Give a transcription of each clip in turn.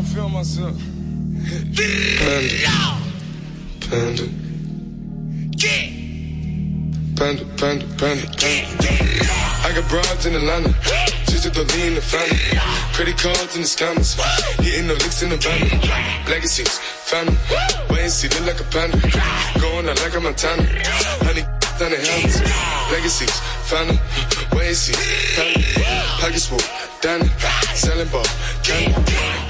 I feel myself. Panda. Panda. Panda, panda, panda. I got broads in Atlanta. Just to the lean the family. Credit cards in the scammers. Hitting the licks in the van. Legacies, family. Wait and see, look like a panda. Going out like a Montana. Honey, the helmets. Legacies, family. See, family. Pockets full, Danny. Selling ball, candy.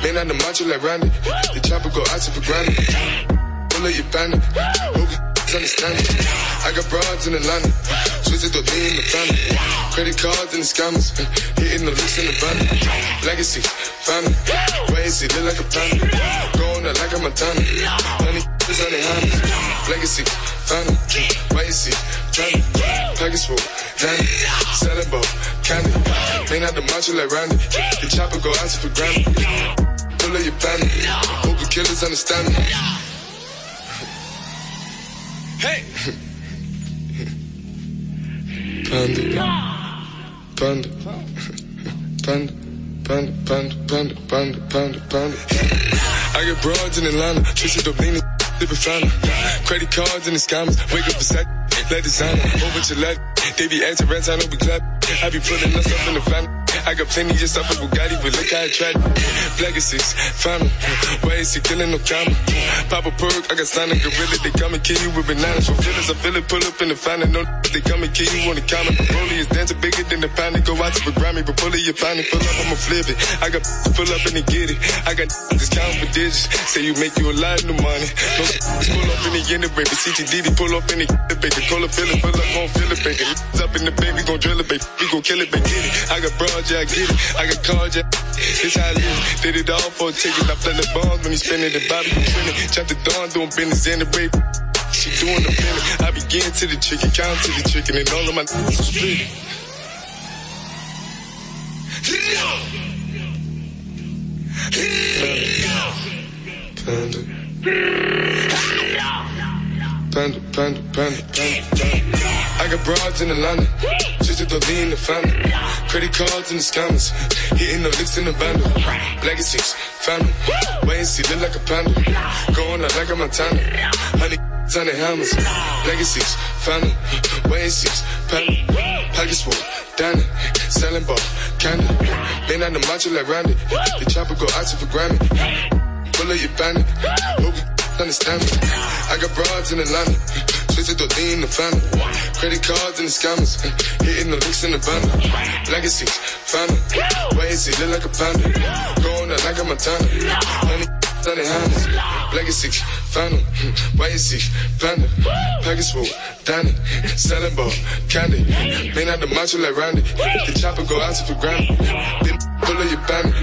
Man on the macho like Randy. The chopper go out for granted. Pull up your bandit. You understand it. I got broads in Atlanta. Twisted the lean in the family. Credit cards and the scammers. Hitting the looks in the van. Legacy, family. See, look like a panda. Going out like a Montana. Honey, on the hands. Legacy, and see, family. Package full, Danny. Selling ball, candy. Ain't out the macho like Randy. The chopper go out for granted. Pull up your bandit. Hope the killers understand me. Hey! Panda. Panda. Panda. Panda, panda, panda, panda, panda, panda. I get broads in Atlanta, twisted up live fountain. Credit cards and the scammers, wake up beside, let designer, over to let, they be acting rats, I know we clap. I be putting us up in the family. I got plenty of stuff with Bugatti, but look how I tried. Legacies, family, why is he killing no comma? Pop a perk, I got signed a gorilla, they come and kill you with bananas. For feelings, I feel it, pull up in the family, no they come and kill you on the counter. Broly is dancing bigger than the pound, go out to the Grammy, but pull it, you find it, pull up, I'ma flip it. I got pull up and they get it. I got discount for digits, say you make you a lot of money. No pull up in the end, baby, CTD, pull up in the baby, call it, feeling, pull up, gon' feel it, baby. Up in the baby, gon' drill it, baby, we gon' kill it, baby. I got broad, I get it. I got cards, yeah. This how I live. Did it all for a ticket. I play the bombs when he spinning the Bobby spinning. Chop the dawn, doing business in the rape. She doing the feeling. I begin to the chicken, count to the chicken, and all of my are split. Panda. Panda, panda, panda, panda. I got broads in Atlanta, just to lean the family. Credit cards and the scammers, hitting the licks in the bundle. Legacies, family, wait and see, look like a panda. Going out like a Montana, honey on the hammers. Legacies, family, wait and see, family. Pockets full, Danny, selling ball, candy. They not the macho like Randy, the chopper go out for Grammy. Pull up your bandit, understand me. I got broads in Atlanta, twisted the lean the family. Credit cards and the scammers, hitting the licks in the bundle. Legacy, family, and see, look like a panda. Going out like a Montana, honey on the hands. Legacy, and see, panda. Package full, Danny, selling ball, candy. May not the macho like Randy, the chopper go out for granted. Then pull up your bandit,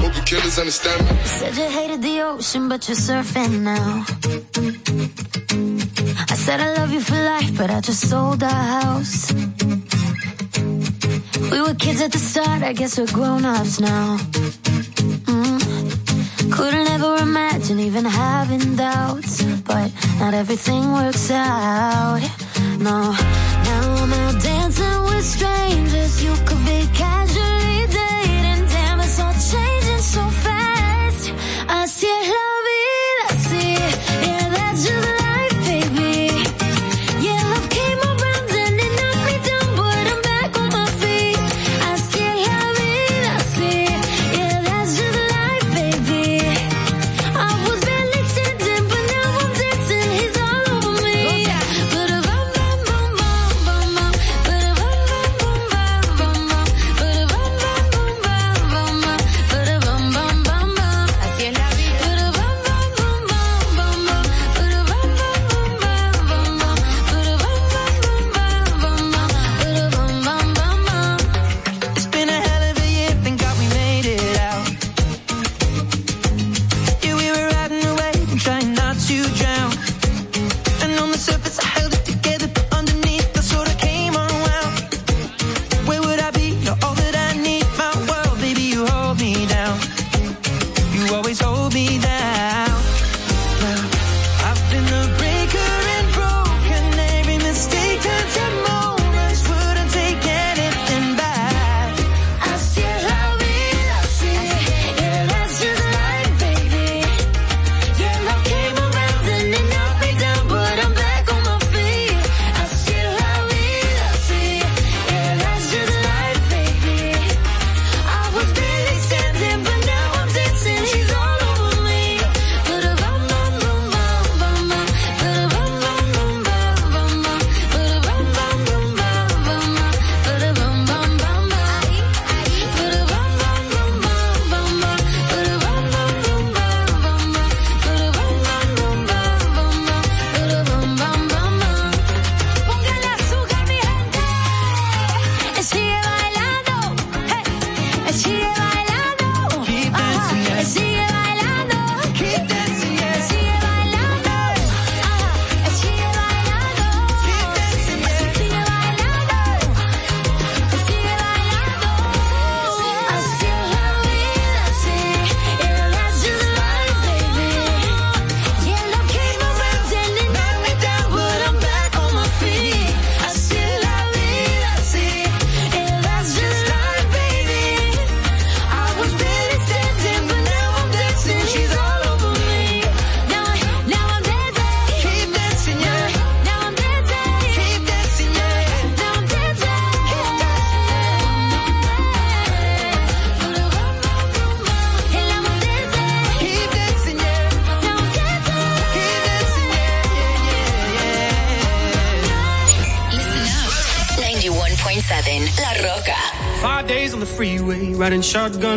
hope the killers understand me. Said you hated the ocean, but you're surfing now. I said I love you for life, but I just sold our house. We were kids at the start, I guess we're grown-ups now. Mm. Couldn't ever imagine even having doubts, but not everything works out. No, now I'm out dancing with strangers. You could be casually shotgun.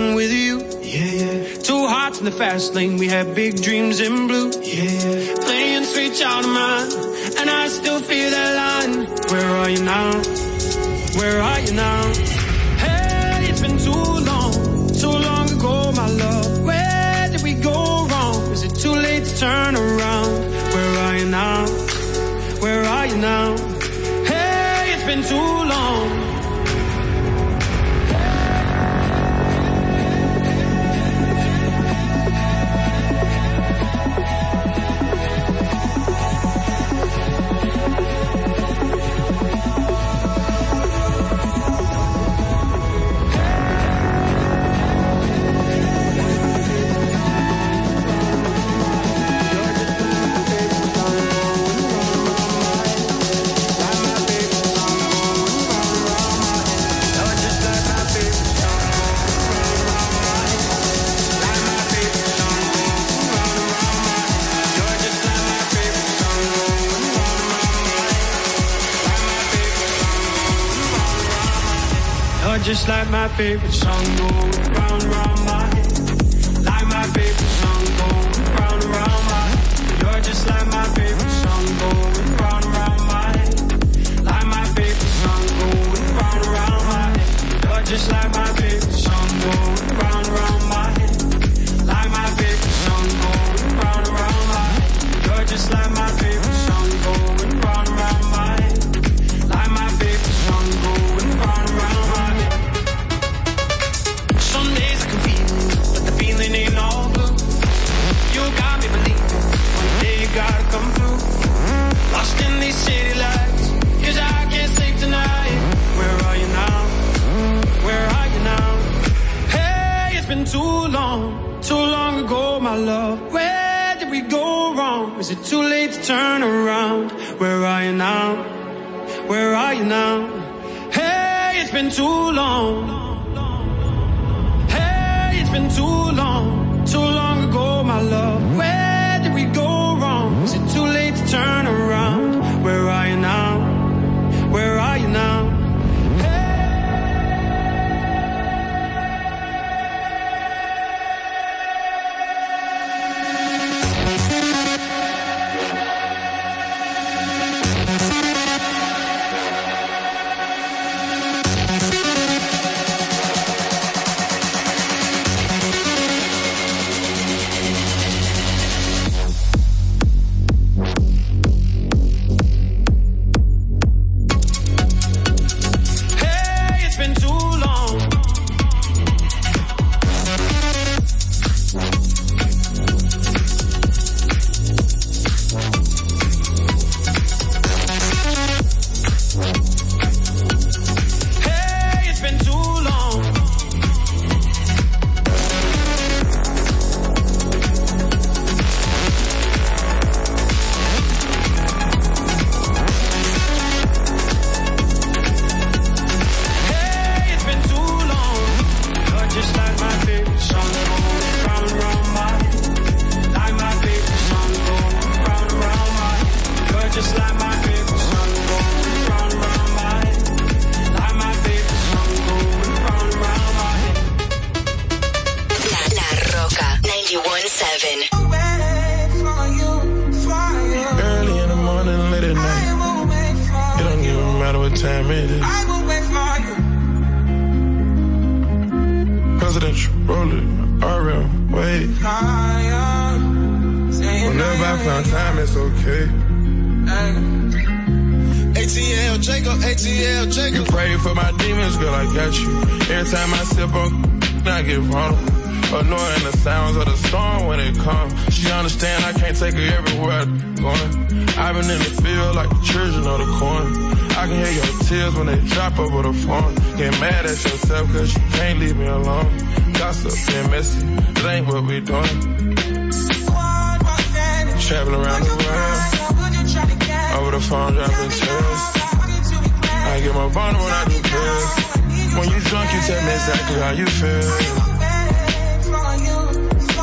When you drunk, you tell me exactly how you feel.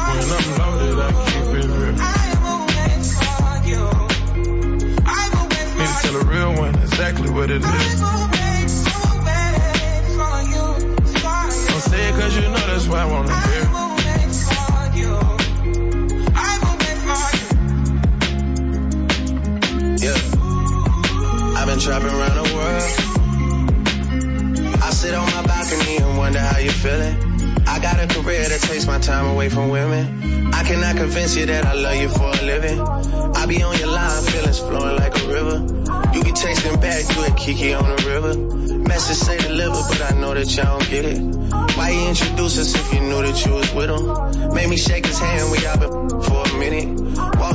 When I'm loaded, I keep it real. Need to tell a real one exactly what it is. Don't say it cause you know that's why I wanna hear. trapping around the world for and wonder how you feeling. I got a career that takes my time away from women. I cannot convince you that I love you for a living. I be on your line, feelings flowing like a river. You be texting back, you a Kiki on the river. Message say deliver, but I know that y'all don't get it. Why you introduce us if you knew that you was with him? Made me shake his hand, we all been for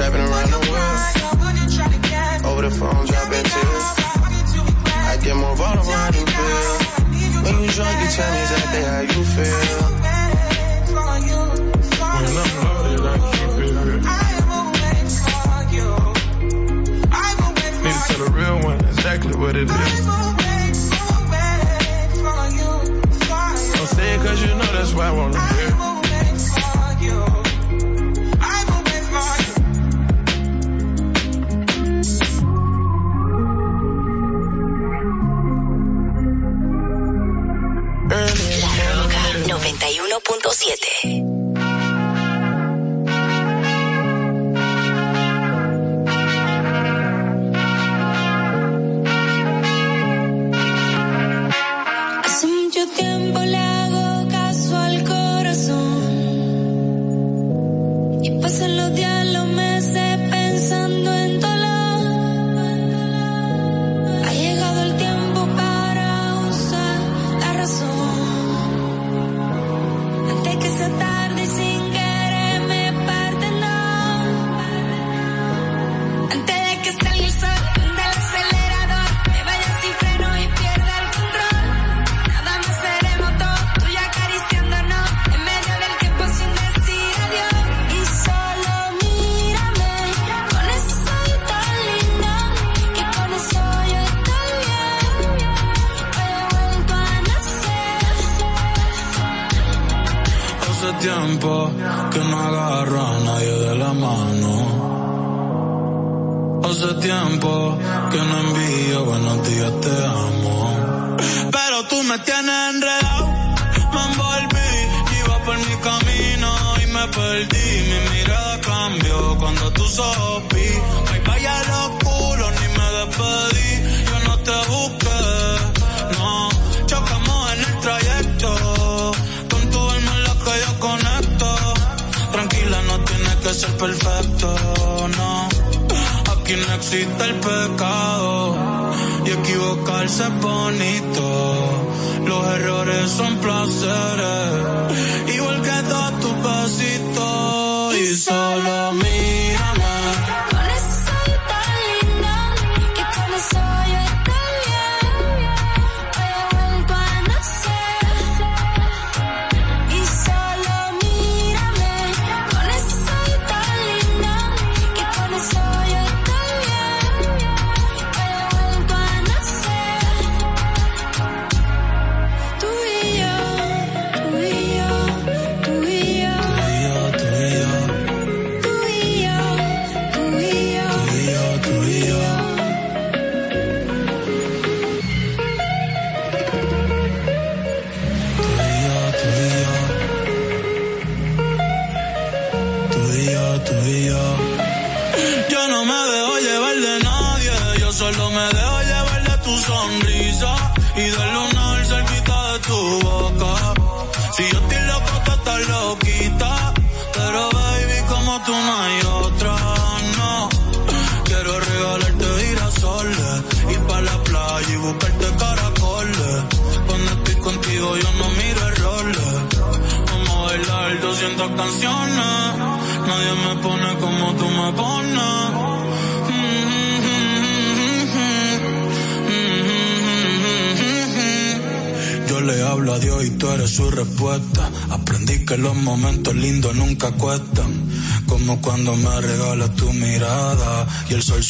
Trapping around the world. Over the phone, dropping tears. I get more vulnerable how you feel. When you drunk, you tell me exactly how you feel. When I'm loaded, I keep it real. Need to tell a real one exactly what it is. Don't say it cause you know that's why I wanna hear. 91.7.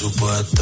y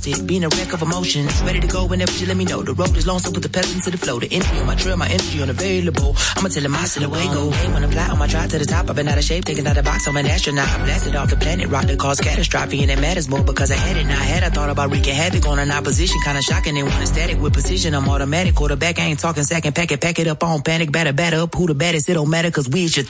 posted, being a wreck of emotions. Ready to go whenever you let me know. The road is long, so put the pedal into the flow. The energy on my trail, my energy unavailable. I'ma tell him I still go. Hey, when I fly on my drive to the top, I've been out of shape, taking out the box, I'm an astronaut. I blasted off the planet, rock that caused catastrophe, and it matters more because I had it. Now I had, I thought about wreaking havoc on an opposition, kinda shocking. They want static with precision, I'm automatic. Quarterback, I ain't talking second and pack it up on panic, batter, batter up. Who the baddest? It don't matter, cause we is your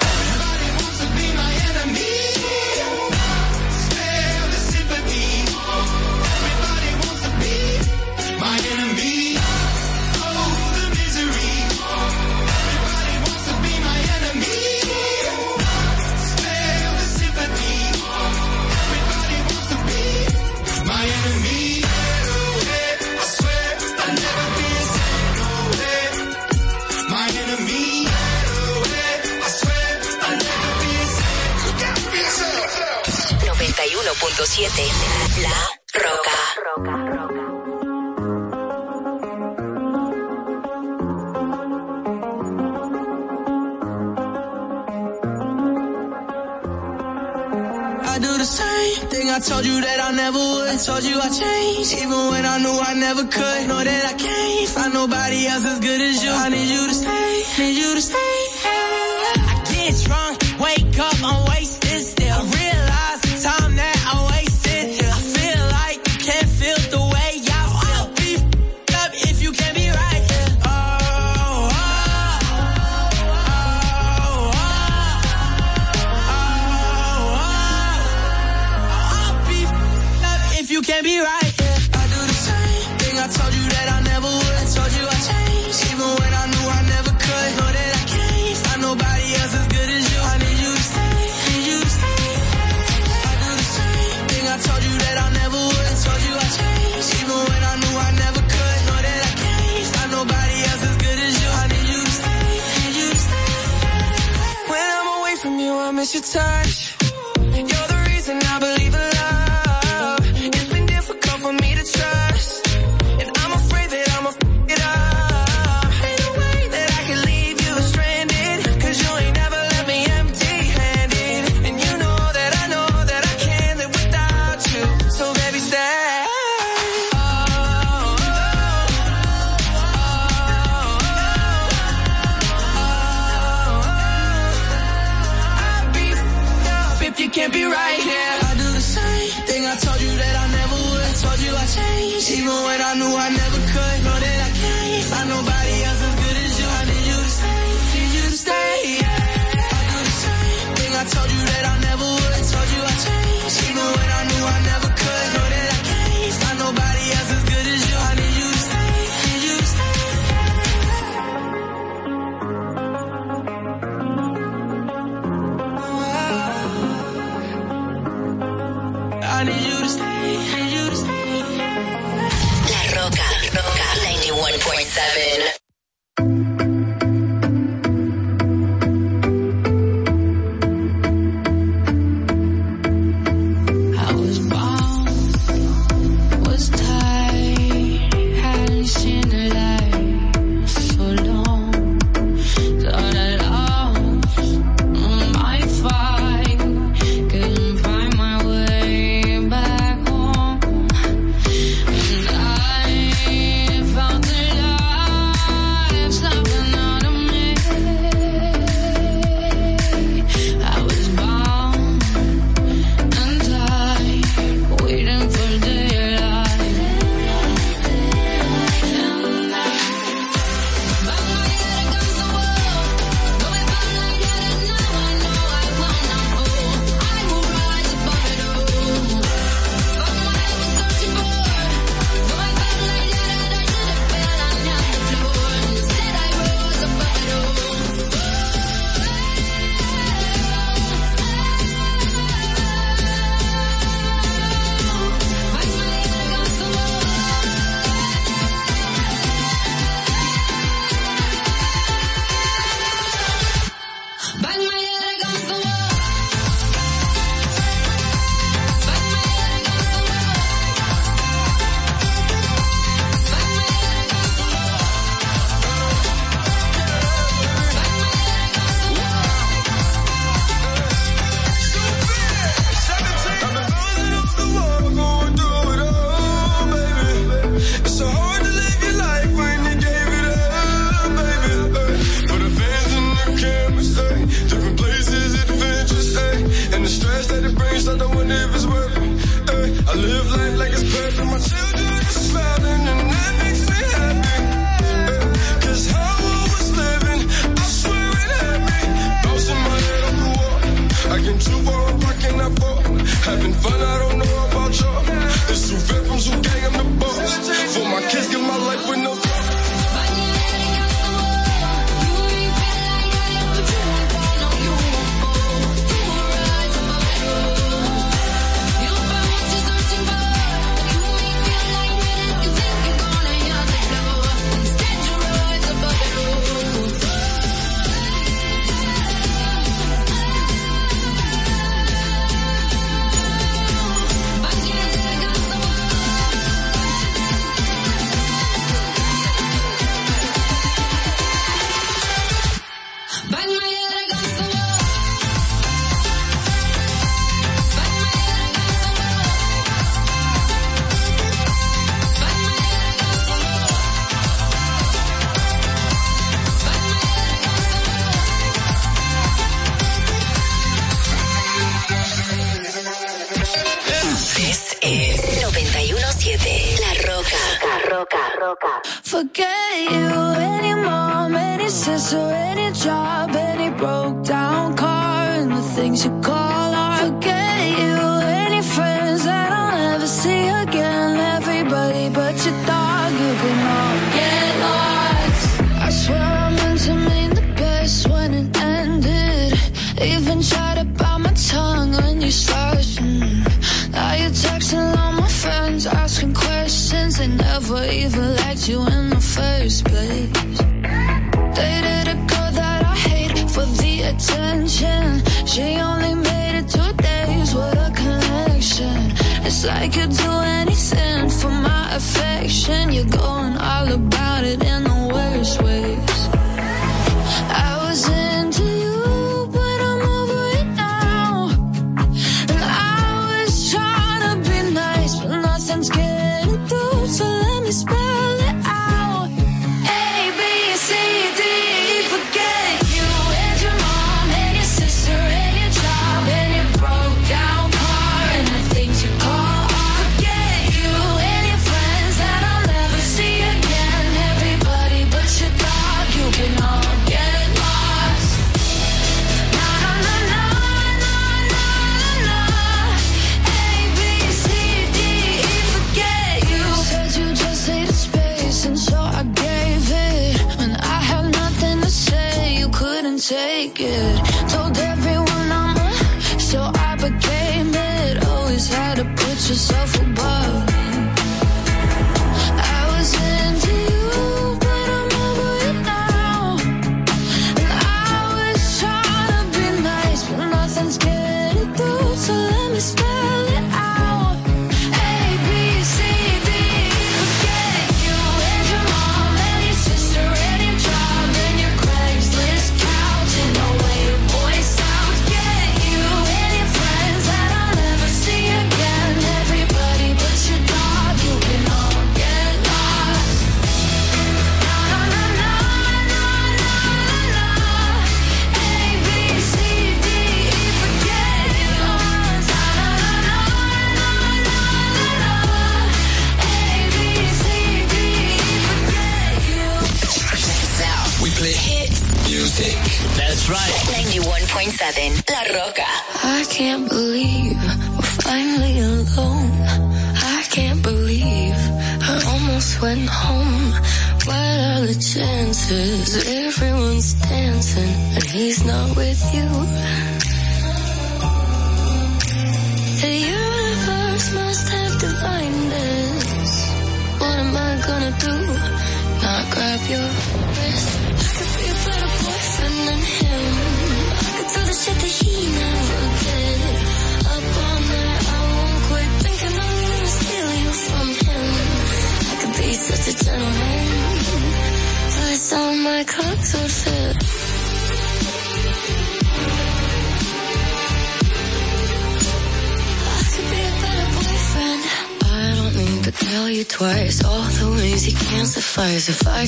told you that I never would. Told you I changed, even when I knew I never could. Know that I can't find nobody else.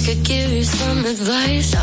Could give you some advice,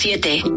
91.7.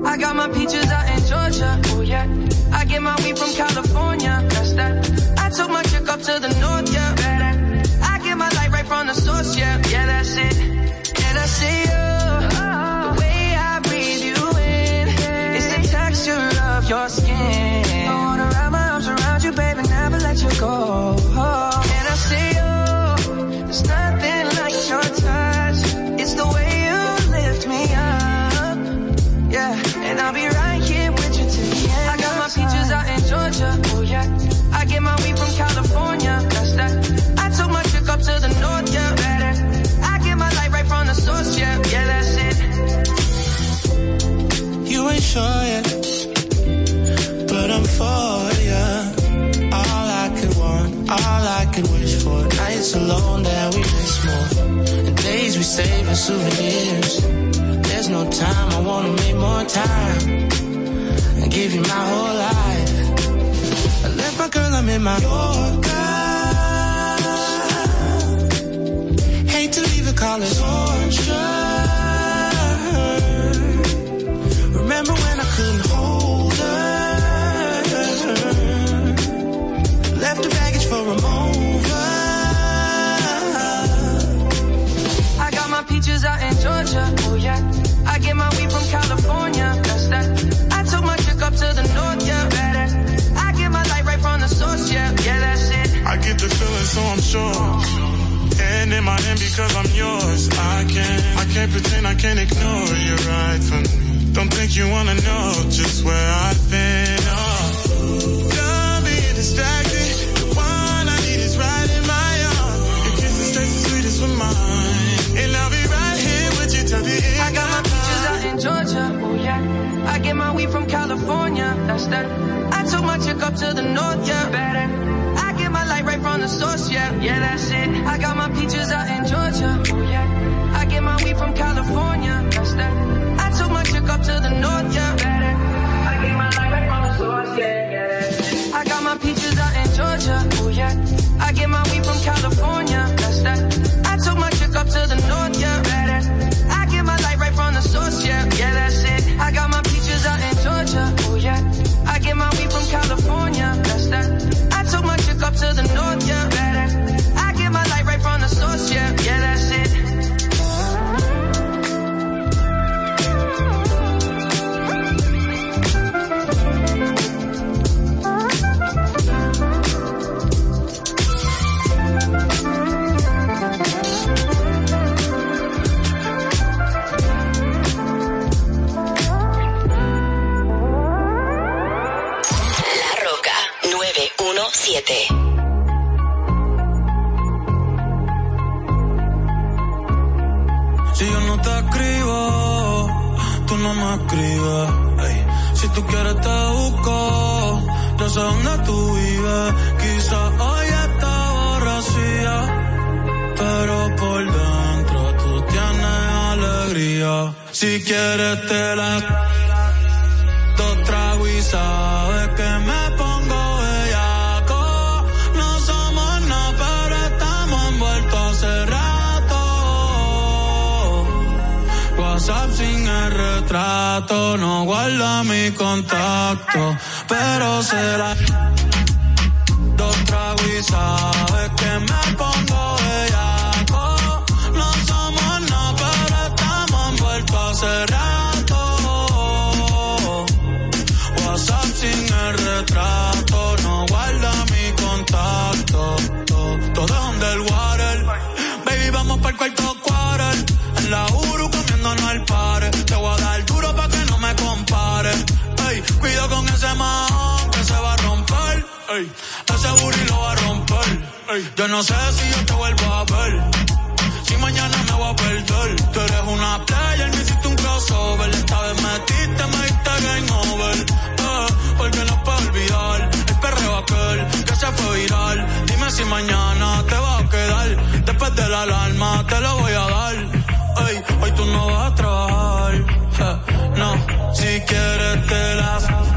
si quieres te las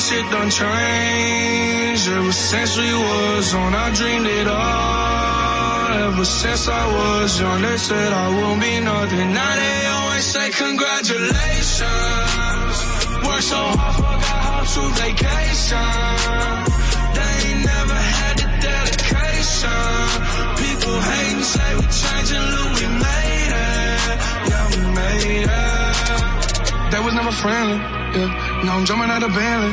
Shit done changed. Ever since we was on, I dreamed it all. Ever since I was young, they said I won't be nothing. Now they always say congratulations. Worked so hard, forgot how to vacation. They ain't never had the dedication. People hating, say we changing, look, we made it. Yeah, we made it. That was never friendly, yeah. Now I'm jumping out of Bentley,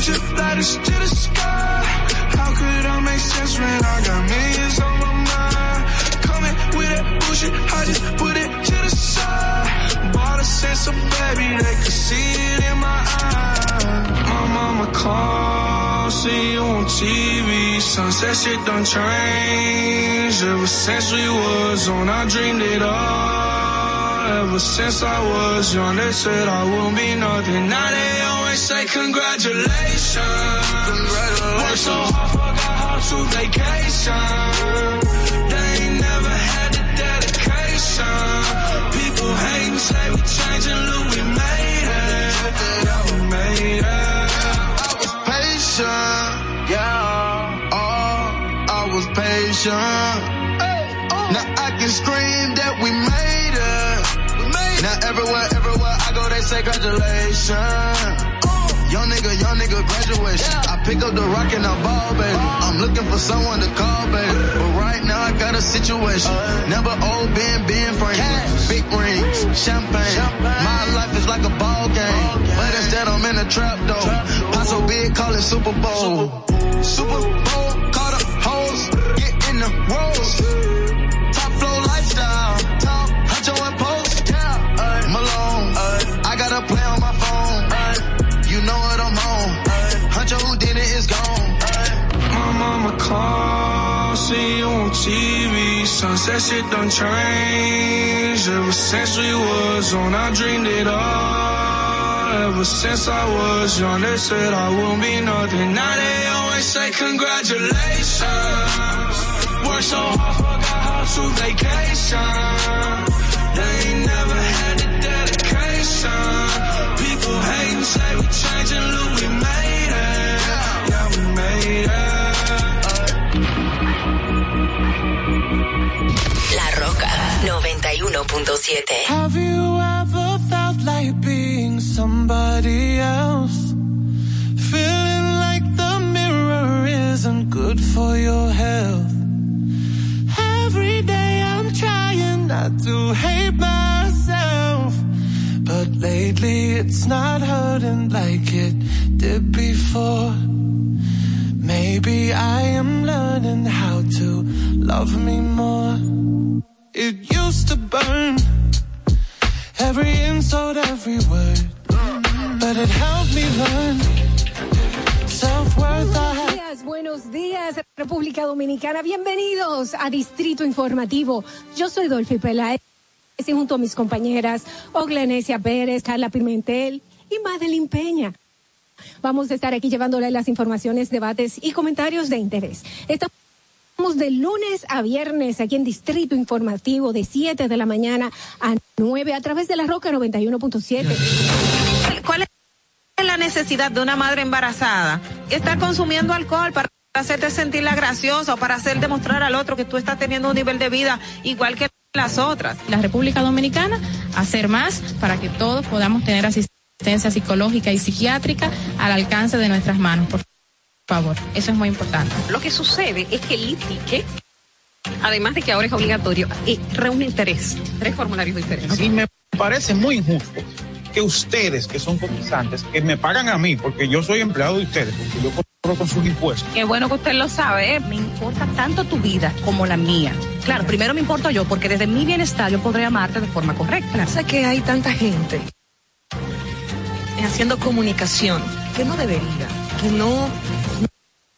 Put your lighters to the sky. How could I make sense when I got millions on my mind? Coming with that bullshit, I just put it to the side. Bought a sense of baby, they could see it in my eyes. My mama called, see you on TV. Sunset shit done changed. Ever since we was on, I dreamed it all. Ever since I was young, they said I won't be nothing. Now they always say congratulations. Congratulations. Worked so hard, forgot how to vacation. They ain't never had the dedication. People hating, say we changing, look, we made it. Yeah, we made it. I was patient, yeah. Oh, I was patient. Oh. Now I can scream that we made it. Now everywhere, everywhere I go, they say congratulations. Young nigga, young nigga, graduation. I pick up the rock and I ball, baby. Uh-huh. I'm looking for someone to call, baby. But right now I got a situation. Uh-huh. Never old Ben, Ben Franklin. Big rings, champagne. My life is like a ball game. But instead I'm in a trap though. Pop so big, call it Super Bowl. Super Bowl, call the hoes, get in the rolls. Top flow lifestyle. And post. Called, see you on TV. Sunset shit done changed. Ever since we was on, I dreamed it all. Ever since I was young, they said I won't be nothing. Now they always say congratulations. Worked so hard, forgot how to vacation. They ain't never 91.7. Have you ever felt like being somebody else? Feeling like the mirror isn't good for your health. Every day I'm trying not to hate myself. But lately it's not hurting like it did before. Maybe I am learning how to love me more. It used to burn every insult, every word. But it helped me learn self-worth. I Buenos días, buenos días, República Dominicana. Bienvenidos a Distrito Informativo. Yo soy Dolphy Peláez y junto a mis compañeras Oglenesia Pérez, Carla Pimentel y Madeline Peña. Vamos a estar aquí llevándole las informaciones, debates y comentarios de interés. Estamos de lunes a viernes aquí en Distrito Informativo de 7 de la mañana a 9 a través de la Roca 91.7. ¿Cuál es la necesidad de una madre embarazada? Estar consumiendo alcohol para hacerte sentirla graciosa o para hacer demostrar al otro que tú estás teniendo un nivel de vida igual que las otras. La República Dominicana, hacer más para que todos podamos tener asistencia psicológica y psiquiátrica al alcance de nuestras manos, por favor. Eso es muy importante. Lo que sucede es que el ITIQUE, además de que ahora es obligatorio, eh, reúne tres, tres formularios diferentes. Y me parece muy injusto que ustedes, que son cotizantes, que me pagan a mí, porque yo soy empleado de ustedes, porque yo cobro con sus impuestos. Qué bueno que usted lo sabe, ¿eh? Me importa tanto tu vida como la mía. Claro, primero me importo yo, porque desde mi bienestar yo podré amarte de forma correcta. Sé que hay tanta gente haciendo comunicación que no debería, que no,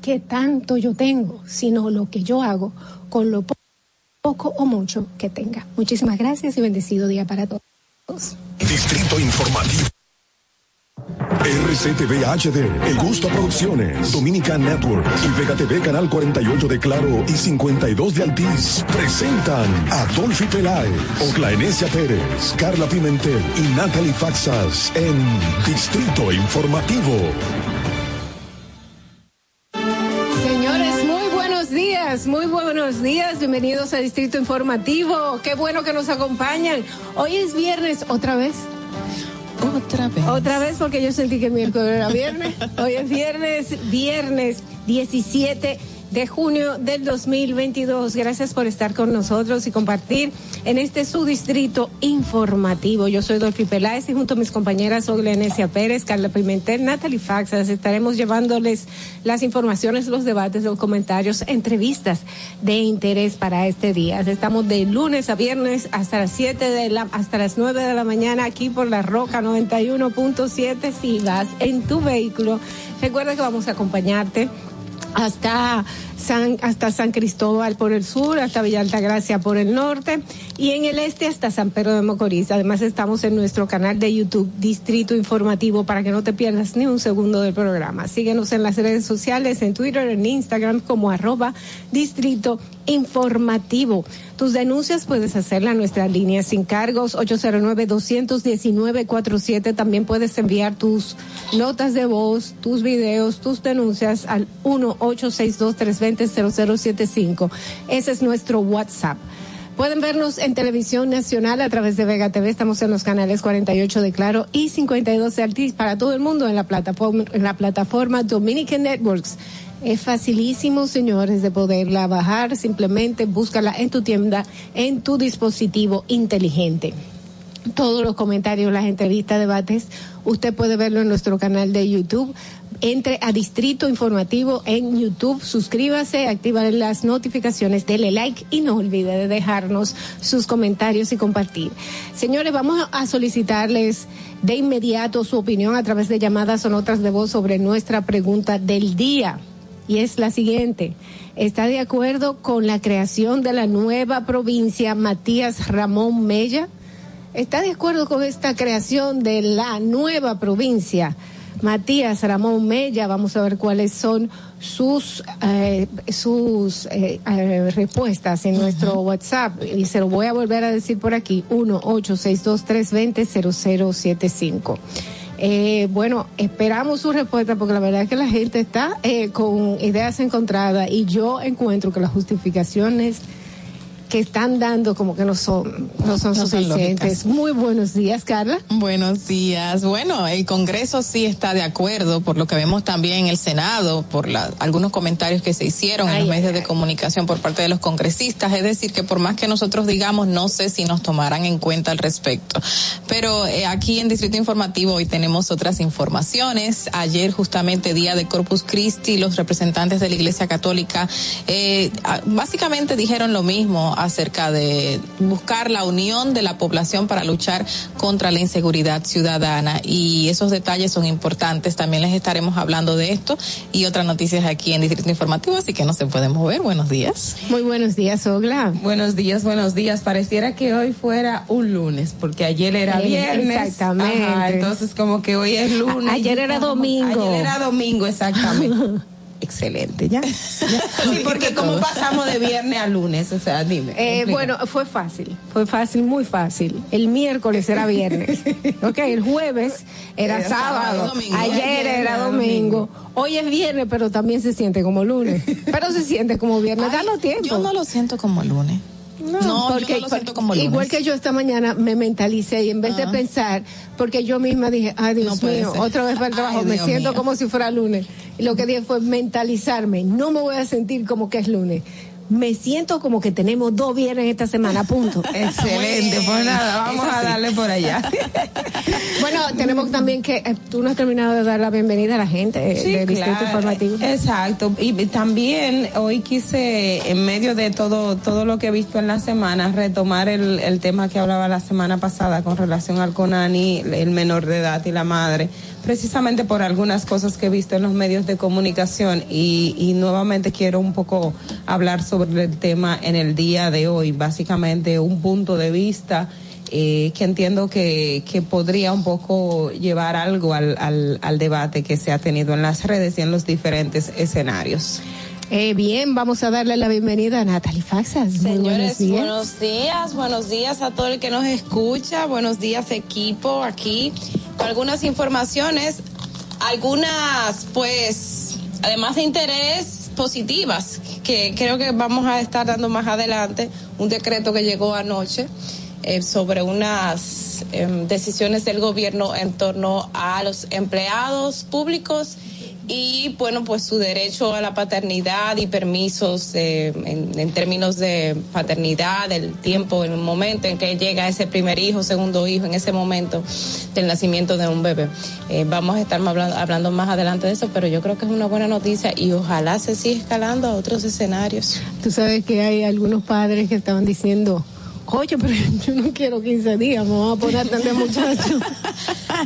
que tanto yo tengo, sino lo que yo hago con lo po- poco o mucho que tenga. Muchísimas gracias y bendecido día para todos. Distrito Informativo. RCTV HD, El Gusto Producciones, Dominican Network y Vega TV Canal 48 de Claro y 52 de Altiz presentan a Dolphy Peláez, Oclaenecia Pérez, Carla Pimentel y Natalie Faxas en Distrito Informativo. Días, muy buenos días, bienvenidos a Distrito Informativo. Qué bueno que nos acompañan. Hoy es viernes, otra vez. Otra vez. Otra vez porque yo sentí que el miércoles era viernes. Hoy es viernes, viernes 17 de junio del 2022. Gracias por estar con nosotros y compartir en este su distrito informativo. Yo soy Dolphy Peláez y junto a mis compañeras Oglenesia Pérez, Carla Pimentel, Natalie Faxas estaremos llevándoles las informaciones, los debates, los comentarios, entrevistas de interés para este día. Estamos de lunes a viernes hasta las 7 de la, hasta las 9 de la mañana aquí por la Roca 91.7 si vas en tu vehículo. Recuerda que vamos a acompañarte hasta San, hasta San Cristóbal por el sur, hasta Villa Altagracia por el norte y en el este hasta San Pedro de Macorís. Además estamos en nuestro canal de YouTube Distrito Informativo para que no te pierdas ni un segundo del programa. Síguenos en las redes sociales, en Twitter, en Instagram como arroba Distrito Informativo. Tus denuncias puedes hacerla a nuestra línea sin cargos 809-219-47. También puedes enviar tus notas de voz, tus videos, tus denuncias al 1-862-320-0075. Ese es nuestro WhatsApp. Pueden vernos en televisión nacional a través de Vega TV. Estamos en los canales 48 de Claro y 52 de Altiz para todo el mundo en la plataforma, en la plataforma Dominican Networks. Es facilísimo, señores, de poderla bajar. Simplemente búscala en tu tienda, en tu dispositivo inteligente. Todos los comentarios, las entrevistas, debates, usted puede verlo en nuestro canal de YouTube. Entre a Distrito Informativo en YouTube, suscríbase, activa las notificaciones, dele like y no olvide de dejarnos sus comentarios y compartir. Señores, vamos a solicitarles de inmediato su opinión a través de llamadas o notas de voz sobre nuestra pregunta del día y es la siguiente. ¿Está de acuerdo con la creación de la nueva provincia Matías Ramón Mella? ¿Está de acuerdo con esta creación de la nueva provincia Matías Ramón Mella? Vamos a ver cuáles son sus eh, sus eh, eh, respuestas en nuestro WhatsApp y se lo voy a volver a decir por aquí 1 862 320 0075 eh, bueno, esperamos su respuesta porque la verdad es que la gente está eh, con ideas encontradas y yo encuentro que las justificaciones que están dando como que no son no son No suficientes. Muy buenos días, Carla. Buenos días. Bueno, el Congreso sí está de acuerdo, por lo que vemos también en el Senado, por la- algunos comentarios que se hicieron en los medios de comunicación por parte de los congresistas. Es decir, que por más que nosotros digamos, no sé si nos tomarán en cuenta al respecto. Pero eh, aquí en Distrito Informativo hoy tenemos otras informaciones. Ayer, justamente, día de Corpus Christi, los representantes de la Iglesia Católica eh, básicamente dijeron lo mismo acerca de buscar la unión de la población para luchar contra la inseguridad ciudadana y esos detalles son importantes. También les estaremos hablando de esto y otras noticias aquí en Distrito Informativo, así que no se pueden mover. Buenos días. Muy buenos días, Ogla. Buenos días, buenos días. Pareciera que hoy fuera un lunes, porque ayer era Eh, viernes. exactamente. Ajá, entonces como que hoy es lunes. A- ayer era domingo. Ayer era domingo, exactamente. Excelente, ya. Sí, porque como pasamos de viernes a lunes, o sea, dime. Eh, bueno, fue fácil, fue fácil, muy fácil. El miércoles era viernes, ok, el jueves era, Era sábado, domingo. ayer Ayer era era domingo. hoy es viernes, pero también se siente como lunes, pero se siente como viernes, danos tiempo. Yo no lo siento como lunes. No, porque lo siento como lunes. igual que yo esta mañana me mentalicé y en vez de Ah. pensar, porque yo misma dije, ay Dios No puede mío, ser. otra vez para el trabajo, Ay, me Dios siento mío. como si fuera lunes. Y lo que dije fue mentalizarme, no me voy a sentir como que es lunes. Me siento como que tenemos dos viernes esta semana, punto. Excelente, pues nada, vamos a darle por allá. Bueno, tenemos también que, eh, tú no has terminado de dar la bienvenida a la gente eh, Sí, de Distrito claro. Informativo. Exacto. Y también hoy quise, en medio de todo, todo lo que he visto en la semana, retomar el, el tema que hablaba la semana pasada con relación al CONANI, el menor de edad y la madre, precisamente por algunas cosas que he visto en los medios de comunicación y, y nuevamente quiero un poco hablar sobre el tema en el día de hoy, básicamente un punto de vista eh, que entiendo que, que podría un poco llevar algo al, al, al debate que se ha tenido en las redes y en los diferentes escenarios. Eh, bien, vamos a darle la bienvenida a Natalie Faxas. Muy buenos Señores, días. buenos días, buenos días a todo el que nos escucha, buenos días equipo aquí, con algunas informaciones, algunas pues, además de interés, positivas, que creo que vamos a estar dando más adelante, un decreto que llegó anoche eh, sobre unas em, decisiones del gobierno en torno a los empleados públicos y bueno pues su derecho a la paternidad y permisos eh, en, en términos de paternidad el tiempo en el momento en que llega ese primer hijo segundo hijo en ese momento del nacimiento de un bebé. Eh, vamos a estar hablando, hablando más adelante de eso pero yo creo que es una buena noticia y ojalá se siga escalando a otros escenarios. Tú sabes que hay algunos padres que estaban diciendo, Oye, pero yo no quiero 15 días, me voy a poner a atender muchachos.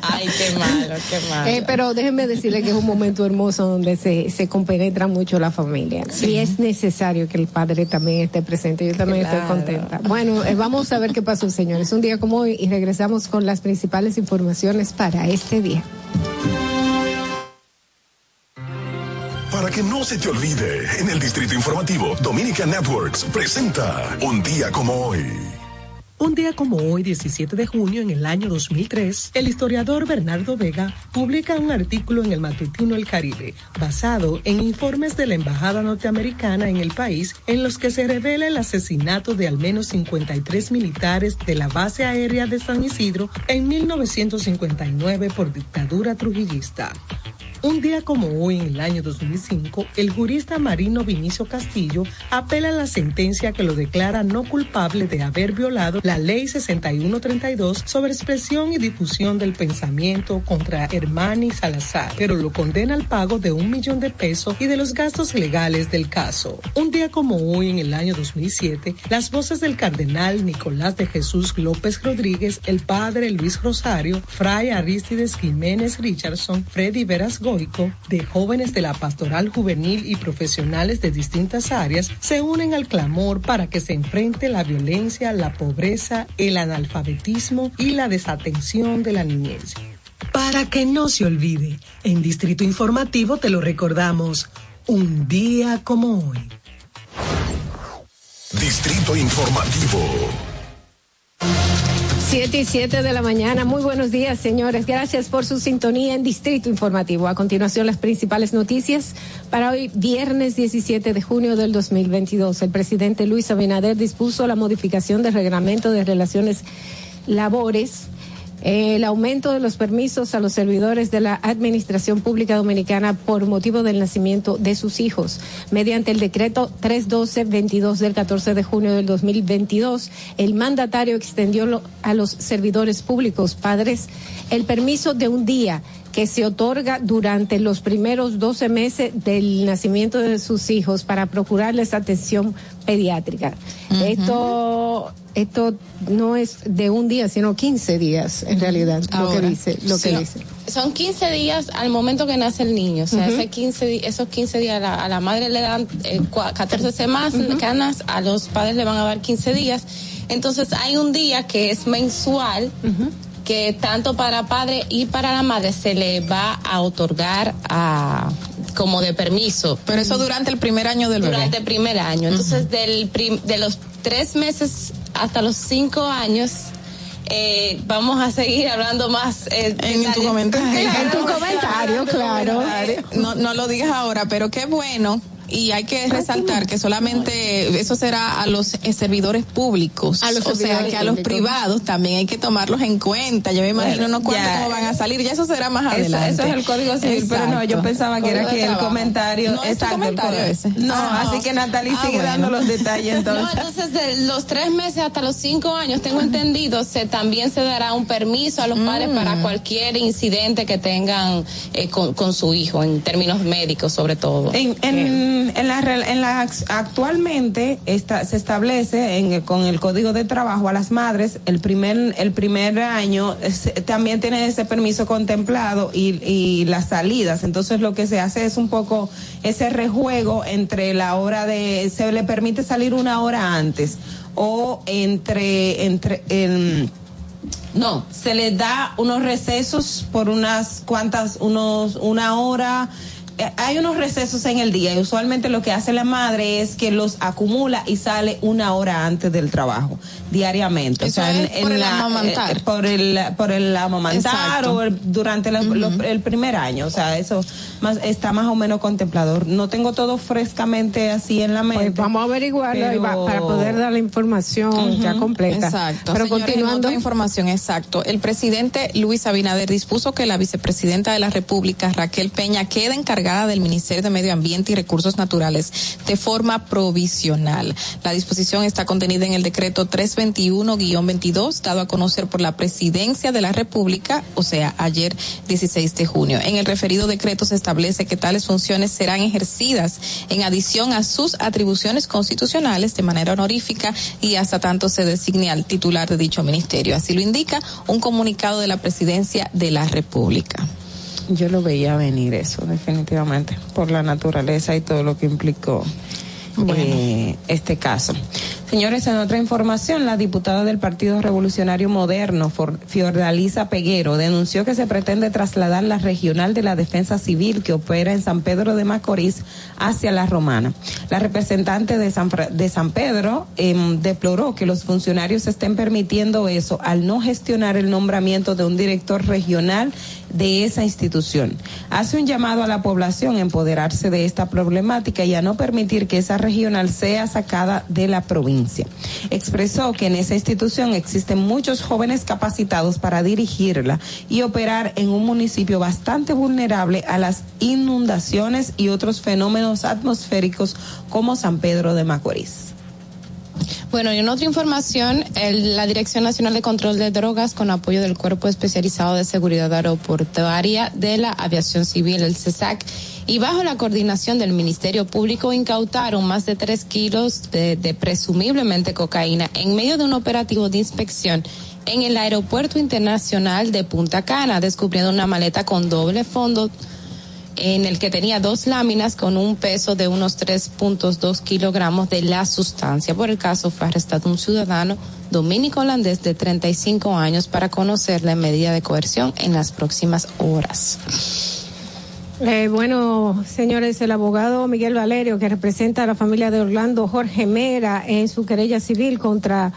Ay, qué malo, qué malo. Eh, pero déjenme decirle que es un momento hermoso donde se, se compenetra mucho la familia. Y es necesario que el padre también esté presente. Yo también Claro. estoy contenta. Bueno, eh, vamos a ver qué pasó, señores. Un día como hoy y regresamos con las principales informaciones para este día. Que no se te olvide, en el Distrito Informativo, Dominica Networks presenta Un día como hoy. Un día como hoy, 17 de junio, en el año 2003, el historiador Bernardo Vega publica un artículo en el matutino El Caribe, basado en informes de la Embajada norteamericana en el país, en los que se revela el asesinato de al menos 53 militares de la base aérea de San Isidro en 1959 por dictadura trujillista. Un día como hoy, en el año 2005, el jurista marino Vinicio Castillo apela a la sentencia que lo declara no culpable de haber violado la Ley 6132 sobre expresión y difusión del pensamiento contra Hermani Salazar, pero lo condena al pago de un millón de pesos y de los gastos legales del caso. Un día como hoy, en el año 2007, las voces del cardenal Nicolás de Jesús López Rodríguez, el padre Luis Rosario, Fray Aristides Jiménez Richardson, Freddy Veras De jóvenes de la pastoral juvenil y profesionales de distintas áreas, se unen al clamor para que se enfrente la violencia, la pobreza, el analfabetismo y la desatención de la niñez. Para que no se olvide, en Distrito Informativo te lo recordamos, un día como hoy. Distrito Informativo. 7 y 7 de la mañana. Muy buenos días, señores. Gracias por su sintonía en Distrito Informativo. A continuación, las principales noticias para hoy, viernes 17 de junio del 2022. El presidente Luis Abinader dispuso la modificación del reglamento de relaciones labores el aumento de los permisos a los servidores de la Administración Pública Dominicana por motivo del nacimiento de sus hijos. Mediante el decreto 312-22 del 14 de junio del 2022, el mandatario extendió a los servidores públicos padres el permiso de un día que se otorga durante los primeros 12 meses del nacimiento de sus hijos para procurarles atención pediátrica. Esto esto no es de un día, sino 15 días en realidad, lo que dice, lo que sí. dice. Son 15 días al momento que nace el niño. O sea, Ujú. ese 15, di- esos 15 días a la, a la madre le dan eh, cua- 14 semanas, a los padres le van a dar 15 días. Entonces hay un día que es mensual. que tanto para padre y para la madre se le va a otorgar a como de permiso. Pero eso durante el primer año del bebé. Durante el primer año. Entonces, del prim- de los tres meses hasta los cinco años, eh, vamos a seguir hablando más eh, en tu comentario. Claro, En tu comentario, claro. No, no lo digas ahora, pero qué bueno. Y hay que resaltar que solamente eso será a los eh, servidores públicos. A los o sea, que a los privados también hay que tomarlos en cuenta. Yo me imagino no cuánto ya. cómo van a salir. Ya eso será más adelante. eso es el Código Civil, pero no, yo pensaba que era que el comentario- No, exacto, el comentario ese. No, Ah, así que Natalie sigue dando los detalles, entonces. No, entonces de los tres meses hasta los cinco años, tengo entendido, se también se dará un permiso a los padres para cualquier incidente que tengan eh, con, con su hijo, en términos médicos sobre todo. En, en, en la, en la actualmente está, se establece en, con el código de trabajo a las madres el primer el primer año es- también tiene ese permiso contemplado y, y las salidas entonces lo que se hace es un poco ese rejuego entre la hora de se le permite salir una hora antes o entre entre en, no, se les da unos recesos por unas cuantas, unos, una hora. Hay unos recesos en el día y usualmente lo que hace la madre es que los acumula y sale una hora antes del trabajo, diariamente. Eso es por el amamantar. eh, por el, por el amamantar Exacto. o el- durante la- lo- el primer año. O sea, eso más, está más o menos contemplado. No tengo todo frescamente así en la mente. Pues vamos a averiguarlo y pero- va- para poder dar la información ya completa. Exacto. Pero Señores, continuando. información, exacto. El presidente Luis Abinader dispuso que la vicepresidenta de la República, Raquel Peña, quede encargada del Ministerio de Medio Ambiente y Recursos Naturales de forma provisional. La disposición está contenida en el decreto 321-22 dado a conocer por la Presidencia de la República, o sea, ayer 16 de junio. En el referido decreto se establece que tales funciones serán ejercidas en adición a sus atribuciones constitucionales de manera honorífica y hasta tanto se designe al titular de dicho ministerio. Así lo indica un comunicado de la Presidencia de la República. Yo lo veía venir eso, definitivamente, por la naturaleza y todo lo que implicó eh, este caso. Señores, en otra información, la diputada del Partido Revolucionario Moderno, Fiordalisa Peguero, denunció que se pretende trasladar la regional de la Defensa Civil que opera en San Pedro de Macorís hacia la Romana. La representante de San, de San Pedro em, deploró que los funcionarios estén permitiendo eso al no gestionar el nombramiento de un director regional de esa institución. Hace un llamado a la población a empoderarse de esta problemática y a no permitir que esa regional sea sacada de la provincia. Expresó que en esa institución existen muchos jóvenes capacitados para dirigirla y operar en un municipio bastante vulnerable a las inundaciones y otros fenómenos atmosféricos como San Pedro de Macorís. Bueno, y en otra información, la Dirección Nacional de Control de Drogas, con apoyo del Cuerpo Especializado de Seguridad Aeroportuaria de la Aviación Civil, el CESAC, y bajo la coordinación del Ministerio Público, incautaron más de tres kilos de, de presumiblemente cocaína en medio de un operativo de inspección en el Aeropuerto Internacional de Punta Cana, descubriendo una maleta con doble fondo en el que tenía dos láminas con un peso de unos 3.2 kilogramos de la sustancia. Por el caso fue arrestado un ciudadano dominico holandés de 35 años para conocer la medida de coerción en las próximas horas. Eh, bueno, señores, el abogado Miguel Valerio, que representa a la familia de Orlando Jorge Mera en su querella civil contra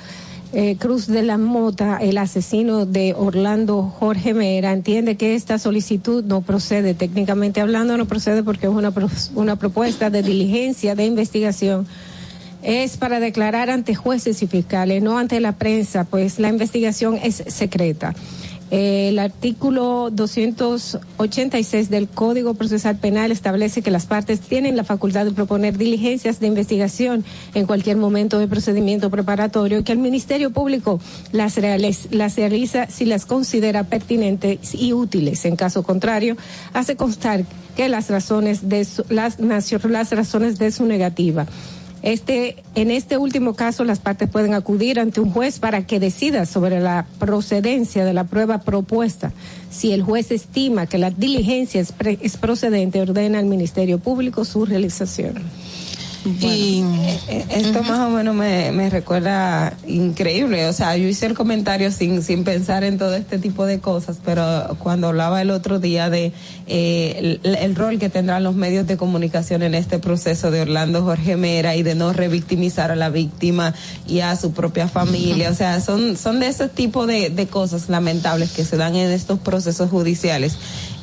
eh, Cruz de la Mota, el asesino de Orlando Jorge Mera, entiende que esta solicitud no procede, técnicamente hablando no procede porque es una, una propuesta de diligencia de investigación es para declarar ante jueces y fiscales, no ante la prensa, pues la investigación es secreta. El artículo 286 del Código Procesal Penal establece que las partes tienen la facultad de proponer diligencias de investigación en cualquier momento de procedimiento preparatorio que el Ministerio Público las, realiz- las realiza si las considera pertinentes y útiles. En caso contrario, hace constar que las razones de su, las, las razones de su negativa este, en este último caso, las partes pueden acudir ante un juez para que decida sobre la procedencia de la prueba propuesta. Si el juez estima que la diligencia es, pre- es procedente, ordena al Ministerio Público su realización. Y esto más o menos me, me recuerda increíble. O sea, yo hice el comentario sin, sin pensar en todo este tipo de cosas, pero cuando hablaba el otro día de eh, el, el rol que tendrán los medios de comunicación en este proceso de Orlando Jorge Mera y de no revictimizar a la víctima y a su propia familia. O sea, son, son de ese tipo de, de cosas lamentables que se dan en estos procesos judiciales.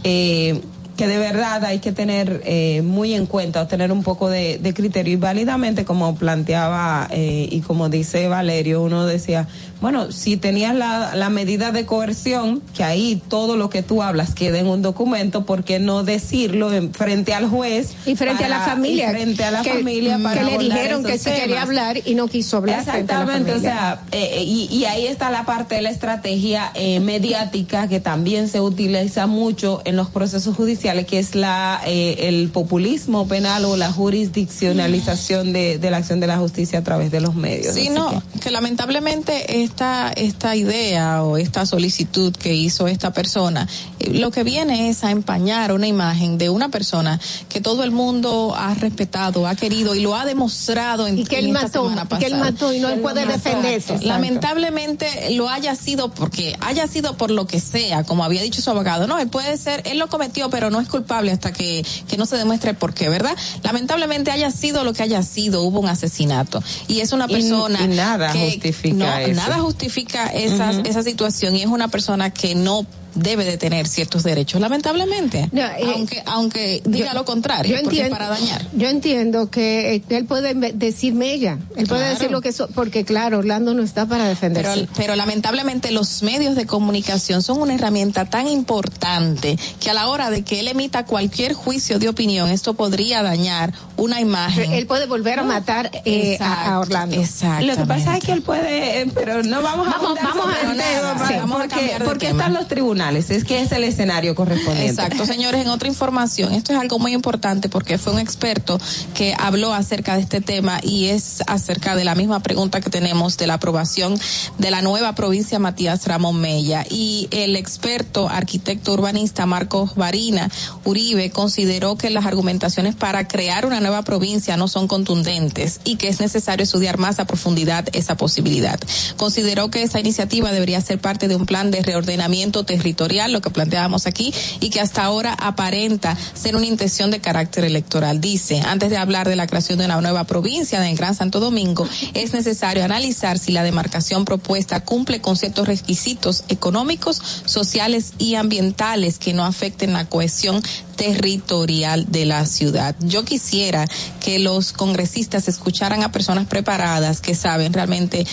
Eh, que de verdad hay que tener eh, muy en cuenta tener un poco de, de criterio. Y válidamente como planteaba eh, y como dice Valerio uno decía bueno si tenías la, la medida de coerción que ahí todo lo que tú hablas quede en un documento ¿por qué no decirlo en, frente al juez Y frente a la familia. y frente a la que, familia para que le dijeron que sí quería hablar y no quiso hablar. frente a la Exactamente, o sea, eh, y, y ahí está la parte de la estrategia eh, mediática que también se utiliza mucho en los procesos judiciales, que es la eh, el populismo penal o la jurisdiccionalización de, de la acción de la justicia a través de los medios. Sí, Así no, que... lamentablemente esta, esta idea o esta solicitud que hizo esta persona, eh, lo que viene es a empañar una imagen de una persona que todo el mundo ha respetado, ha querido y lo ha demostrado en, Y que él en esta mató, semana y que él pasada. mató y no él puede defenderse. Exacto. Lamentablemente lo haya sido porque haya sido por lo que sea, como había dicho su abogado. No, él puede ser, él lo cometió, pero no es culpable hasta que, que no se demuestre por qué, ¿verdad? Lamentablemente haya sido lo que haya sido, hubo un asesinato. Y es una Y- persona y nada que justifica no, eso. nada justifica esa, Ujú. esa situación y es una persona que no debe de tener ciertos derechos, lamentablemente. No, eh, aunque, aunque diga yo- lo contrario, yo entiendo- para dañar. Yo entiendo que eh, él puede me- decirme ella, él puede decir lo que so- porque claro, Orlando no está para defenderse. Pero, pero lamentablemente los medios de comunicación son una herramienta tan importante que a la hora de que él emita cualquier juicio de opinión, esto podría dañar una imagen. él puede volver a matar eh, a, a Orlando. Exacto. Lo que pasa es que él puede, eh, pero no vamos a Vamos- vamos a- tema, sí, porque- vamos a porque, cambiar de porque tema. están los tribunales, es que es el escenario correspondiente. Exacto, señores, en otra información, esto es algo muy importante porque fue un experto que habló acerca de este tema y es acerca de la misma pregunta que tenemos de la aprobación de la nueva provincia Matías Ramón Mella. Y el experto arquitecto urbanista Marcos Varina Uribe consideró que las argumentaciones para crear una nueva provincia no son contundentes y que es necesario estudiar más a profundidad esa posibilidad. Consideró que esa iniciativa debería ser parte de un plan de reordenamiento territorial, lo que planteábamos aquí, y que hasta ahora aparenta ser una intención de carácter electoral. Dice, antes de hablar de la creación de una nueva provincia en Gran Santo Domingo, es necesario analizar si la demarcación propuesta cumple con ciertos requisitos económicos, sociales y ambientales que no afecten la cohesión territorial de la ciudad. Yo quisiera que los congresistas escucharan a personas preparadas que saben realmente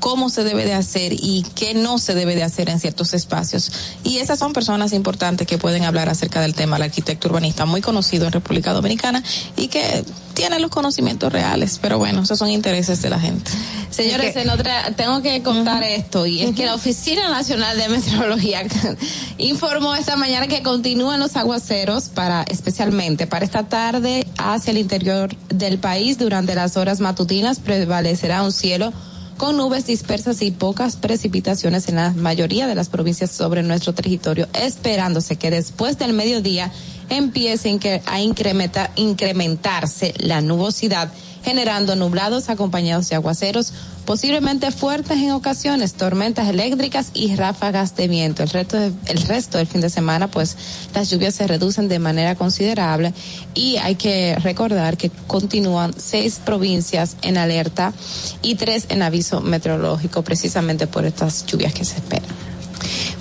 cómo se debe de hacer y qué no se debe de hacer en ciertos espacios. Y esas son personas importantes que pueden hablar acerca del tema. El arquitecto urbanista muy conocido en República Dominicana y que tiene los conocimientos reales. Pero bueno, esos son intereses de la gente. Señores, en otra, tengo que contar esto, y es que la Oficina Nacional de Meteorología informó esta mañana que continúan los aguaceros para, especialmente para esta tarde hacia el interior del país. Durante las horas matutinas prevalecerá un cielo con nubes dispersas y pocas precipitaciones en la mayoría de las provincias sobre nuestro territorio, esperándose que después del mediodía empiece a incrementa- incrementarse la nubosidad, generando nublados acompañados de aguaceros, posiblemente fuertes en ocasiones, tormentas eléctricas y ráfagas de viento. El resto, de- el resto del fin de semana, pues las lluvias se reducen de manera considerable y hay que recordar que continúan seis provincias en alerta y tres en aviso meteorológico precisamente por estas lluvias que se esperan.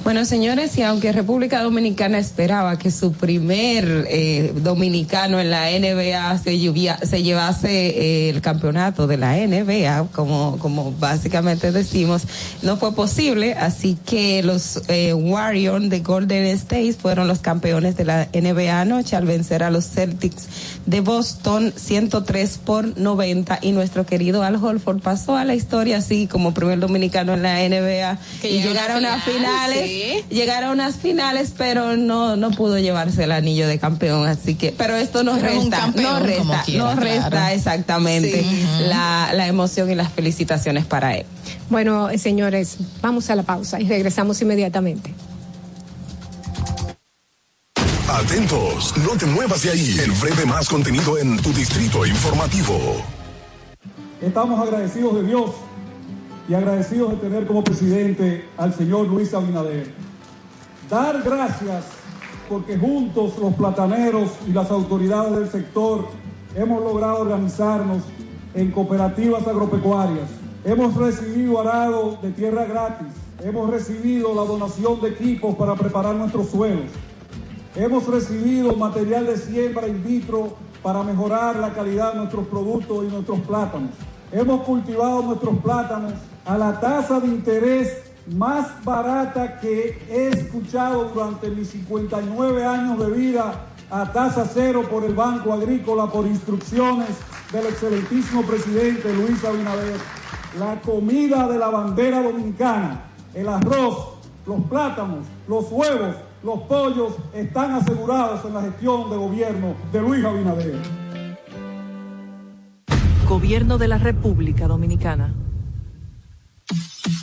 Bueno, señores, y aunque República Dominicana esperaba que su primer eh, dominicano en la NBA se, lluvia- se llevase eh, el campeonato de la NBA, como, como básicamente decimos, no fue posible, así que los eh, Warriors de Golden State fueron los campeones de la NBA anoche al vencer a los Celtics de Boston 103 por 90 y nuestro querido Al Holford pasó a la historia así como primer dominicano en la NBA Que y llegó a llegaron una final, finales, sí. Llegaron a unas finales, pero no no pudo llevarse el anillo de campeón, así que, pero esto nos Pero resta, campeón, no resta, quiera, no resta claro. exactamente Sí. la, la emoción y las felicitaciones para él. Bueno, eh, señores, vamos a la pausa y regresamos inmediatamente. Atentos, no te muevas de ahí. El breve más contenido en tu distrito informativo. Estamos agradecidos de Dios y agradecidos de tener como presidente al señor Luis Abinader. Dar gracias porque juntos los plataneros y las autoridades del sector hemos logrado organizarnos en cooperativas agropecuarias. Hemos recibido arado de tierra gratis. Hemos recibido la donación de equipos para preparar nuestros suelos. Hemos recibido material de siembra in vitro para mejorar la calidad de nuestros productos y nuestros plátanos. Hemos cultivado nuestros plátanos a la tasa de interés más barata que he escuchado durante mis 59 años de vida a tasa cero por el Banco Agrícola por instrucciones del excelentísimo presidente Luis Abinader. La comida de la bandera dominicana, el arroz, los plátanos, los huevos, los pollos están asegurados en la gestión de gobierno de Luis Abinader. Gobierno de la República Dominicana.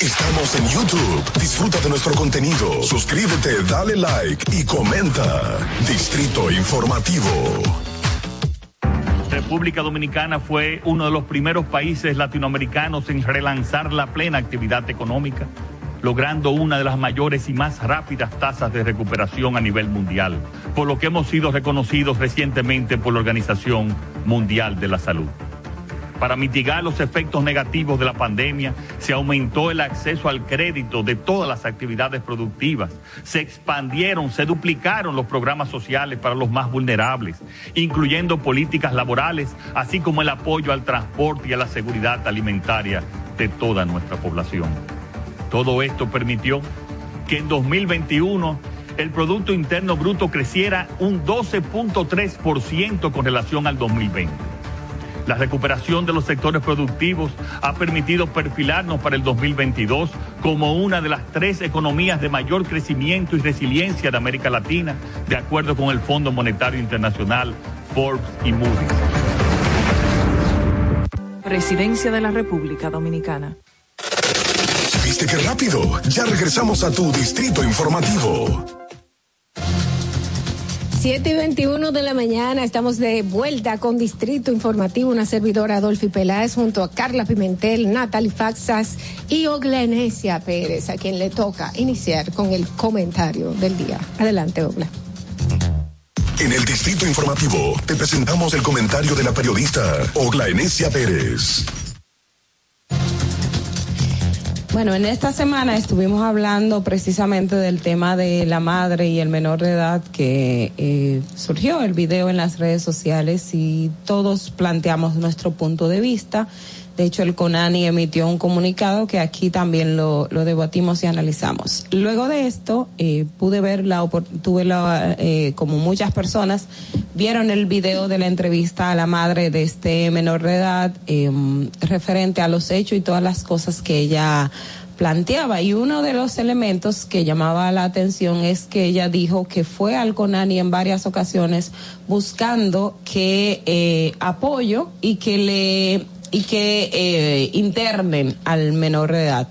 Estamos en YouTube. Disfruta de nuestro contenido. Suscríbete, dale like y comenta. Distrito Informativo. República Dominicana fue uno de los primeros países latinoamericanos en relanzar la plena actividad económica, logrando una de las mayores y más rápidas tasas de recuperación a nivel mundial, por lo que hemos sido reconocidos recientemente por la Organización Mundial de la Salud. Para mitigar los efectos negativos de la pandemia, se aumentó el acceso al crédito de todas las actividades productivas, se expandieron, se duplicaron los programas sociales para los más vulnerables, incluyendo políticas laborales, así como el apoyo al transporte y a la seguridad alimentaria de toda nuestra población. Todo esto permitió que en 2021 el Producto Interno Bruto creciera un 12.3% con relación al 2020. La recuperación de los sectores productivos ha permitido perfilarnos para el 2022 como una de las tres economías de mayor crecimiento y resiliencia de América Latina, de acuerdo con el Fondo Monetario Internacional, Forbes y Moody's. Presidencia de la República Dominicana. ¿Viste qué rápido? Ya regresamos a tu distrito informativo. 7 y 21 de la mañana, estamos de vuelta con Distrito Informativo, una servidora Adolfi Peláez junto a Carla Pimentel, Natalie Faxas y Oglenesia Pérez, a quien le toca iniciar con el comentario del día. Adelante, Ogla. En el distrito informativo te presentamos el comentario de la periodista Ogla Enesia Pérez. Bueno, en esta semana estuvimos hablando precisamente del tema de la madre y el menor de edad que eh, surgió el video en las redes sociales y todos planteamos nuestro punto de vista. De hecho, el CONANI emitió un comunicado que aquí también lo, debatimos y analizamos. Luego de esto, eh, pude ver la tuve la, eh, como muchas personas, vieron el video de la entrevista a la madre de este menor de edad, eh, referente a los hechos y todas las cosas que ella planteaba. Y uno de los elementos que llamaba la atención es que ella dijo que fue al CONANI en varias ocasiones buscando que eh, apoyo y que le y que eh, internen al menor de edad.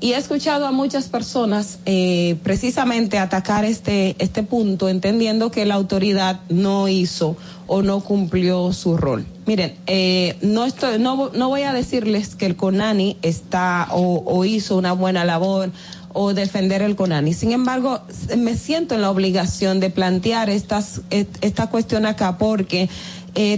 Y he escuchado a muchas personas eh, precisamente atacar este, este punto, entendiendo que la autoridad no hizo o no cumplió su rol. Miren, eh, no, estoy, no, no voy a decirles que el CONANI está o, hizo una buena labor o defender el CONANI. Sin embargo, me siento en la obligación de plantear estas, esta cuestión acá porque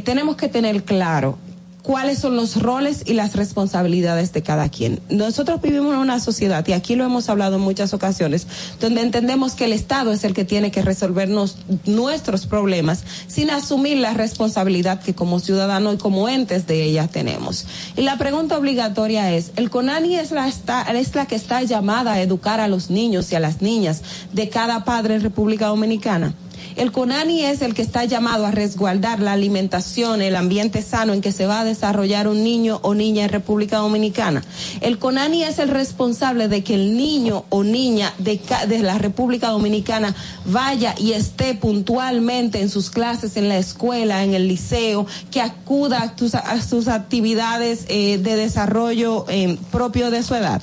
tenemos que tener claro cuáles son los roles y las responsabilidades de cada quien. Nosotros vivimos en una sociedad, y aquí lo hemos hablado en muchas ocasiones, donde entendemos que el Estado es el que tiene que resolvernos nuestros problemas sin asumir la responsabilidad que como ciudadanos y como entes de ella tenemos. Y la pregunta obligatoria es, ¿el CONANI es la, está, es la que está llamada a educar a los niños y a las niñas de cada padre en República Dominicana? El CONANI es el que está llamado a resguardar la alimentación, el ambiente sano en que se va a desarrollar un niño o niña en República Dominicana. El CONANI es el responsable de que el niño o niña de, de la República Dominicana vaya y esté puntualmente en sus clases, en la escuela, en el liceo, que acuda a, tus- a sus actividades eh, de desarrollo eh, propio de su edad.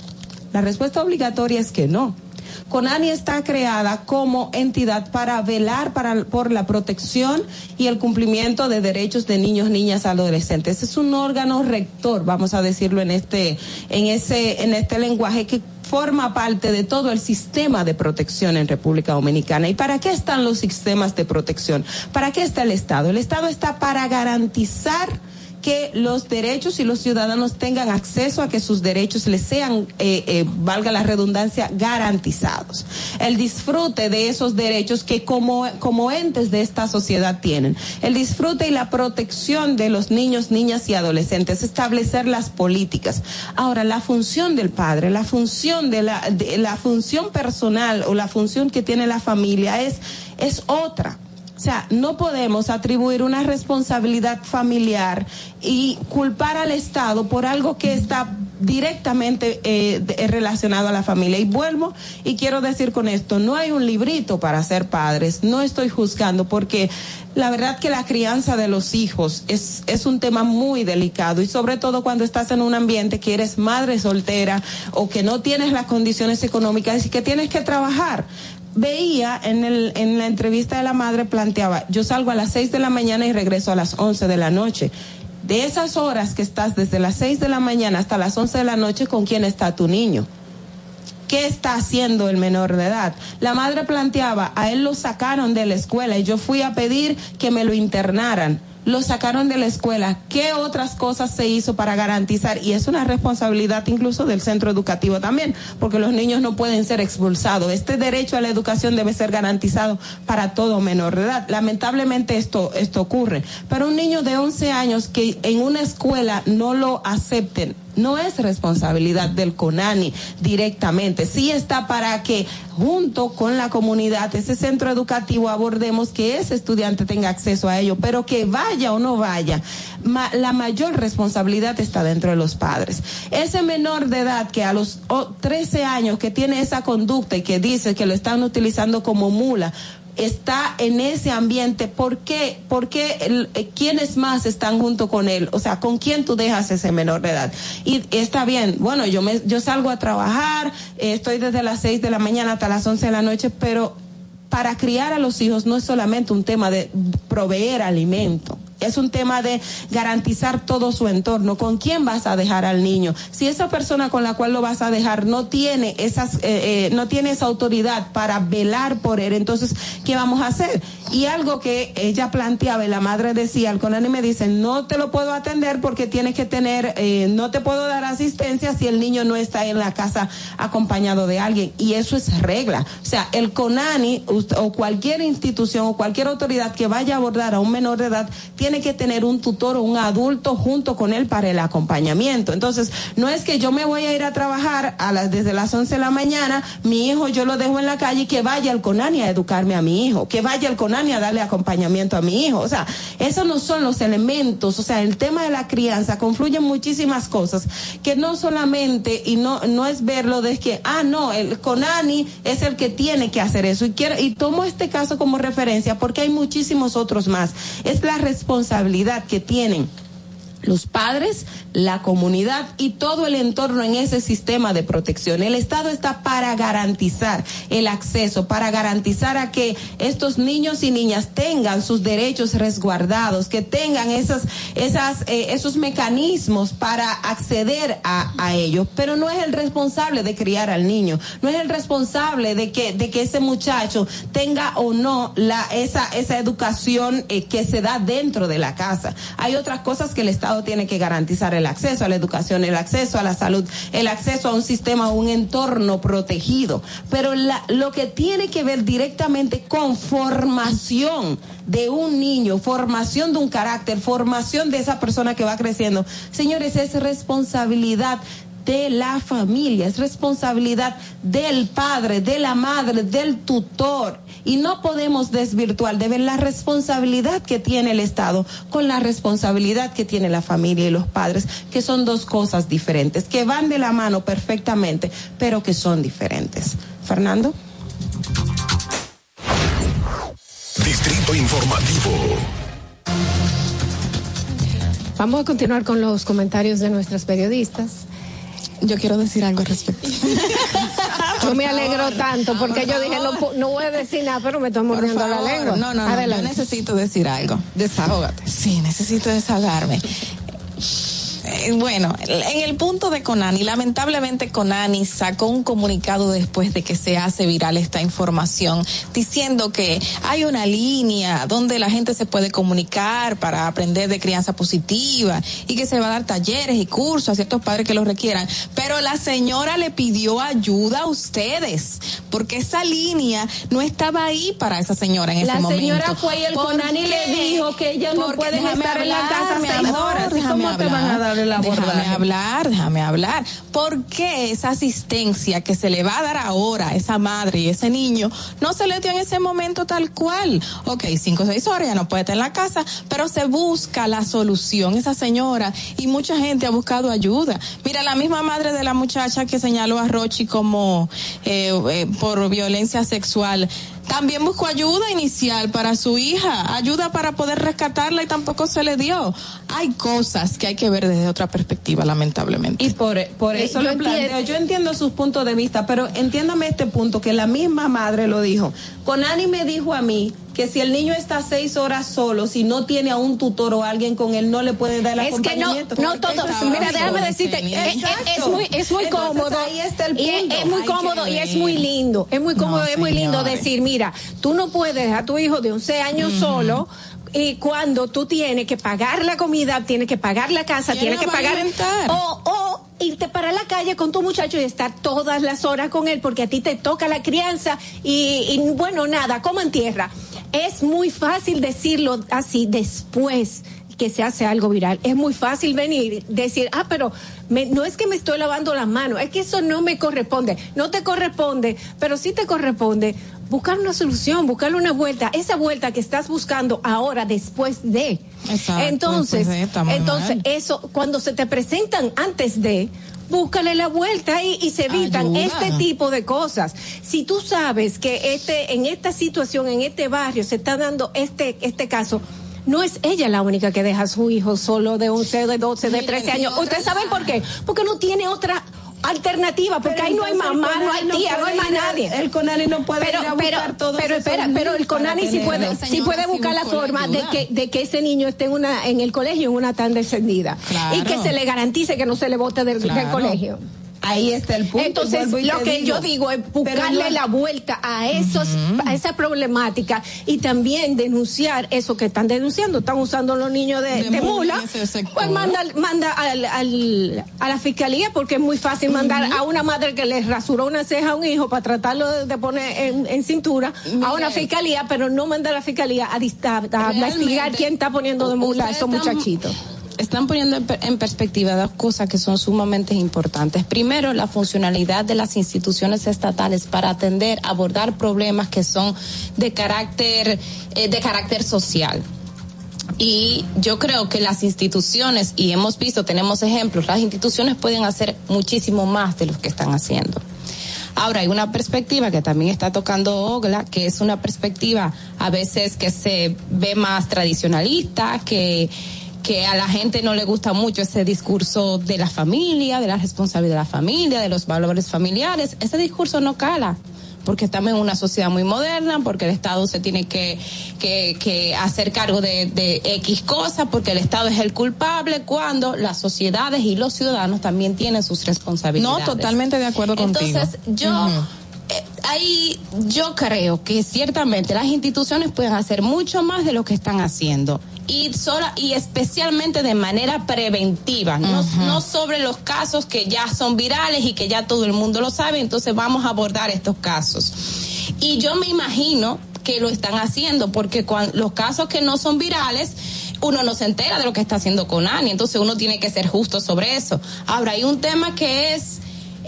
La respuesta obligatoria es que no. CONANI está creada como entidad para velar para, por la protección y el cumplimiento de derechos de niños, niñas, adolescentes. Es un órgano rector, vamos a decirlo en este, en ese, en este lenguaje que forma parte de todo el sistema de protección en República Dominicana. ¿Y para qué están los sistemas de protección? ¿Para qué está el Estado? El Estado está para garantizar que los derechos y los ciudadanos tengan acceso a que sus derechos les sean, eh, eh, valga la redundancia, garantizados. El disfrute de esos derechos que como, como entes de esta sociedad tienen. El disfrute y la protección de los niños, niñas y adolescentes. Establecer las políticas. Ahora, la función del padre, la función de la, de la función personal o la función que tiene la familia es, es otra. O sea, no podemos atribuir una responsabilidad familiar y culpar al Estado por algo que está directamente eh, relacionado a la familia. Y vuelvo y quiero decir con esto, no hay un librito para ser padres, no estoy juzgando porque la verdad que la crianza de los hijos es, es un tema muy delicado. Y sobre todo cuando estás en un ambiente que eres madre soltera o que no tienes las condiciones económicas y que tienes que trabajar veía en, el, en la entrevista de la madre planteaba, yo salgo a las 6 de la mañana y regreso a las 11 de la noche. De esas horas que estás desde las 6 de la mañana hasta las 11 de la noche, ¿con quién está tu niño? ¿Qué está haciendo el menor de edad? La madre planteaba, a él lo sacaron de la escuela y yo fui a pedir que me lo internaran. Lo sacaron de la escuela. ¿Qué otras cosas se hizo para garantizar? Y es una responsabilidad incluso del centro educativo también, porque los niños no pueden ser expulsados. Este derecho a la educación debe ser garantizado para todo menor de edad. Lamentablemente esto, esto ocurre. Pero un niño de 11 años que en una escuela no lo acepten, no es responsabilidad del CONANI directamente. Sí está para que junto con la comunidad, ese centro educativo abordemos que ese estudiante tenga acceso a ello, pero que vaya o no vaya, la mayor responsabilidad está dentro de los padres. Ese menor de edad que a los oh, 13 años que tiene esa conducta y que dice que lo están utilizando como mula, está en ese ambiente, ¿por qué? ¿Por qué el- eh, quiénes más están junto con él? O sea, ¿con quién tú dejas ese menor de edad? Y está bien, bueno, yo me, yo salgo a trabajar, eh, estoy desde las 6 de la mañana hasta las 11 de la noche, pero para criar a los hijos no es solamente un tema de proveer alimento. Es un tema de garantizar todo su entorno. ¿Con quién vas a dejar al niño? Si esa persona con la cual lo vas a dejar no tiene esas, eh, eh, no tiene esa autoridad para velar por él, entonces ¿qué vamos a hacer? Y algo que ella planteaba y la madre decía, el CONANI me dice, no te lo puedo atender porque tienes que tener, eh, no te puedo dar asistencia si el niño no está en la casa acompañado de alguien. Y eso es regla. O sea, el CONANI o cualquier institución o cualquier autoridad que vaya a abordar a un menor de edad tiene que tener un tutor o un adulto junto con él para el acompañamiento. Entonces, no es que yo me voy a ir a trabajar desde las 11 de la mañana, mi hijo yo lo dejo en la calle y que vaya al CONANI a educarme a mi hijo, que vaya al CONANI a darle acompañamiento a mi hijo. O sea, esos no son los elementos. O sea, el tema de la crianza confluyen muchísimas cosas que no solamente, y no, no es verlo de que, ah, no, el CONANI es el que tiene que hacer eso. Y y tomo este caso como referencia porque hay muchísimos otros más. Es la responsabilidad que tienen los padres, la comunidad y todo el entorno en ese sistema de protección. El Estado está para garantizar el acceso, para garantizar a que estos niños y niñas tengan sus derechos resguardados, que tengan esas, esas, eh, esos mecanismos para acceder a, a ellos. Pero no es el responsable de criar al niño, no es el responsable de que, de que ese muchacho tenga o no la, esa, esa educación eh, que se da dentro de la casa. Hay otras cosas que el Estado tiene que garantizar el acceso a la educación, el acceso a la salud, el acceso a un sistema, un entorno protegido. Pero la- lo que tiene que ver directamente con formación de un niño, formación de un carácter, formación de esa persona que va creciendo, señores, es responsabilidad de la familia, es responsabilidad del padre, de la madre, del tutor. Y no podemos desvirtuar de ver la responsabilidad que tiene el Estado con la responsabilidad que tiene la familia y los padres, que son dos cosas diferentes, que van de la mano perfectamente, pero que son diferentes. Fernando. Distrito Informativo. Vamos a continuar con los comentarios de nuestras periodistas. Yo quiero decir algo al respecto. Yo me alegro tanto porque yo dije, no, pu- no voy a decir nada, pero me estoy Por mordiendo la lengua. No, no, no. Yo necesito decir algo. Desahógate. Sí, necesito desahogarme. Eh, Bueno, en el punto de Conani, lamentablemente Conani sacó un comunicado después de que se hace viral esta información diciendo que hay una línea donde la gente se puede comunicar para aprender de crianza positiva y que se va a dar talleres y cursos a ciertos padres que lo requieran. Pero la señora le pidió ayuda a ustedes porque esa línea no estaba ahí para esa señora en La ese momento. señora fue y el ¿Por Conani le dijo que ellas no déjame estar en la casa mi amor, horas. ¿Y déjame cómo te van a dar abordaje. Déjame hablar, déjame hablar. ¿Por qué esa asistencia que se le va a dar ahora a esa madre y ese niño no se le dio en ese momento tal cual? Ok, cinco o seis horas ya no puede estar en la casa, pero se busca la solución. Esa señora y mucha gente ha buscado ayuda. Mira, la misma madre de la muchacha que señaló a Rochi como eh, eh, por violencia sexual también buscó ayuda inicial para su hija, ayuda para poder rescatarla y tampoco se le dio. Hay cosas que hay que ver desde otra perspectiva, lamentablemente. Y por, por eso Eh, lo yo planteo. entiendo- Yo entiendo sus puntos de vista, pero entiéndame este punto, que la misma madre lo dijo. Conani me dijo a mí que si el niño está seis horas solo, si no tiene a un tutor o alguien con él, no le puede dar el Es que no, no todo. Es Mira, déjame decirte, es, es- es muy, es muy Entonces, cómodo. ahí está el y es- punto. es, muy cómodo y es muy lindo. Es muy cómodo No, es muy lindo decir, mira, tú no puedes dejar a tu hijo de 11 años solo. Y cuando tú tienes que pagar la comida, tienes que pagar la casa, ¿Quién tienes que pagar. o irte para la calle con tu muchacho y estar todas las horas con él porque a ti te toca la crianza y, y, bueno, nada, como en tierra. Es muy fácil decirlo así después que se hace algo viral. Es muy fácil venir, decir, ah, pero me- no es que me estoy lavando las manos, es que eso no me corresponde. No te corresponde, pero sí te corresponde buscar una solución, buscarle una vuelta. Esa vuelta que estás buscando ahora, después de. Exacto, entonces, entonces mal. eso, cuando se te presentan antes de, búscale la vuelta y, y se evitan Ayuda. este tipo de cosas. Si tú sabes que este, en esta situación, en este barrio, se está dando este, este caso, no es ella la única que deja a su hijo solo de 11, de 12, de Mira, 13 y años. ¿Ustedes saben por qué? Porque no tiene otra alternativa, porque Pero ahí no hay mamá, no hay tía, no hay más nadie. el Conani no puede pero, ir a pero, buscar todos pero esos espera, pero el Conani sí puede, sí puede buscar la forma de que, de que ese niño esté en una, en el colegio en una tanda encendida. Claro. Y que se le garantice que no se le bote del, del Claro. colegio. Ahí está el punto. Entonces, lo que digo. yo digo es buscarle la vuelta a esos, a esa problemática y también denunciar eso que están denunciando, están usando los niños de, De de mula pues manda, manda al, al- a la fiscalía porque es muy fácil mandar a una madre que le rasuró una ceja a un hijo para tratarlo de, de poner en, en cintura a una fiscalía, pero no manda a la fiscalía a, a Realmente, investigar quién está poniendo de mula a esos muchachitos. Están poniendo en, per- en perspectiva dos cosas que son sumamente importantes. Primero, la funcionalidad de las instituciones estatales para atender, abordar problemas que son de carácter, eh, de carácter social. Y yo creo que las instituciones, y hemos visto, tenemos ejemplos, las instituciones pueden hacer muchísimo más de lo que están haciendo. Ahora, hay una perspectiva que también está tocando Ogla, que es una perspectiva a veces que se ve más tradicionalista, que, que a la gente no le gusta mucho ese discurso de la familia, de la responsabilidad de la familia, de los valores familiares. Ese discurso no cala porque estamos en una sociedad muy moderna, porque el Estado se tiene que, que, que hacer cargo de, de X cosas, porque el Estado es el culpable, cuando las sociedades y los ciudadanos también tienen sus No, responsabilidades. totalmente de acuerdo contigo. Entonces, yo, eh, ahí yo creo que ciertamente las instituciones pueden hacer mucho más de lo que están haciendo. Y sola, y especialmente de manera preventiva, no, no sobre los casos que ya son virales y que ya todo el mundo lo sabe, entonces vamos a abordar estos casos. Y yo me imagino que lo están haciendo, porque cuando, los casos que no son virales, uno no se entera de lo que está haciendo Conani, entonces uno tiene que ser justo sobre eso. Ahora, hay un tema que es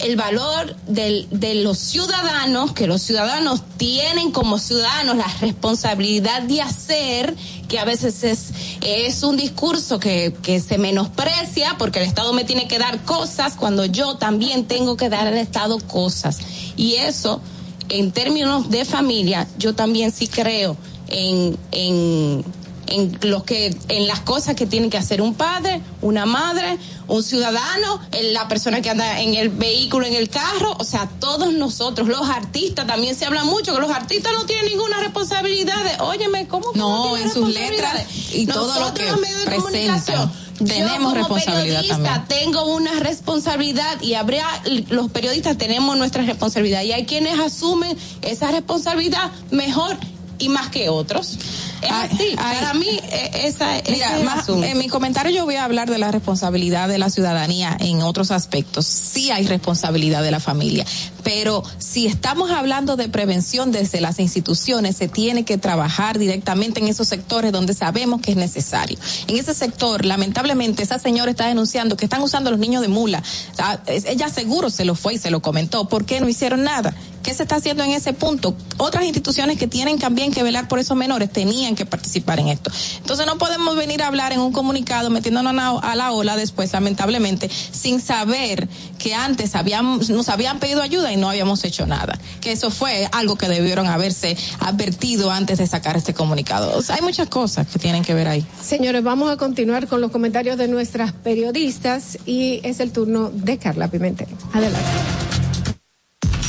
el valor del, de los ciudadanos, que los ciudadanos tienen como ciudadanos la responsabilidad de hacer, que a veces es, es un discurso que, que se menosprecia porque el Estado me tiene que dar cosas cuando yo también tengo que dar al Estado cosas. Y eso, en términos de familia, yo también sí creo en, en, en lo que en las cosas que tiene que hacer un padre, una madre, un ciudadano, en la persona que anda en el vehículo, en el carro, o sea, todos nosotros, los artistas, también se habla mucho que los artistas no tienen ninguna responsabilidad de, óyeme, ¿cómo que No, tienen en sus letras y todo lo Nosotros, que los medios de comunicación, tenemos yo como responsabilidad periodista también. tengo una responsabilidad y habría los periodistas tenemos nuestra responsabilidad y hay quienes asumen esa responsabilidad mejor y más que otros. Es así. Para mí, eh, esa, ese Mira, es el más- asunto. en mi comentario yo voy a hablar de la responsabilidad de la ciudadanía en otros aspectos. Sí hay responsabilidad de la familia, pero si estamos hablando de prevención desde las instituciones, se tiene que trabajar directamente en esos sectores donde sabemos que es necesario. En ese sector, lamentablemente, esa señora está denunciando que están usando a los niños de mula. Es- ella seguro se lo fue y se lo comentó. ¿Por qué no hicieron nada? ¿Qué se está haciendo en ese punto? Otras instituciones que tienen también que velar por esos menores tenían que participar en esto. Entonces no podemos venir a hablar en un comunicado metiéndonos a la ola después, lamentablemente, sin saber que antes habían, nos habían pedido ayuda y no habíamos hecho nada. Que eso fue algo que debieron haberse advertido antes de sacar este comunicado. Hay muchas cosas que tienen que ver ahí. Señores, vamos a continuar con los comentarios de nuestras periodistas y es el turno de Carla Pimentel. Adelante.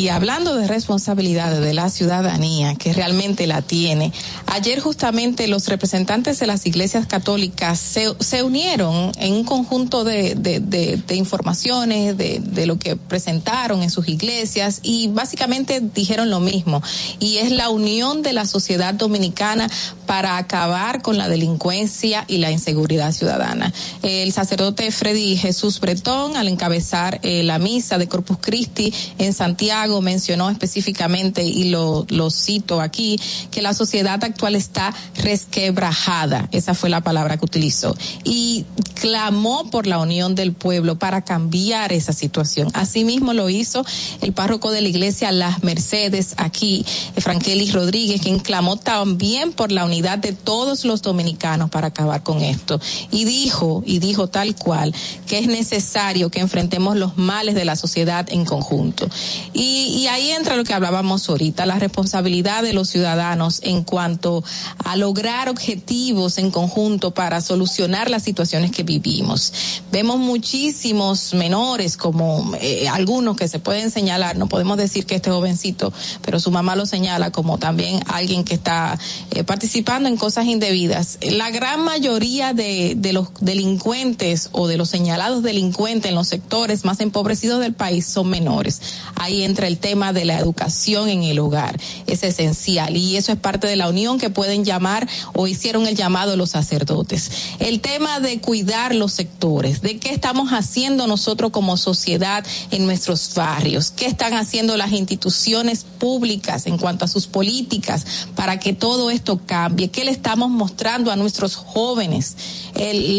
Y hablando de responsabilidades de la ciudadanía, que realmente la tiene, ayer justamente los representantes de las iglesias católicas se, se unieron en un conjunto de, de, de- informaciones, de, de lo que presentaron en sus iglesias y básicamente dijeron lo mismo. Y es la unión de la sociedad dominicana para acabar con la delincuencia y la inseguridad ciudadana. El sacerdote Freddy Jesús Bretón, al encabezar eh, la misa de Corpus Christi en Santiago, mencionó específicamente, y lo, lo cito aquí, que la sociedad actual está resquebrajada. Esa fue la palabra que utilizó. Y clamó por la unión del pueblo para cambiar esa situación. Asimismo lo hizo el párroco de la iglesia Las Mercedes aquí, Frankelis Rodríguez, quien clamó también por la unidad de todos los dominicanos para acabar con esto. Y dijo, y dijo tal cual, que es necesario que enfrentemos los males de la sociedad en conjunto. Y, y ahí entra lo que hablábamos ahorita, la responsabilidad de los ciudadanos en cuanto a lograr objetivos en conjunto para solucionar las situaciones que vivimos. Vemos muchísimos menores, como eh, algunos que se pueden señalar, no podemos decir que este jovencito, pero su mamá lo señala como también alguien que está eh, participando en cosas indebidas. La gran mayoría de, de los delincuentes o de los señalados delincuentes en los sectores más empobrecidos del país son menores. Ahí entra el tema de la educación en el hogar. Es esencial. Y eso es parte de la unión que pueden llamar o hicieron el llamado los sacerdotes. El tema de cuidar los sectores, de qué estamos haciendo nosotros como sociedad en nuestros barrios, qué están haciendo las instituciones públicas en cuanto a sus políticas para que todo esto cambie, qué le estamos mostrando a nuestros jóvenes,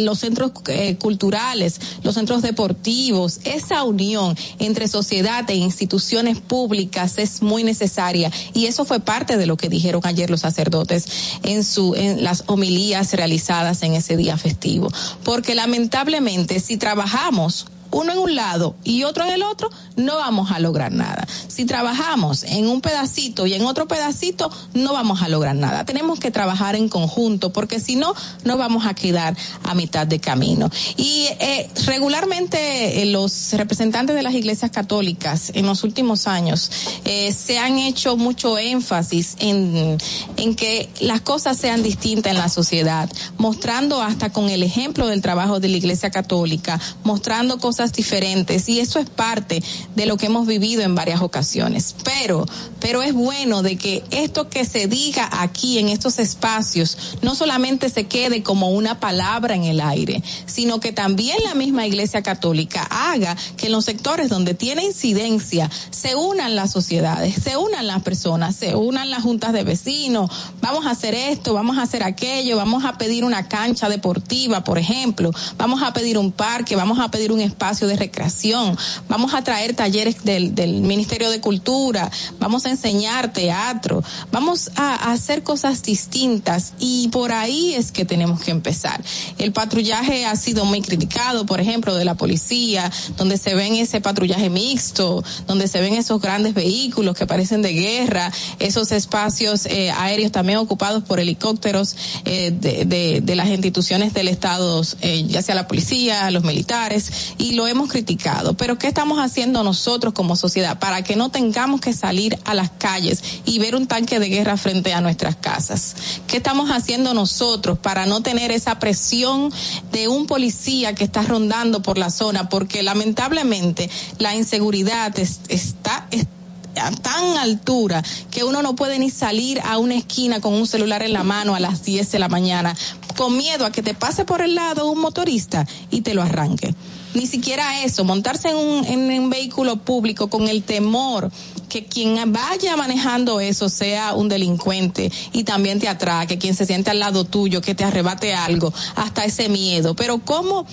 los centros eh, culturales, los centros deportivos, esa unión entre sociedad e instituciones públicas es muy necesaria. Y eso fue parte de lo que dijeron ayer los sacerdotes en su en las homilías realizadas en ese día festivo, porque lamentablemente si trabajamos uno en un lado y otro en el otro, no vamos a lograr nada. Si trabajamos en un pedacito y en otro pedacito, no vamos a lograr nada. Tenemos que trabajar en conjunto, porque si no, nos vamos a quedar a mitad de camino. Y eh, regularmente eh, los representantes de las iglesias católicas en los últimos años eh, se han hecho mucho énfasis en, en que las cosas sean distintas en la sociedad, mostrando hasta con el ejemplo del trabajo de la iglesia católica, mostrando cosas diferentes. Y eso es parte de lo que hemos vivido en varias ocasiones. Pero, pero es bueno de que esto que se diga aquí en estos espacios no solamente se quede como una palabra en el aire, sino que también la misma iglesia católica haga que en los sectores donde tiene incidencia se unan las sociedades, se unan las personas, se unan las juntas de vecinos, vamos a hacer esto, vamos a hacer aquello, vamos a pedir una cancha deportiva, por ejemplo, vamos a pedir un parque, vamos a pedir un espacio de recreación, vamos a traer talleres del, del Ministerio de Cultura, vamos a enseñar teatro, vamos a, hacer cosas distintas. Y por ahí es que tenemos que empezar. El patrullaje ha sido muy criticado, por ejemplo, de la policía, donde se ven ese patrullaje mixto, donde se ven esos grandes vehículos que parecen de guerra, esos espacios eh, aéreos también ocupados por helicópteros eh, de, las instituciones del Estado, eh, ya sea la policía, los militares, y lo hemos criticado, pero ¿qué estamos haciendo nosotros como sociedad para que no tengamos que salir a las calles y ver un tanque de guerra frente a nuestras casas? ¿Qué estamos haciendo nosotros para no tener esa presión de un policía que está rondando por la zona? Porque lamentablemente la inseguridad es- está, es- a tan altura que uno no puede ni salir a una esquina con un celular en la mano a las 10 de la mañana con miedo a que te pase por el lado un motorista y te lo arranque. Ni siquiera eso, montarse en un, en un vehículo público con el temor que quien vaya manejando eso sea un delincuente y también te atraque, quien se siente al lado tuyo, que te arrebate algo, hasta ese miedo. Pero ¿cómo,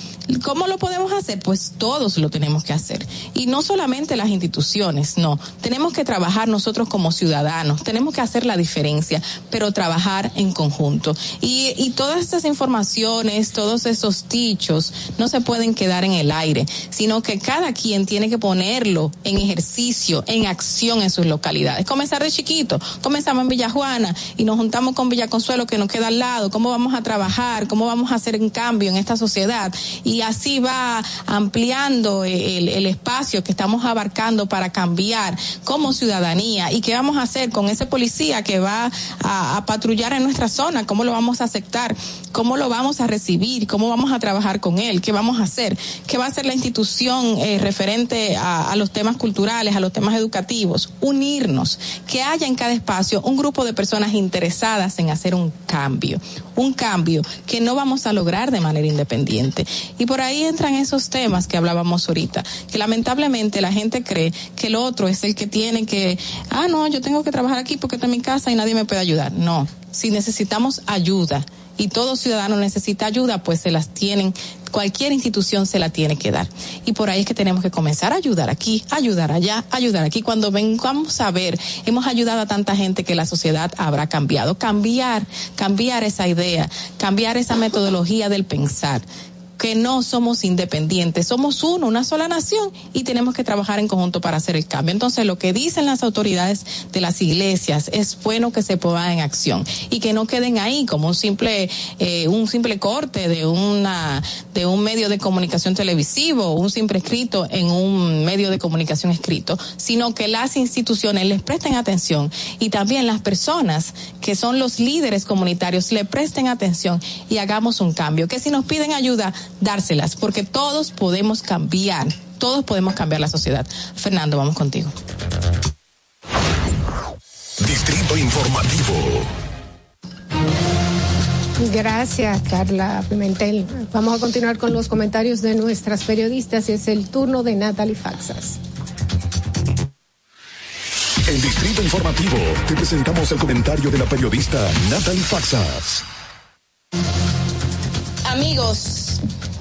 cómo lo podemos hacer? Pues todos lo tenemos que hacer. Y no solamente las instituciones, no. Tenemos que trabajar nosotros como ciudadanos, tenemos que hacer la diferencia, pero trabajar en conjunto. Y, y todas estas informaciones, todos esos dichos, no se pueden quedar en el aire, sino que cada quien tiene que ponerlo en ejercicio, en acción en sus localidades. Comenzar de chiquito, comenzamos en Villajuana y nos juntamos con Villaconsuelo que nos queda al lado, cómo vamos a trabajar, cómo vamos a hacer un cambio en esta sociedad y así va ampliando el, el espacio que estamos abarcando para cambiar como ciudadanía. Y qué vamos a hacer con ese policía que va a, patrullar en nuestra zona, cómo lo vamos a aceptar, cómo lo vamos a recibir, cómo vamos a trabajar con él, qué vamos a hacer, qué va a hacer la institución eh, referente a los temas culturales, a los temas educativos, unirnos, que haya en cada espacio un grupo de personas interesadas en hacer un cambio, un cambio que no vamos a lograr de manera independiente. Y por ahí entran esos temas que hablábamos ahorita, que lamentablemente la gente cree que el otro es el que tiene que, ah, no, yo tengo que trabajar aquí porque está en mi casa y nadie me puede ayudar. No, si necesitamos ayuda y todo ciudadano necesita ayuda, pues se las tienen, cualquier institución se la tiene que dar. Y por ahí es que tenemos que comenzar a ayudar aquí, ayudar allá, ayudar aquí. Cuando vengamos a ver, hemos ayudado a tanta gente que la sociedad habrá cambiado. Cambiar, cambiar esa idea, cambiar esa metodología del pensar que no somos independientes, somos uno, una sola nación y tenemos que trabajar en conjunto para hacer el cambio. Entonces, lo que dicen las autoridades de las iglesias es bueno que se ponga en acción y que no queden ahí como un simple eh, un simple corte de una de un medio de comunicación televisivo, un simple escrito en un medio de comunicación escrito, sino que las instituciones les presten atención y también las personas que son los líderes comunitarios le presten atención y hagamos un cambio. Que si nos piden ayuda, dárselas, porque todos podemos cambiar, todos podemos cambiar la sociedad. Fernando, vamos contigo. Distrito Informativo. Gracias, Carla Pimentel. Vamos a continuar con los comentarios de nuestras periodistas y es el turno de Natalie Faxas. En Distrito Informativo te presentamos el comentario de la periodista Natalie Faxas. Amigos,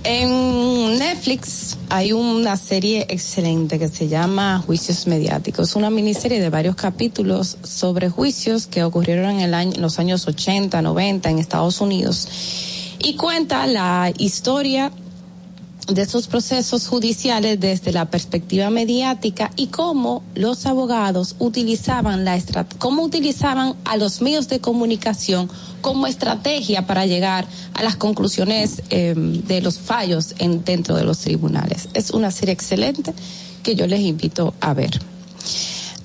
en Netflix hay una serie excelente que se llama Juicios Mediáticos, una miniserie de varios capítulos sobre juicios que ocurrieron en, el año, en los años 80, 90 en Estados Unidos. Y cuenta la historia de esos procesos judiciales desde la perspectiva mediática y cómo los abogados utilizaban la cómo utilizaban a los medios de comunicación como estrategia para llegar a las conclusiones eh, de los fallos en, dentro de los tribunales. Es una serie excelente que yo les invito a ver.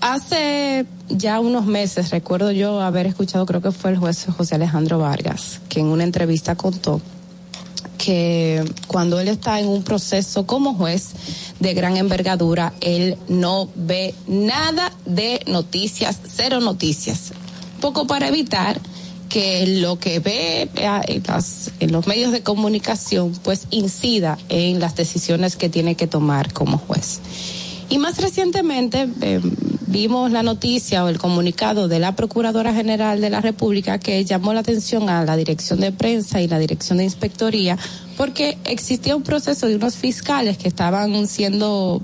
Hace ya unos meses recuerdo yo haber escuchado, creo que fue el juez José Alejandro Vargas, que en una entrevista contó que cuando él está en un proceso como juez de gran envergadura, él no ve nada de noticias, cero noticias. Poco para evitar que lo que ve en, los medios de comunicación pues incida en las decisiones que tiene que tomar como juez. Y más recientemente eh, vimos la noticia o el comunicado de la Procuradora General de la República que llamó la atención a la Dirección de Prensa y la Dirección de Inspectoría porque existía un proceso de unos fiscales que estaban siendo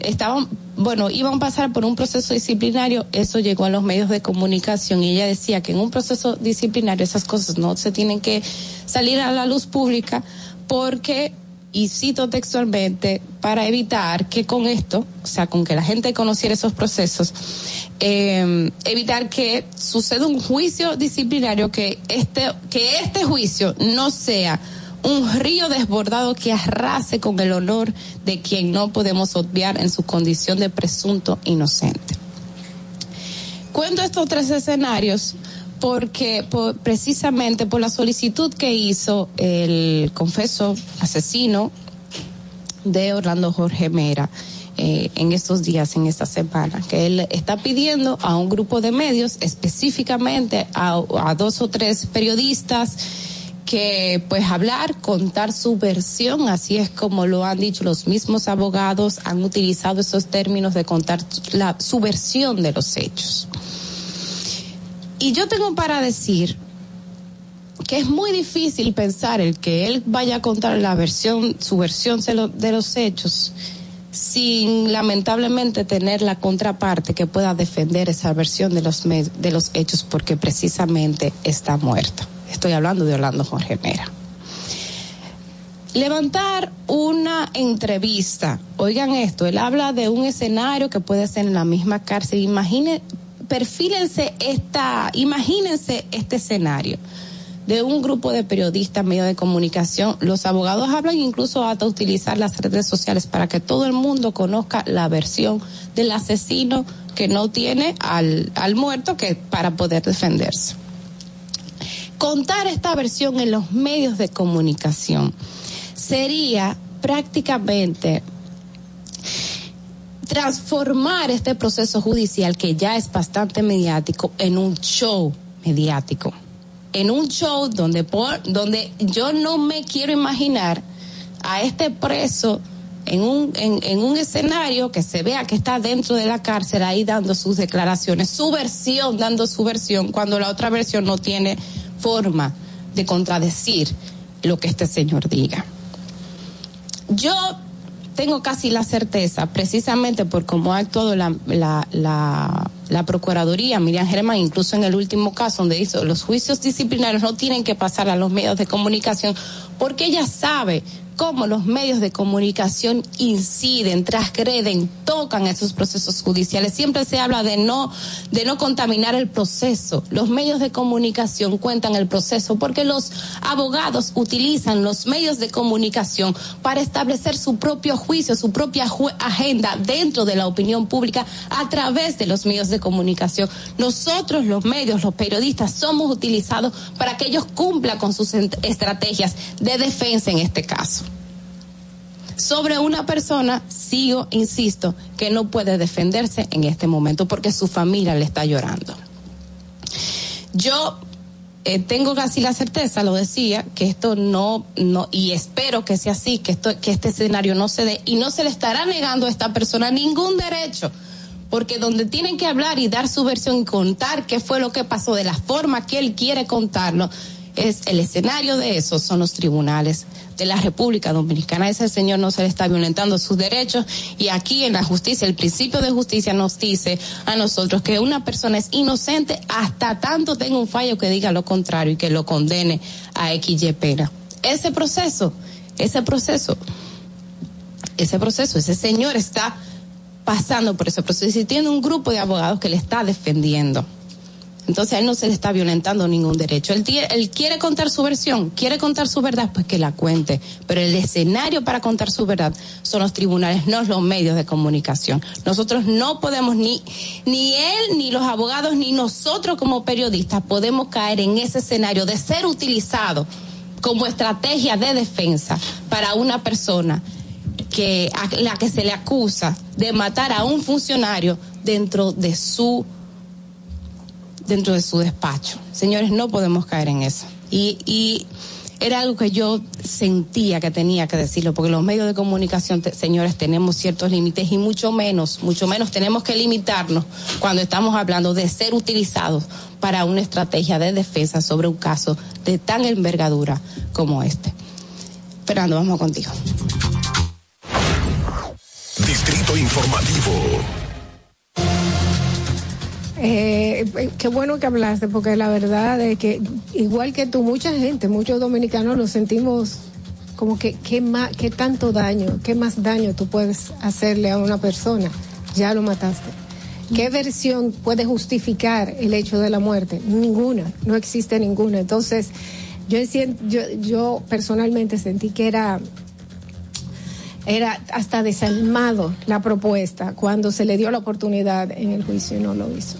estaban, bueno, iban a pasar por un proceso disciplinario, eso llegó a los medios de comunicación y ella decía que en un proceso disciplinario esas cosas no se tienen que salir a la luz pública porque y cito textualmente, para evitar que con esto, o sea, con que la gente conociera esos procesos, eh, evitar que suceda un juicio disciplinario, que este, que este juicio no sea un río desbordado que arrase con el honor de quien no podemos obviar en su condición de presunto inocente. Cuento estos tres escenarios porque por- precisamente por la solicitud que hizo el confeso asesino de Orlando Jorge Mera eh, en estos días, en esta semana, que él está pidiendo a un grupo de medios, específicamente a, a dos o tres periodistas, que pues hablar, contar su versión, así es como lo han dicho los mismos abogados, han utilizado esos términos de contar la, su versión de los hechos. Y yo tengo para decir que es muy difícil pensar el que él vaya a contar la versión, su versión de, lo- de los hechos, sin lamentablemente tener la contraparte que pueda defender esa versión de los, de los hechos porque precisamente está muerta. Estoy hablando de Orlando Jorge Mera. Levantar una entrevista, oigan esto, él habla de un escenario que puede ser en la misma cárcel. Imagine, perfílense esta, imagínense este escenario de un grupo de periodistas, medios de comunicación. Los abogados hablan incluso hasta utilizar las redes sociales para que todo el mundo conozca la versión del asesino que no tiene al, al muerto que para poder defenderse. Contar esta versión en los medios de comunicación sería prácticamente transformar este proceso judicial que ya es bastante mediático en un show mediático. En un show donde por, donde yo no me quiero imaginar a este preso en un, en, en un escenario que se vea que está dentro de la cárcel ahí dando sus declaraciones, su versión, dando su versión, cuando la otra versión no tiene forma de contradecir lo que este señor diga. Yo tengo casi la certeza, precisamente por cómo ha actuado la, la, la, la Procuraduría, Miriam Germán, incluso en el último caso donde hizo los juicios disciplinarios no tienen que pasar a los medios de comunicación, porque ella sabe cómo los medios de comunicación inciden, transgreden, tocan esos procesos judiciales. Siempre se habla de no, de no contaminar el proceso. Los medios de comunicación cuentan el proceso porque los abogados utilizan los medios de comunicación para establecer su propio juicio, su propia agenda dentro de la opinión pública a través de los medios de comunicación. Nosotros, los medios, los periodistas, somos utilizados para que ellos cumplan con sus estrategias de defensa en este caso sobre una persona, sigo, insisto, que no puede defenderse en este momento porque su familia le está llorando. Yo eh, tengo casi la certeza, lo decía, que esto no, no, y espero que sea así, que esto, que este escenario no se dé, y no se le estará negando a esta persona ningún derecho. Porque donde tienen que hablar y dar su versión y contar qué fue lo que pasó de la forma que él quiere contarlo, es el escenario de eso, son los tribunales de la República Dominicana. Ese señor no se le está violentando sus derechos y aquí en la justicia, el principio de justicia nos dice a nosotros que una persona es inocente hasta tanto tenga un fallo que diga lo contrario y que lo condene a XY pena. Ese proceso, ese proceso, ese proceso, ese señor está pasando por ese proceso y tiene un grupo de abogados que le está defendiendo. Entonces a él no se le está violentando ningún derecho. Él, tie- él quiere contar su versión, quiere contar su verdad, pues que la cuente. Pero el escenario para contar su verdad son los tribunales, no los medios de comunicación. Nosotros no podemos, ni, ni él, ni los abogados, ni nosotros como periodistas podemos caer en ese escenario de ser utilizado como estrategia de defensa para una persona que a la que se le acusa de matar a un funcionario dentro de su dentro de su despacho. Señores, no podemos caer en eso. Y, y era algo que yo sentía que tenía que decirlo, porque los medios de comunicación, señores, tenemos ciertos límites y mucho menos, mucho menos tenemos que limitarnos cuando estamos hablando de ser utilizados para una estrategia de defensa sobre un caso de tan envergadura como este. Fernando, vamos contigo. Distrito Informativo. Eh, eh, qué bueno que hablaste, porque la verdad es que, igual que tú, mucha gente, muchos dominicanos nos sentimos como que, ¿qué, más, qué tanto daño, qué más daño tú puedes hacerle a una persona? Ya lo mataste. ¿Qué versión puede justificar el hecho de la muerte? Ninguna, no existe ninguna. Entonces, Yo, yo, yo personalmente sentí que era era hasta desalmado la propuesta cuando se le dio la oportunidad en el juicio y no lo hizo.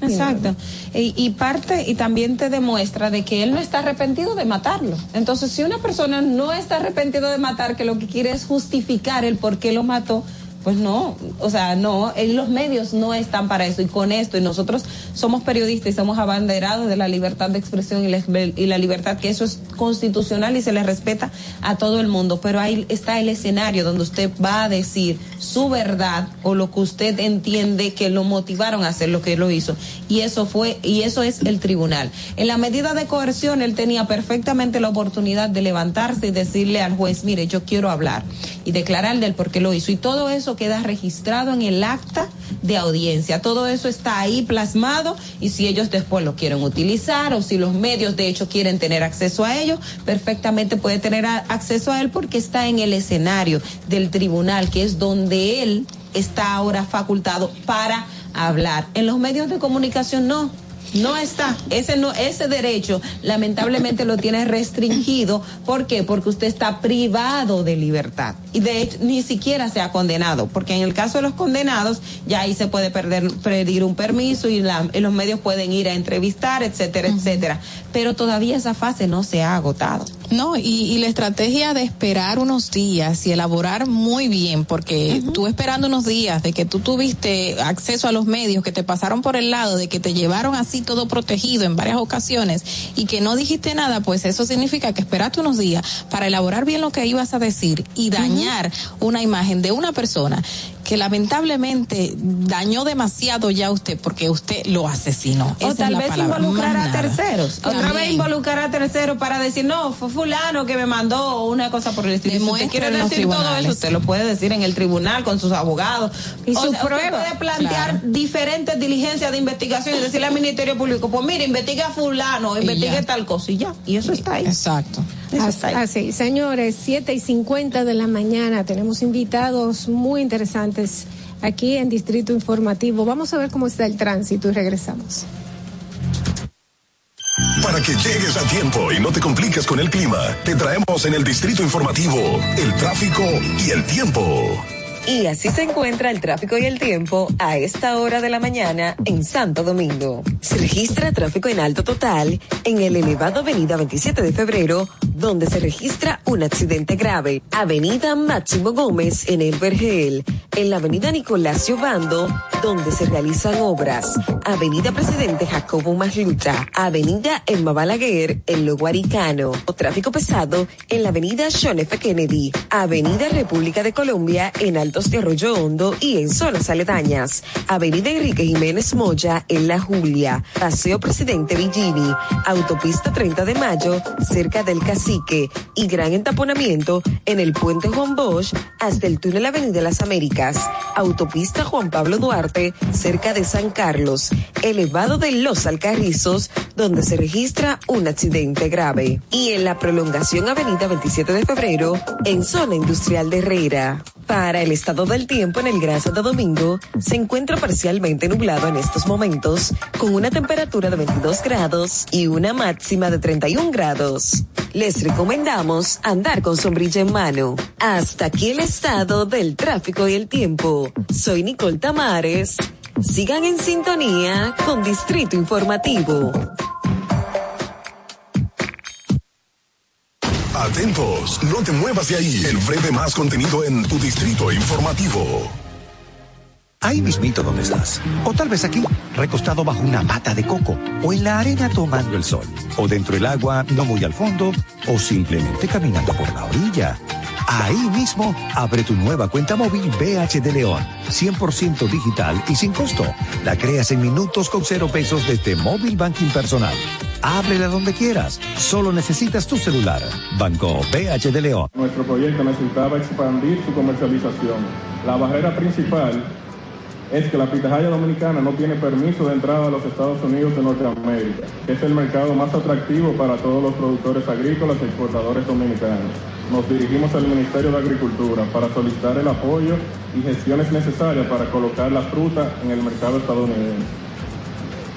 Exacto. Y, y parte, y también te demuestra de que él no está arrepentido de matarlo. Entonces, si una persona no está arrepentido de matar, que lo que quiere es justificar el por qué lo mató, pues no, o sea, no, los medios no están para eso. Y con esto, y nosotros somos periodistas y somos abanderados de la libertad de expresión y la, libertad, que eso es constitucional y se le respeta a todo el mundo. Pero ahí está el escenario donde usted va a decir su verdad o lo que usted entiende que lo motivaron a hacer lo que lo hizo. Y eso fue, y eso es el tribunal. En la medida de coerción, él tenía perfectamente la oportunidad de levantarse y decirle al juez, mire, yo quiero hablar y declararle el por qué lo hizo. Y todo eso queda registrado en el acta de audiencia. Todo eso está ahí plasmado y si ellos después lo quieren utilizar o si los medios de hecho quieren tener acceso a ello, perfectamente puede tener acceso a él porque está en el escenario del tribunal, que es donde él está ahora facultado para hablar. En los medios de comunicación no. No está, ese no, ese derecho lamentablemente lo tiene restringido. ¿Por qué? Porque usted está privado de libertad. Y de hecho ni siquiera se ha condenado, porque en el caso de los condenados ya ahí se puede perder, pedir un permiso y, la- y los medios pueden ir a entrevistar, etcétera, etcétera. Pero todavía esa fase no se ha agotado. No, y, y la estrategia de esperar unos días y elaborar muy bien, porque tú esperando unos días de que tú tuviste acceso a los medios que te pasaron por el lado, de que te llevaron así todo protegido en varias ocasiones y que no dijiste nada, pues eso significa que esperaste unos días para elaborar bien lo que ibas a decir y dañar una imagen de una persona que lamentablemente dañó demasiado ya a usted porque usted lo asesinó. Esa O es tal la vez palabra, involucrar más a nada. terceros. Otra vez involucrar a terceros para decir, no, fue fulano que me mandó una cosa por el estilo. Si usted quiere en los decir todo tribunales. eso, usted lo puede decir en el tribunal con sus abogados. Y o su sea, usted prueba. puede plantear diferentes diligencias de investigación y decirle al Ministerio Público, pues mire, investiga a fulano, investigue tal cosa y ya. Y eso está ahí. Exacto. Eso Así, está ahí. así. señores, 7 y 50 de la mañana tenemos invitados muy interesantes aquí en Distrito Informativo. Vamos a ver cómo está el tránsito y regresamos. Para que llegues a tiempo y no te compliques con el clima, te traemos en el Distrito Informativo el tráfico y el tiempo. Y así se encuentra el tráfico y el tiempo a esta hora de la mañana en Santo Domingo. Se registra tráfico en alto total en el elevado Avenida 27 de Febrero, donde se registra un accidente grave. Avenida Máximo Gómez en el Vergel. En la Avenida Nicolás Bando, donde se realizan obras. Avenida Presidente Jacobo Masluta. Avenida Emma Balaguer en Lo Guaricano. Tráfico pesado en la Avenida John F. Kennedy. Avenida República de Colombia en De Arroyo Hondo y en zonas aledañas. Avenida Enrique Jiménez Moya en La Julia. Paseo Presidente Villini. Autopista 30 de Mayo cerca del Cacique. Y gran entaponamiento en el Puente Juan Bosch hasta el túnel Avenida Las Américas. Autopista Juan Pablo Duarte cerca de San Carlos. Elevado de Los Alcarrizos donde se registra un accidente grave. Y en la prolongación Avenida 27 de Febrero en zona industrial de Herrera. Para el del tiempo en el Gran Santo Domingo, se encuentra parcialmente nublado en estos momentos, con una temperatura de 22 grados y una máxima de 31 grados. Les recomendamos andar con sombrilla en mano. Hasta aquí el estado del tráfico y el tiempo. Soy Nicole Tamares. Sigan en sintonía con Distrito Informativo. Atentos, no te muevas de ahí. El breve más contenido en tu Distrito Informativo. Ahí mismito donde estás. O tal vez aquí, recostado bajo una mata de coco. O en la arena tomando el sol. O dentro del agua, no muy al fondo. O simplemente caminando por la orilla. Ahí mismo, abre tu nueva cuenta móvil BH de León. 100% digital y sin costo. La creas en minutos con cero pesos desde Móvil Banking Personal. Ábrela donde quieras. Solo necesitas tu celular. Banco BH de León. Nuestro proyecto necesitaba expandir su comercialización. La barrera principal es que la pitahaya dominicana no tiene permiso de entrada a los Estados Unidos de Norteamérica, es el mercado más atractivo para todos los productores agrícolas y exportadores dominicanos. Nos dirigimos al Ministerio de Agricultura para solicitar el apoyo y gestiones necesarias para colocar la fruta en el mercado estadounidense.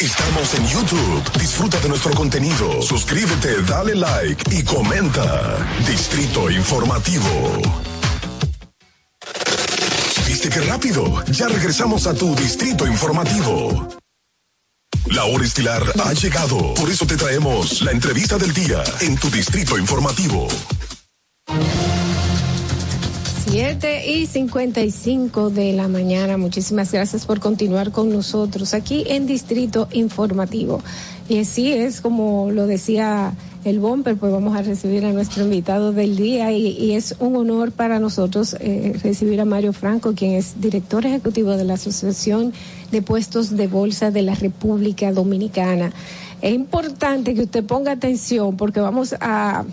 Estamos en YouTube. Disfruta de nuestro contenido. Suscríbete, dale like y comenta. Distrito Informativo. ¿Viste qué rápido? Ya regresamos a tu Distrito Informativo. La hora estilar ha llegado. Por eso te traemos la entrevista del día en tu Distrito Informativo. 7 y 55 de la mañana. Muchísimas gracias por continuar con nosotros aquí en Distrito Informativo. Y así es como lo decía el Bomber, pues vamos a recibir a nuestro invitado del día y, y es un honor para nosotros eh, recibir a Mario Franco, quien es director ejecutivo de la Asociación de Puestos de Bolsa de la República Dominicana. Es importante que usted ponga atención porque vamos a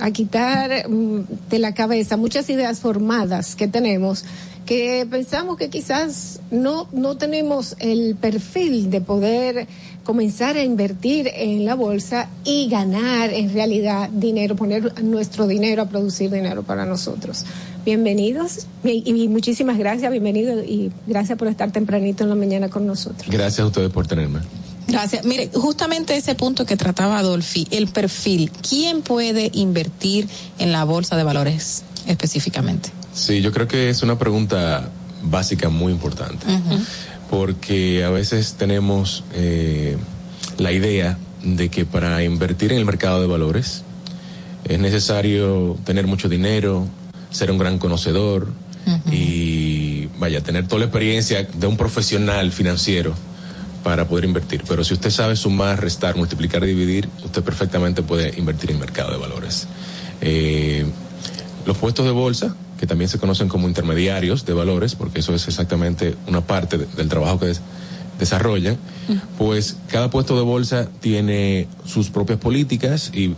a quitar mm, de la cabeza muchas ideas formadas que tenemos que pensamos que quizás no, no tenemos el perfil de poder comenzar a invertir en la bolsa y ganar en realidad dinero, poner nuestro dinero a producir dinero para nosotros. Bienvenidos y, muchísimas gracias, bienvenido y gracias por estar tempranito en la mañana con nosotros. Gracias a ustedes por tenerme. Gracias. Mire, justamente ese punto que trataba Adolfi, el perfil. ¿Quién puede invertir en la bolsa de valores específicamente? Sí, yo creo que es una pregunta básica muy importante, porque a veces tenemos eh, la idea de que para invertir en el mercado de valores es necesario tener mucho dinero, ser un gran conocedor y vaya, tener toda la experiencia de un profesional financiero para poder invertir. Pero si usted sabe sumar, restar, multiplicar, dividir, usted perfectamente puede invertir en el mercado de valores. Eh, los puestos de bolsa, que también se conocen como intermediarios de valores, porque eso es exactamente una parte de- del trabajo que des- desarrollan, pues cada puesto de bolsa tiene sus propias políticas y, y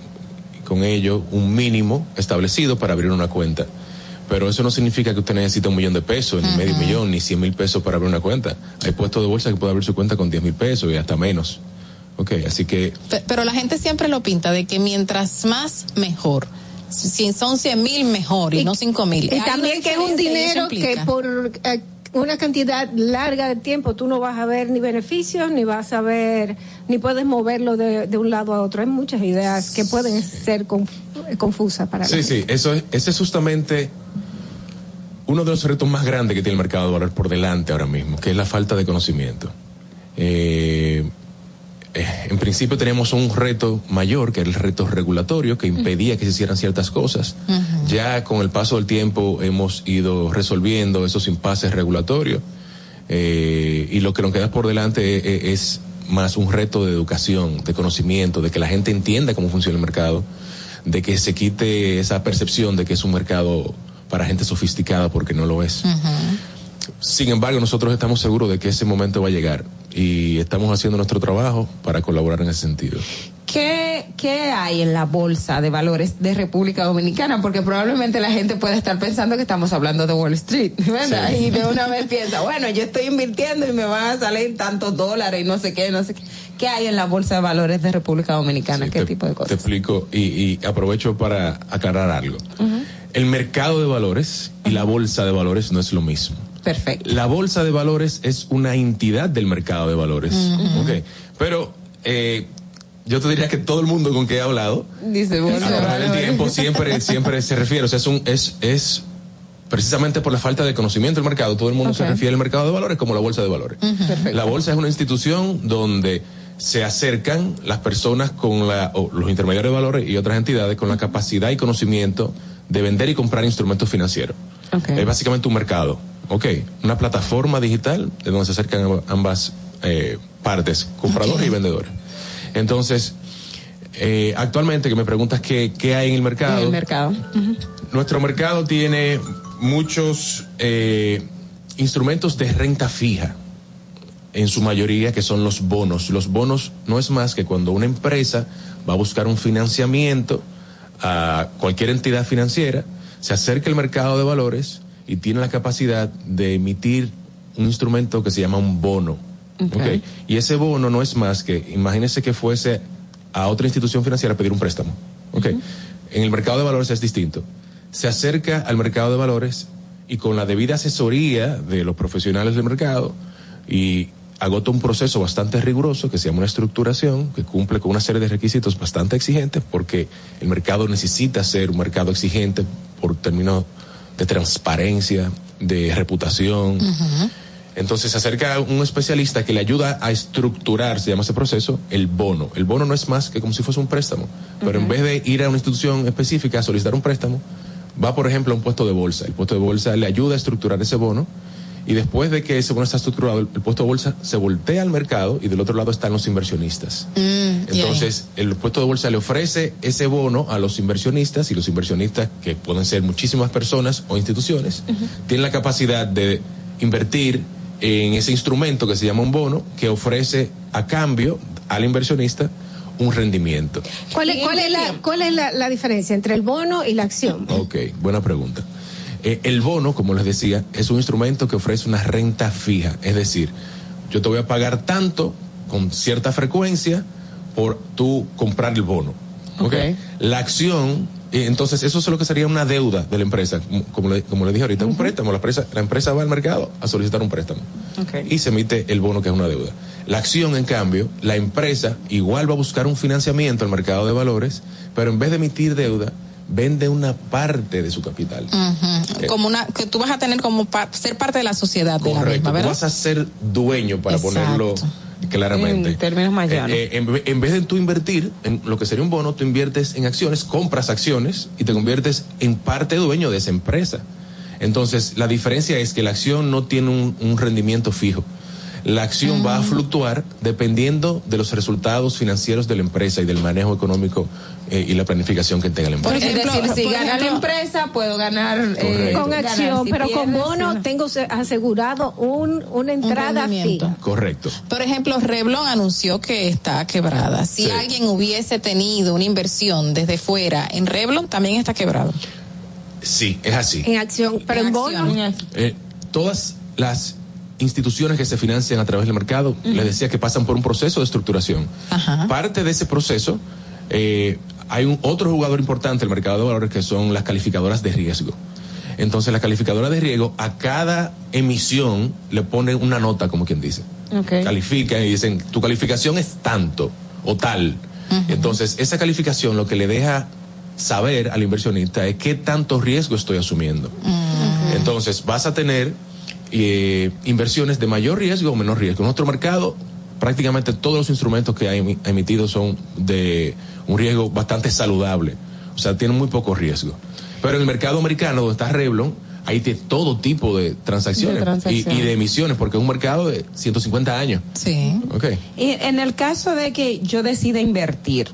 con ello un mínimo establecido para abrir una cuenta. Pero eso no significa que usted necesite un millón de pesos, ni medio millón, ni cien mil pesos para abrir una cuenta. Hay puestos de bolsa que puede abrir su cuenta con diez mil pesos y hasta menos. Ok, así que Pe- Pero la gente siempre lo pinta de que mientras más, mejor. Si son 100 mil, mejor, y, no 5 mil. Y Hay también que es un dinero que por eh, una cantidad larga de tiempo tú no vas a ver ni beneficios, ni vas a ver, ni puedes moverlo de, de un lado a otro. Hay muchas ideas que pueden ser conf- confusas para Sí, sí, eso es, ese es justamente uno de los retos más grandes que tiene el mercado de valores por delante ahora mismo, que es la falta de conocimiento. Eh, eh, en principio teníamos un reto mayor, que era el reto regulatorio, que impedía que se hicieran ciertas cosas. Ya con el paso del tiempo hemos ido resolviendo esos impases regulatorios eh, y lo que nos queda por delante eh, es más un reto de educación, de conocimiento, de que la gente entienda cómo funciona el mercado, de que se quite esa percepción de que es un mercado para gente sofisticada porque no lo es. Sin embargo, nosotros estamos seguros de que ese momento va a llegar y estamos haciendo nuestro trabajo para colaborar en ese sentido. ¿Qué, ¿Qué hay en la bolsa de valores de República Dominicana? Porque probablemente la gente puede estar pensando que estamos hablando de Wall Street, ¿verdad? Sí. Y de una vez piensa, bueno, yo estoy invirtiendo y me van a salir tantos dólares y no sé qué, no sé qué. ¿Qué hay en la bolsa de valores de República Dominicana? ¿Qué tipo de Te cosas? explico y, y aprovecho para aclarar algo. El mercado de valores y la bolsa de valores no es lo mismo. Perfecto. La bolsa de valores es una entidad del mercado de valores. Ok. Pero eh, yo te diría que todo el mundo con que he hablado Dice a bolsa de través del tiempo siempre, siempre se refiere. O sea, es, un, es, es precisamente por la falta de conocimiento del mercado. Todo el mundo se refiere al mercado de valores como la bolsa de valores. Perfecto. La bolsa es una institución donde se acercan las personas con la, o los intermediarios de valores y otras entidades con la capacidad y conocimiento de vender y comprar instrumentos financieros. Es básicamente un mercado, ¿ok? Una plataforma digital de donde se acercan amb- ambas eh, partes, compradores y vendedores. Entonces, eh, actualmente que me preguntas qué, qué hay en el mercado. En el mercado. Nuestro mercado tiene muchos eh, instrumentos de renta fija, en su mayoría que son los bonos. Los bonos no es más que cuando una empresa va a buscar un financiamiento a cualquier entidad financiera, se acerca al mercado de valores y tiene la capacidad de emitir un instrumento que se llama un bono. Ok. ¿ok? Y ese bono no es más que, imagínese que fuese a otra institución financiera a pedir un préstamo. ¿ok? En el mercado de valores es distinto. Se acerca al mercado de valores y con la debida asesoría de los profesionales del mercado y agota un proceso bastante riguroso que se llama una estructuración, que cumple con una serie de requisitos bastante exigentes porque el mercado necesita ser un mercado exigente por términos de transparencia, de reputación. Entonces se acerca un especialista que le ayuda a estructurar, se llama ese proceso, el bono. El bono no es más que como si fuese un préstamo, pero en vez de ir a una institución específica a solicitar un préstamo, va por ejemplo a un puesto de bolsa. El puesto de bolsa le ayuda a estructurar ese bono y después de que ese bono está estructurado, el, el puesto de bolsa se voltea al mercado y del otro lado están los inversionistas. Entonces, el puesto de bolsa le ofrece ese bono a los inversionistas y los inversionistas, que pueden ser muchísimas personas o instituciones, tienen la capacidad de invertir en ese instrumento que se llama un bono, que ofrece a cambio al inversionista un rendimiento. ¿Cuál es, cuál es, la, cuál es la, la diferencia entre el bono y la acción? Ok, buena pregunta. Eh, el bono, como les decía, es un instrumento que ofrece una renta fija, es decir, yo te voy a pagar tanto con cierta frecuencia por tú comprar el bono. ¿ok? La acción, eh, entonces eso es lo que sería una deuda de la empresa, como- le, como le dije ahorita, un préstamo. La empresa, la empresa va al mercado a solicitar un préstamo y se emite el bono que es una deuda. La acción, en cambio, la empresa igual va a buscar un financiamiento al mercado de valores, pero en vez de emitir deuda, vende una parte de su capital. Ujú. Como una, que tú vas a tener como pa- ser parte de la sociedad de la Correcto, misma, tú ¿verdad? vas a ser dueño para Exacto. ponerlo claramente. En términos más Eh, llanos. eh, en, ve- en vez de tú invertir en lo que sería un bono, tú inviertes en acciones, compras acciones y te conviertes en parte dueño de esa empresa. Entonces, la diferencia es que la acción no tiene un, un rendimiento fijo. La acción va a fluctuar dependiendo de los resultados financieros de la empresa y del manejo económico eh, y la planificación que tenga la empresa. es decir, si por gana la ejemplo- empresa, puedo ganar Correcto. Con ganar. acción, Si pero con bono no. tengo se- asegurado un, una entrada fija. Correcto. Por ejemplo, Revlon anunció que está quebrada. Si Sí. alguien hubiese tenido una inversión desde fuera en Revlon, también está quebrado. Sí, es así. En acción, pero en, bono. Eh, todas las instituciones que se financian a través del mercado, les decía que pasan por un proceso de estructuración. Parte de ese proceso, eh, hay un otro jugador importante del mercado de valores que son las calificadoras de riesgo. Entonces, las calificadoras de riesgo a cada emisión le ponen una nota, como quien dice. Califican y dicen, tu calificación es tanto o tal. Entonces, esa calificación lo que le deja saber al inversionista es qué tanto riesgo estoy asumiendo. Entonces, vas a tener eh, inversiones de mayor riesgo o menor riesgo. En nuestro mercado, prácticamente todos los instrumentos que ha emi- ha emitido son de un riesgo bastante saludable. O sea, tienen muy poco riesgo. Pero en el mercado americano, donde está Revlon, hay de todo tipo de transacciones, De transacciones. Y, y de emisiones, porque es un mercado de 150 años. Sí. Ok. Y en el caso de que yo decida invertir,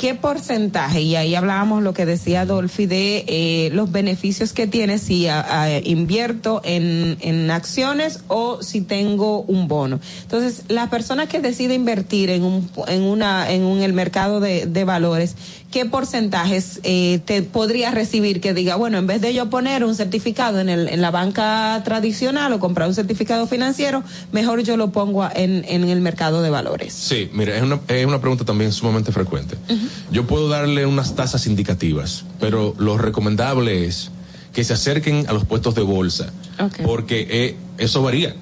¿qué porcentaje? Y ahí hablábamos lo que decía Dolphy de eh, los beneficios que tiene si a- a- invierto en, en acciones o si tengo un bono. Entonces, la persona que decide invertir en un, en una, en un, el mercado de, de valores, ¿qué porcentajes eh, te podría recibir que diga, bueno, en vez de yo poner un certificado en, el, en la banca tradicional o comprar un certificado financiero, mejor yo lo pongo en, en el mercado de valores? Sí, mira, es una, es una pregunta también sumamente frecuente. Yo puedo darle unas tasas indicativas, pero lo recomendable es que se acerquen a los puestos de bolsa, porque eh, eso varía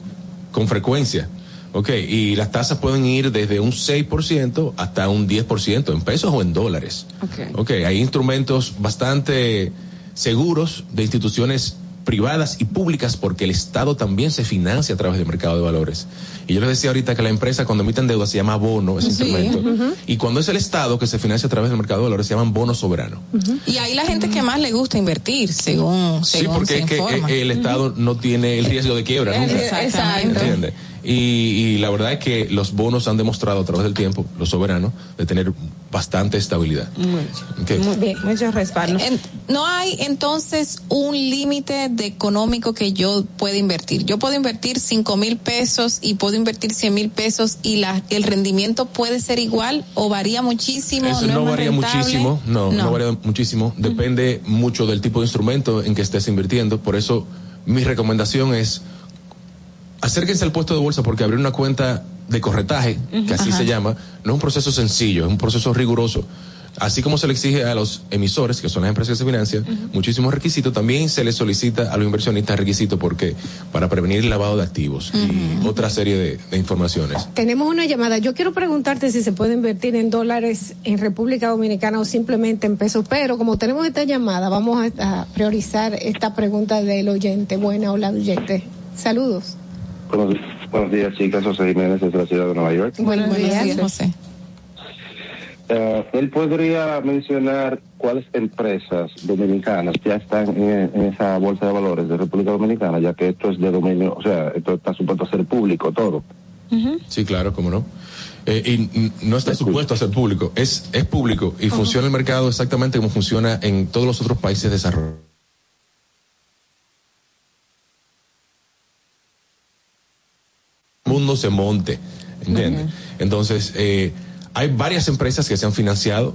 con frecuencia. Ok, y las tasas pueden ir desde un 6% hasta un 10% en pesos o en dólares. Ok, hay instrumentos bastante seguros de instituciones privadas y públicas porque el Estado también se financia a través del mercado de valores. Y yo les decía ahorita que la empresa cuando emiten deuda se llama bono, ese Sí. instrumento. Y cuando es el Estado que se financia a través del mercado de valores se llaman bono soberano. Y ahí la gente que más le gusta invertir, según, Sí, según porque se es que informa. eh, el Estado no tiene el riesgo de quiebra nunca. riesgo- Exactamente. ¿Entiende? Y, y la verdad es que los bonos han demostrado a través del tiempo, los soberanos, de tener bastante estabilidad. Muy bien. En- no hay entonces un límite de económico que yo pueda invertir. Yo puedo invertir cinco mil pesos y puedo invertir cien mil pesos y la, el rendimiento puede ser igual o varía muchísimo. Eso no, no, varía rentable. muchísimo, no, no, No. varía muchísimo, depende mucho del tipo de instrumento en que estés invirtiendo, por eso mi recomendación es acérquense al puesto de bolsa porque abrir una cuenta de corretaje, que así Ajá. se llama, no es un proceso sencillo, es un proceso riguroso. Así como se le exige a los emisores, que son las empresas que se financian, muchísimos requisitos, también se les solicita a los inversionistas requisitos porque para prevenir el lavado de activos y otra serie de, de informaciones. Tenemos una llamada. Yo quiero preguntarte si se puede invertir en dólares en República Dominicana o simplemente en pesos, pero como tenemos esta llamada, vamos a, a priorizar esta pregunta del oyente, buena o la oyente. Saludos. Buenos, buenos días, chicas. José Jiménez desde la ciudad de Nueva York. Buenos, días. José. Eh, él podría mencionar cuáles empresas dominicanas ya están en, en esa bolsa de valores de República Dominicana, ya que esto es de dominio, o sea, esto está supuesto a ser público todo. Sí, claro, cómo no. Eh, y no está supuesto a ser público, es, es público y funciona el mercado exactamente como funciona en todos los otros países desarrollados. Mundo se monte, ¿entiendes? Entonces, eh, hay varias empresas que se han financiado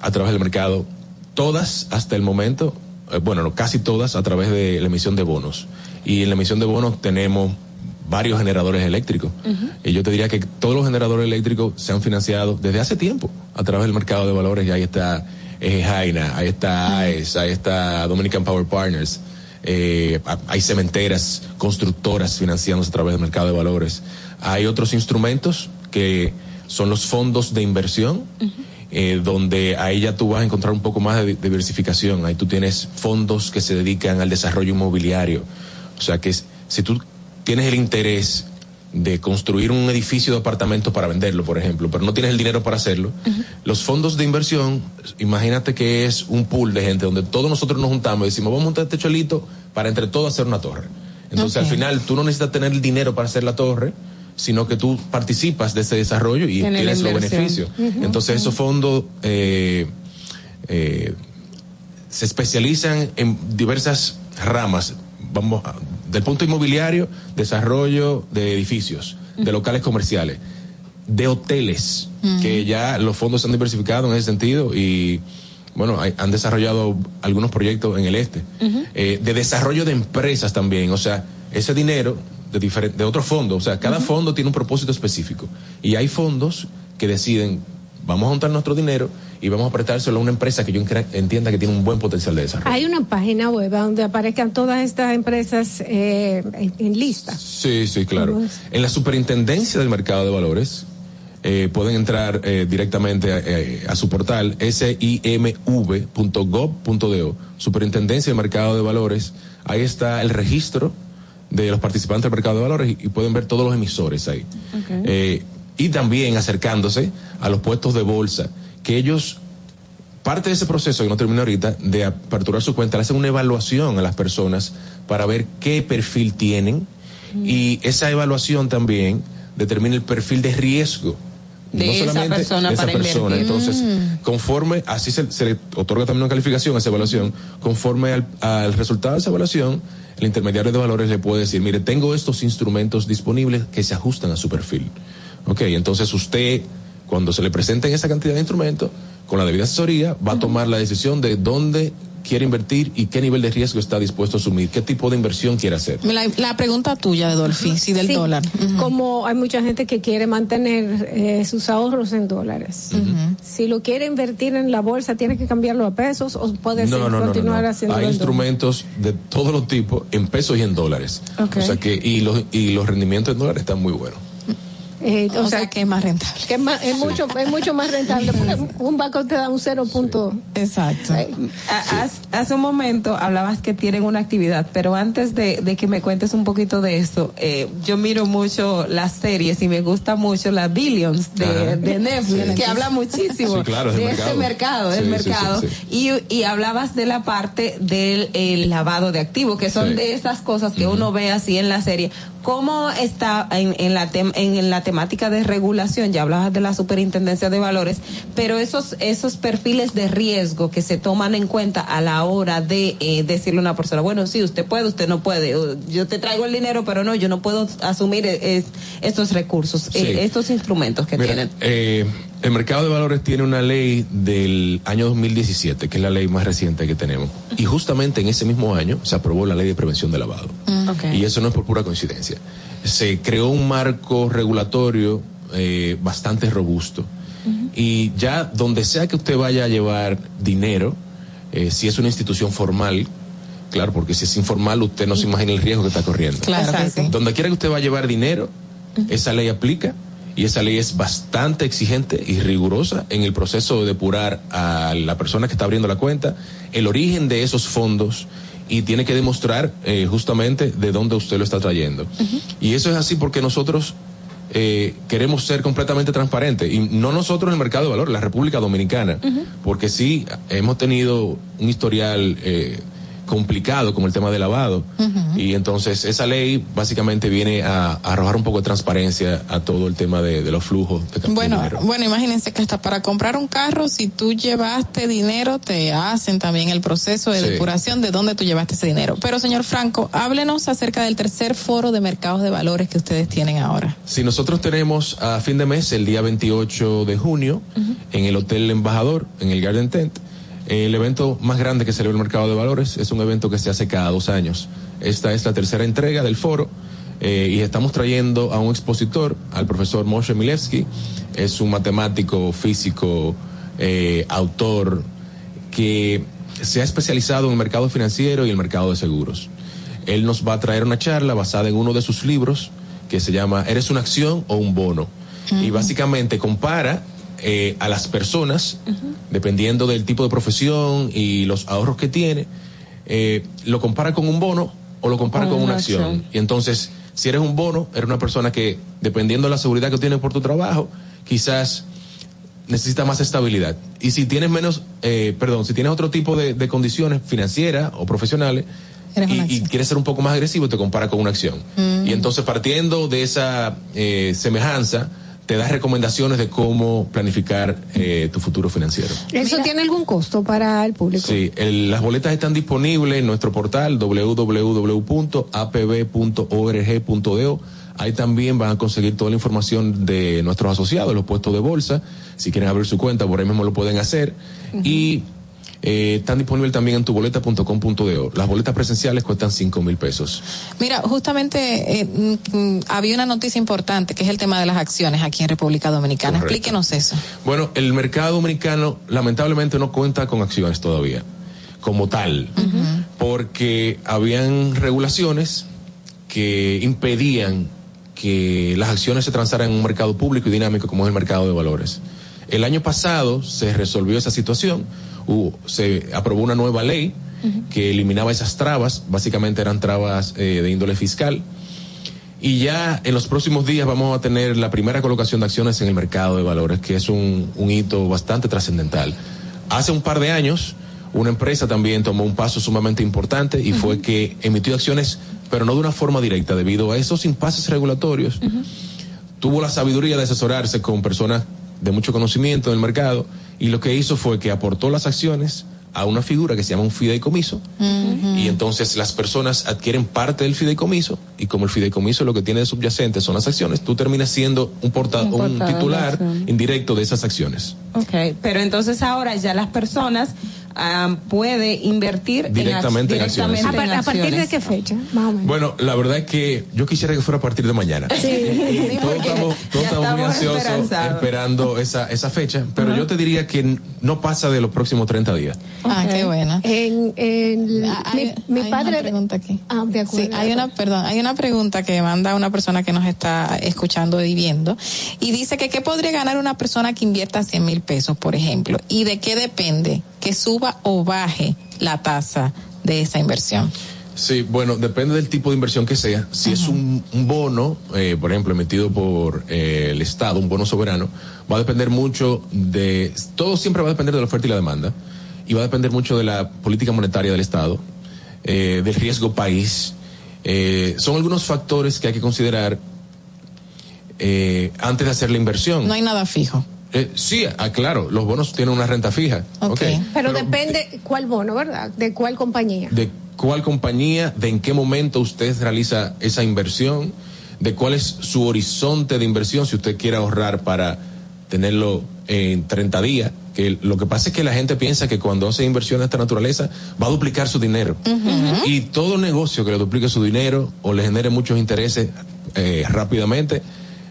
a través del mercado, todas hasta el momento, eh, bueno, no, casi todas a través de la emisión de bonos. Y en la emisión de bonos tenemos varios generadores eléctricos. Y yo te diría que todos los generadores eléctricos se han financiado desde hace tiempo a través del mercado de valores. Y ahí está eh, Jaina, ahí está AES, ahí está Dominican Power Partners. Eh, ha- hay cementeras, constructoras financiándose a través del mercado de valores. Hay otros instrumentos que son los fondos de inversión, eh, donde ahí ya tú vas a encontrar un poco más de di- diversificación. Ahí tú tienes fondos que se dedican al desarrollo inmobiliario. O sea que si tú tienes el interés de construir un edificio de apartamentos para venderlo, por ejemplo, pero no tienes el dinero para hacerlo, los fondos de inversión, imagínate que es un pool de gente donde todos nosotros nos juntamos y decimos, vamos a montar este cholito para entre todos hacer una torre. Entonces al final tú no necesitas tener el dinero para hacer la torre, sino que tú participas de ese desarrollo y Tienes los beneficios. Entonces esos fondos eh, eh, se especializan en diversas ramas, vamos, a- del punto inmobiliario, desarrollo de edificios, de locales comerciales, de hoteles, que ya los fondos se han diversificado en ese sentido y bueno, hay- han desarrollado algunos proyectos en el este, Eh, de desarrollo de empresas también, o sea, ese dinero de, diferen- de otros fondos, o sea, cada fondo tiene un propósito específico y hay fondos que deciden, vamos a juntar nuestro dinero y vamos a prestárselo a una empresa que yo entienda que tiene un buen potencial de desarrollo. Hay una página web donde aparezcan todas estas empresas eh, en, en lista. Sí, sí, claro. En la superintendencia del mercado de valores eh, pueden entrar eh, directamente a, a su portal simv.gov.do, superintendencia del mercado de valores. Ahí está el registro de los participantes del mercado de valores y, y pueden ver todos los emisores ahí. Y también acercándose a los puestos de bolsa, que ellos parte de ese proceso que no termina ahorita de aperturar su cuenta, le hacen una evaluación a las personas para ver qué perfil tienen y esa evaluación también determina el perfil de riesgo De no esa solamente persona de esa para persona. invertir. Entonces, Mm. conforme, así se, se le otorga también una calificación a esa evaluación, conforme al, al resultado de esa evaluación, el intermediario de valores le puede decir, mire, tengo estos instrumentos disponibles que se ajustan a su perfil. Ok, entonces usted, cuando se le presenten esa cantidad de instrumentos, con la debida asesoría, va a tomar la decisión de dónde quiere invertir y qué nivel de riesgo está dispuesto a asumir, qué tipo de inversión quiere hacer. La, la pregunta tuya de Dolphy, sí, del Sí, dólar. Como hay mucha gente que quiere mantener eh, sus ahorros en dólares. Si lo quiere invertir en la bolsa, tiene que cambiarlo a pesos o puede ser- No, no, no, no, continuar no. haciendo Hay instrumentos de todos los tipos en pesos y en dólares. O sea que y los y los rendimientos en dólares están muy buenos. Eh, o, O sea, sea, que es más rentable. que es, más- es mucho, es mucho más rentable. Un banco te da un cero punto. Exacto. Hace un momento hablabas que tienen una actividad, pero antes de, de que me cuentes un poquito de esto, eh, yo miro mucho las series y me gusta mucho la Billions de, Netflix, Sí. que habla muchísimo Sí, claro, es de el este mercado. mercado, del Sí, sí, mercado. sí, Y, y hablabas de la parte del el lavado de activos, que son Sí. de esas cosas que uno ve así en la serie. ¿Cómo está en, en la tem- en la temática de regulación? Ya hablabas de la superintendencia de valores, pero esos, esos perfiles de riesgo que se toman en cuenta a la hora de eh, decirle a una persona, bueno, sí, usted puede, usted no puede, yo te traigo el dinero, pero no, yo no puedo asumir eh, es- estos recursos, eh, estos instrumentos que Mira, tienen. eh, el mercado de valores tiene una ley del año 2017, que es la ley más reciente que tenemos. Y justamente en ese mismo año se aprobó la ley de prevención de lavado. Y eso no es por pura coincidencia. Se creó un marco regulatorio eh, bastante robusto. Y ya donde sea que usted vaya a llevar dinero, eh, si es una institución formal, claro, porque si es informal, usted no se imagina el riesgo que está corriendo. Claro que sí. Donde quiera que usted va a llevar dinero, esa ley aplica y esa ley es bastante exigente y rigurosa en el proceso de depurar a la persona que está abriendo la cuenta, el origen de esos fondos y tiene que demostrar eh, justamente de dónde usted lo está trayendo. Y eso es así porque nosotros eh, queremos ser completamente transparentes. Y no nosotros en el mercado de valor, la República Dominicana, porque sí hemos tenido un historial eh, complicado con el tema de lavado y entonces esa ley básicamente viene a, a arrojar un poco de transparencia a todo el tema de, de los flujos de, de Bueno, dinero. bueno, imagínense que hasta para comprar un carro, si tú llevaste dinero, te hacen también el proceso de Sí. depuración de dónde tú llevaste ese dinero. Pero, señor Franco, háblenos acerca del tercer foro de mercados de valores que ustedes tienen ahora. Si nosotros tenemos a fin de mes, el día 28 de junio, en el Hotel Embajador, en el Garden Tent, el evento más grande que celebra el mercado de valores es un evento que se hace cada dos años. Esta es la tercera entrega del foro eh, y estamos trayendo a un expositor, al profesor Moshe Milevsky. Es un matemático, físico, eh, autor que se ha especializado en el mercado financiero y el mercado de seguros. Él nos va a traer una charla basada en uno de sus libros que se llama ¿Eres una acción o un bono? Y básicamente compara eh, a las personas, dependiendo del tipo de profesión y los ahorros que tiene, eh, lo compara con un bono o lo compara Con con, una una acción. acción. Y entonces, si eres un bono, eres una persona que, dependiendo de la seguridad que tienes por tu trabajo, quizás necesita más estabilidad. Y si tienes menos, eh, perdón, si tienes otro tipo de, de condiciones financieras o profesionales y, y quieres ser un poco más agresivo, te compara con una acción. Mm. Y entonces, partiendo de esa eh, semejanza, te da recomendaciones de cómo planificar eh, tu futuro financiero. ¿Eso tiene algún costo para el público? Sí, el- las boletas están disponibles en nuestro portal www.apb.org.do. Ahí también van a conseguir toda la información de nuestros asociados, los puestos de bolsa. Si quieren abrir su cuenta, por ahí mismo lo pueden hacer. Y eh, están disponibles también en tuboleta.com.do. Las boletas presenciales cuestan cinco mil pesos. Mira, justamente eh, mm, mm, había una noticia importante que es el tema de las acciones aquí en República Dominicana. Correcto. Explíquenos eso. Bueno, el mercado dominicano lamentablemente no cuenta con acciones todavía, como tal, porque habían regulaciones que impedían que las acciones se transaran en un mercado público y dinámico como es el mercado de valores. El año pasado se resolvió esa situación, hubo- se aprobó una nueva ley que eliminaba esas trabas, básicamente eran trabas eh, de índole fiscal, y ya en los próximos días vamos a tener la primera colocación de acciones en el mercado de valores, que es un, un hito bastante trascendental. Hace un par de años, una empresa también tomó un paso sumamente importante y fue que emitió acciones, pero no de una forma directa, debido a esos impases regulatorios. Tuvo la sabiduría de asesorarse con personas de mucho conocimiento del mercado y lo que hizo fue que aportó las acciones a una figura que se llama un fideicomiso. Y entonces las personas adquieren parte del fideicomiso y como el fideicomiso lo que tiene de subyacente son las acciones, tú terminas siendo un, porta, Un titular indirecto de esas acciones. Ok, pero entonces ahora ya las personas ah, puede invertir en ac- Directamente en acciones. ¿A, directamente par- en a partir de acciones. qué fecha? Menos. Bueno, la verdad es que yo quisiera que fuera a partir de mañana. Sí. todos estamos, todos estamos muy ansiosos esperando esa, esa fecha, pero yo te diría que no pasa de los próximos 30 días. Ah, qué buena. En, en- hay- mi, mi hay padre. una pregunta aquí. Ah, de acuerdo. Sí, hay una, perdón, hay una pregunta que manda una persona que nos está escuchando y viendo y dice que qué podría ganar una persona que invierta 100 mil pesos, por ejemplo, y de qué depende que suba o baje la tasa de esa inversión. Sí, bueno, depende del tipo de inversión que sea. Si es un, un bono, eh, por ejemplo, emitido por eh, el Estado, un bono soberano, va a depender mucho de... Todo siempre va a depender de la oferta y la demanda. Y va a depender mucho de la política monetaria del Estado, eh, del riesgo país. Eh, son algunos factores que hay que considerar antes de hacer la inversión. No hay nada fijo. Eh, sí, ah, claro, los bonos tienen una renta fija. Ok. Pero, depende cuál bono, ¿verdad? De cuál compañía. de cuál compañía, de en qué momento usted realiza esa inversión, de cuál es su horizonte de inversión, si usted quiere ahorrar para tenerlo en 30 días. Que lo que pasa es que la gente piensa que cuando hace inversión de esta naturaleza va a duplicar su dinero. Y todo negocio que le duplique su dinero o le genere muchos intereses eh, rápidamente,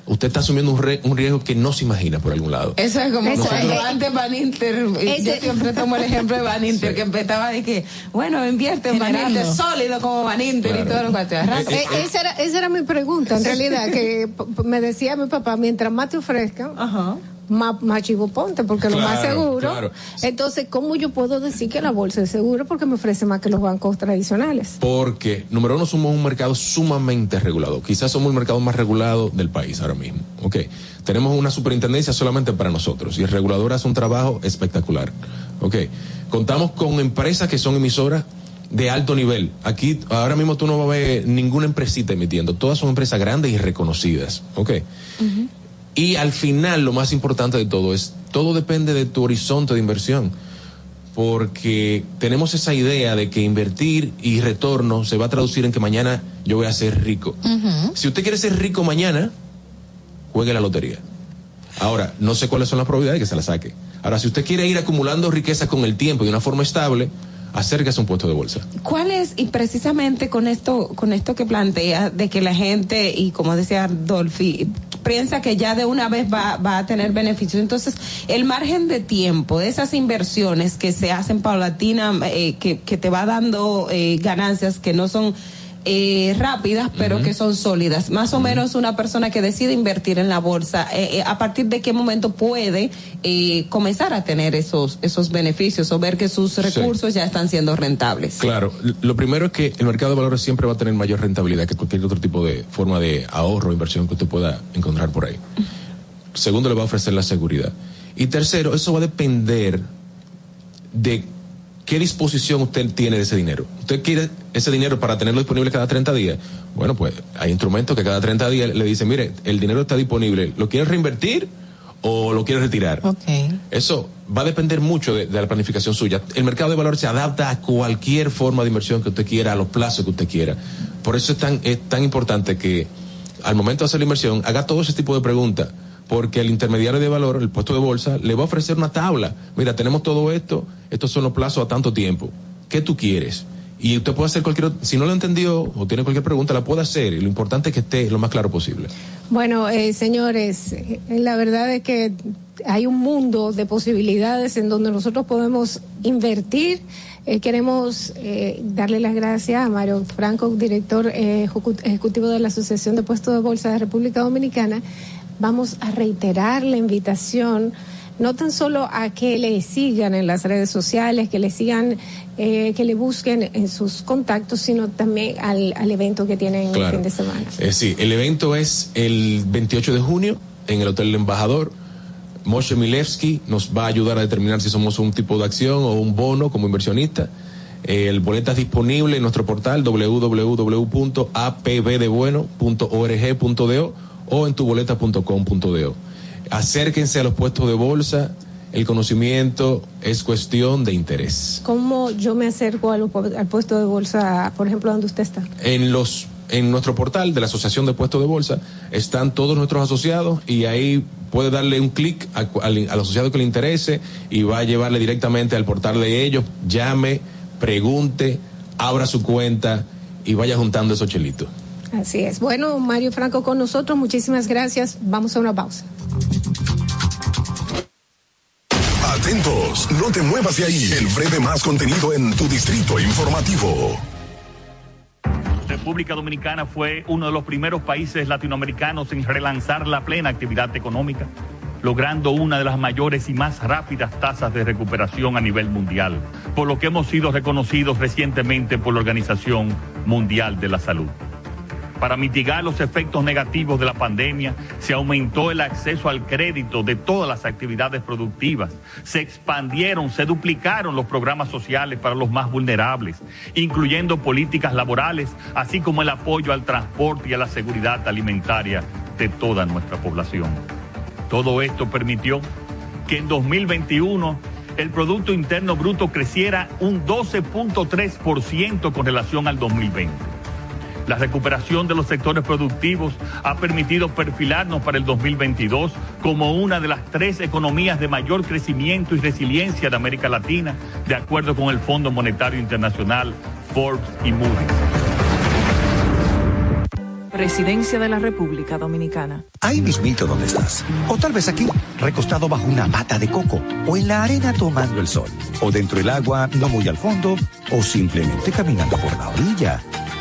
usted está asumiendo un, re- un riesgo que no se imagina por algún lado. Eso es como cuando es. antes Van Inter, yo siempre tomo el ejemplo de Van Inter, que empezaba de que, bueno, invierte en Van. Inter, sólido como Van Inter y todo lo cual te arrastra. Eh, esa, era, esa era mi pregunta, en realidad, que me decía mi papá, mientras más te ofrezcan, más, más chivo ponte, porque lo más seguro. claro. Entonces, ¿cómo yo puedo decir que la bolsa es seguro? Porque me ofrece más que los bancos tradicionales. Porque, número uno, somos un mercado sumamente regulado. Quizás somos el mercado más regulado del país ahora mismo. Ok. Tenemos una superintendencia solamente para nosotros y el regulador hace un trabajo espectacular. Ok. Contamos con empresas que son emisoras de alto nivel. Aquí, ahora mismo tú no vas a ver ninguna empresita emitiendo. Todas son empresas grandes y reconocidas. Ok. Y al final, lo más importante de todo es, todo depende de tu horizonte de inversión. Porque tenemos esa idea de que invertir y retorno se va a traducir en que mañana yo voy a ser rico. Si usted quiere ser rico mañana, juegue la lotería. Ahora, no sé cuáles son las probabilidades de que se la saque. Ahora, si usted quiere ir acumulando riqueza con el tiempo y de una forma estable, acérquese a un puesto de bolsa. ¿Cuál es, y precisamente con esto, con esto que plantea, de que la gente, y como decía Dolphy, piensa que ya de una vez va, va a tener beneficios. Entonces, el margen de tiempo de esas inversiones que se hacen paulatina, eh, que, que te va dando eh, ganancias que no son eh, rápidas, pero que son sólidas. Más o menos una persona que decide invertir en la bolsa, eh, eh, ¿a partir de qué momento puede eh, comenzar a tener esos, esos beneficios o ver que sus recursos ya están siendo rentables? Claro, lo primero es que el mercado de valores siempre va a tener mayor rentabilidad que cualquier otro tipo de forma de ahorro o inversión que usted pueda encontrar por ahí. Segundo, le va a ofrecer la seguridad. Y tercero, eso va a depender de qué disposición usted tiene de ese dinero. ¿Usted quiere ese dinero para tenerlo disponible cada 30 días? Bueno, pues hay instrumentos que cada 30 días le dicen, mire, el dinero está disponible, ¿lo quiere reinvertir o lo quiere retirar? Eso va a depender mucho de, de la planificación suya. El mercado de valores se adapta a cualquier forma de inversión que usted quiera, a los plazos que usted quiera. Por eso es tan, es tan importante que al momento de hacer la inversión haga todo ese tipo de preguntas, porque el intermediario de valor, el puesto de bolsa, le va a ofrecer una tabla. Mira, tenemos todo esto, estos son los plazos a tanto tiempo. ¿Qué tú quieres? Y usted puede hacer cualquier, si no lo entendió o tiene cualquier pregunta, la puede hacer. Y lo importante es que esté lo más claro posible. Bueno, eh, señores, eh, la verdad es que hay un mundo de posibilidades en donde nosotros podemos invertir. Eh, queremos eh, darle las gracias a Mario Franco, director eh, ejecu- ejecutivo de la Asociación de Puestos de Bolsa de República Dominicana. Vamos a reiterar la invitación no tan solo a que le sigan en las redes sociales, que le sigan, eh, que le busquen en sus contactos, sino también al, al evento que tienen el fin de semana. Eh, sí, el evento es el 28 de junio en el Hotel El Embajador. Moshe Milevsky nos va a ayudar a determinar si somos un tipo de acción o un bono como inversionista. Eh, El boleta es disponible en nuestro portal www.apbdebueno.org.do o en tuboleta.com.do. acérquense a los puestos de bolsa. El conocimiento es cuestión de interés. ¿Cómo yo me acerco al, al puesto de bolsa, por ejemplo, donde usted está? En los en nuestro portal de la Asociación de Puestos de Bolsa están todos nuestros asociados y ahí puede darle un clic al, al, asociado que le interese y va a llevarle directamente al portal de ellos. Llame, pregunte, abra su cuenta y vaya juntando esos chelitos. Así es. Bueno, Mario Franco con nosotros, muchísimas gracias. Vamos a una pausa. Atentos, no te muevas de ahí. El breve más contenido en tu distrito informativo. República Dominicana fue uno de los primeros países latinoamericanos en relanzar la plena actividad económica, logrando una de las mayores y más rápidas tasas de recuperación a nivel mundial, por lo que hemos sido reconocidos recientemente por la Organización Mundial de la Salud. Para mitigar los efectos negativos de la pandemia, se aumentó el acceso al crédito de todas las actividades productivas, se expandieron, se duplicaron los programas sociales para los más vulnerables, incluyendo políticas laborales, así como el apoyo al transporte y a la seguridad alimentaria de toda nuestra población. Todo esto permitió que en 2021 el Producto Interno Bruto creciera un 12.3% con relación al 2020. La recuperación de los sectores productivos ha permitido perfilarnos para el 2022 como una de las tres economías de mayor crecimiento y resiliencia de América Latina, de acuerdo con el Fondo Monetario Internacional, Forbes y Moody's. Presidencia de la República Dominicana. Ahí mismito donde estás. O tal vez aquí, recostado bajo una mata de coco. O en la arena tomando el sol. O dentro del agua, no muy al fondo. O simplemente caminando por la orilla.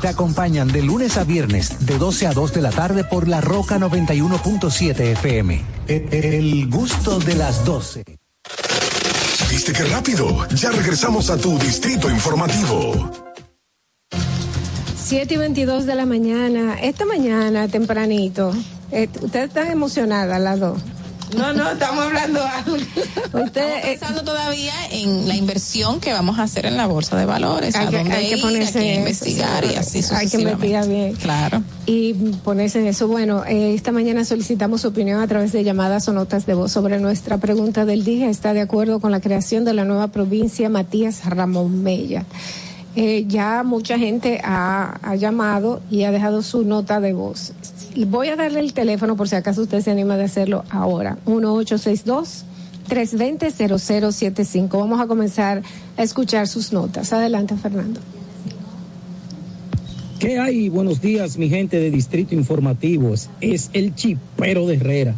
Te acompañan de lunes a viernes de 12 a 2 de la tarde por La Roca 91.7 FM. El, el gusto de las 12. ¿Viste qué rápido? Ya regresamos a tu distrito informativo. 7 y 22 de la mañana. Esta mañana, tempranito. Eh, Ustedes están emocionadas las dos. No, no, estamos hablando algo. Usted, estamos pensando todavía en la inversión que vamos a hacer en la bolsa de valores. Hay a que- dónde hay que ir, ponerse en investigar eso, y así Hay que investigar bien. Claro. Y ponerse en eso. Bueno, eh, esta mañana solicitamos su opinión a través de llamadas o notas de voz sobre nuestra pregunta del día. ¿Está de acuerdo con la creación de la nueva provincia Matías Ramón Mella? Eh, ya mucha gente ha, llamado y ha dejado su nota de voz. Voy a darle el teléfono por si acaso usted se anima de hacerlo ahora. 1862 320-0075. Vamos a comenzar a escuchar sus notas. Adelante, Fernando. ¿Qué hay? Buenos días, mi gente de Distrito Informativos. Es el chipero de Herrera.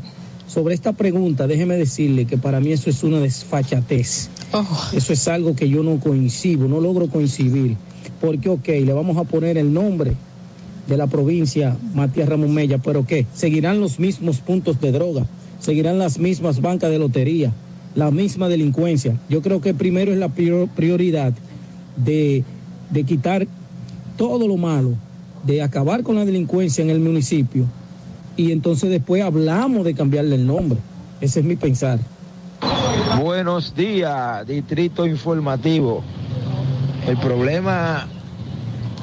Sobre esta pregunta, déjeme decirle que para mí eso es una desfachatez. Eso es algo que yo no coincido, no logro coincidir. Porque, ok, le vamos a poner el nombre de la provincia Matías Ramón Mella, pero ¿qué? Seguirán los mismos puntos de droga, seguirán las mismas bancas de lotería, la misma delincuencia. Yo creo que primero es la prioridad de, de quitar todo lo malo, de acabar con la delincuencia en el municipio y entonces después hablamos de cambiarle el nombre. Ese es mi pensar. Buenos días, Distrito Informativo. El problema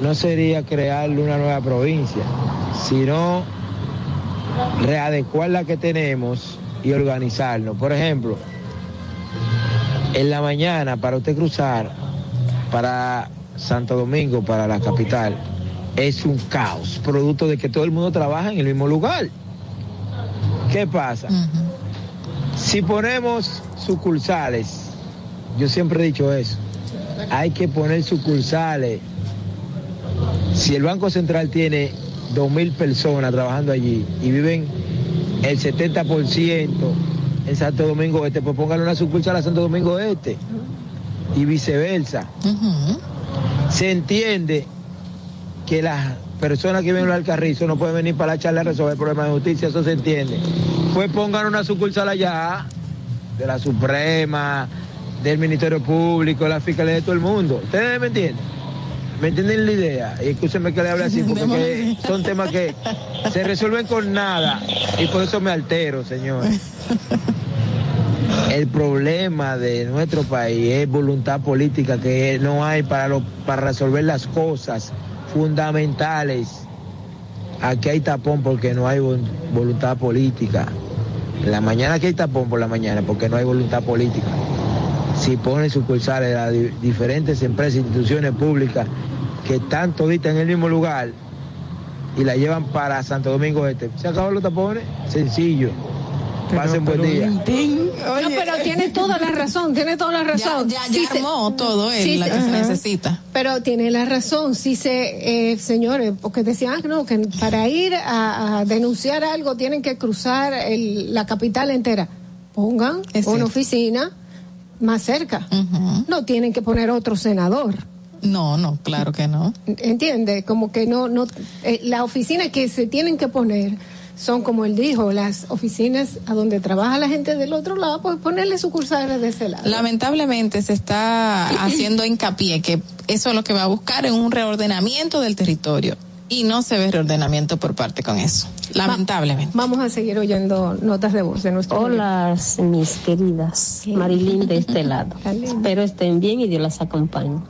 no sería crearle una nueva provincia, sino readecuar la que tenemos y organizarnos. Por ejemplo, en la mañana para usted cruzar para Santo Domingo, para la capital, es un caos, producto de que todo el mundo trabaja en el mismo lugar. ¿Qué pasa? Si ponemos sucursales, yo siempre he dicho eso, hay que poner sucursales. Si el Banco Central tiene dos mil personas trabajando allí y viven el 70% en Santo Domingo Este, pues póngale una sucursal a Santo Domingo Este y viceversa. Se entiende que las personas que vienen al carrizo no pueden venir para la charla a resolver problemas de justicia, eso se entiende. Pues pongan una sucursal allá de la Suprema, del Ministerio Público, de la Fiscalía de todo el mundo. ¿Ustedes me entienden? ¿Me entienden la idea? Y escúchenme que le hable así, porque son temas que se resuelven con nada y por eso me altero, señor. El problema de nuestro país es voluntad política que no hay para, lo, para resolver las cosas fundamentales. Aquí hay tapón porque no hay voluntad política. En la mañana aquí hay tapón por la mañana porque no hay voluntad política. Si ponen sucursales las diferentes empresas e instituciones públicas que están toditas en el mismo lugar y la llevan para Santo Domingo Este, ¿se acaban los tapones? Sencillo. Pasen buen día. no, pero tiene toda la razón, tiene toda la razón. Ya, ya, armó todo él, la que se necesita. Pero tiene la razón, sí se, eh, señores, porque decían no, que para ir a, denunciar algo tienen que cruzar la capital entera. Pongan una oficina más cerca. No tienen que poner otro senador. No, no, claro que no. Entiende, como que no, no, eh, la oficina que se tienen que poner son, como él dijo, las oficinas a donde trabaja la gente del otro lado, pues ponerle sucursales de ese lado. Lamentablemente se está haciendo hincapié que eso es lo que va a buscar en un reordenamiento del territorio y no se ve reordenamiento por parte con eso. Lamentablemente. vamos a seguir oyendo notas de voz de nuestro. Hola, mis queridas. Marilyn de este lado. Espero estén bien y Dios las acompañe.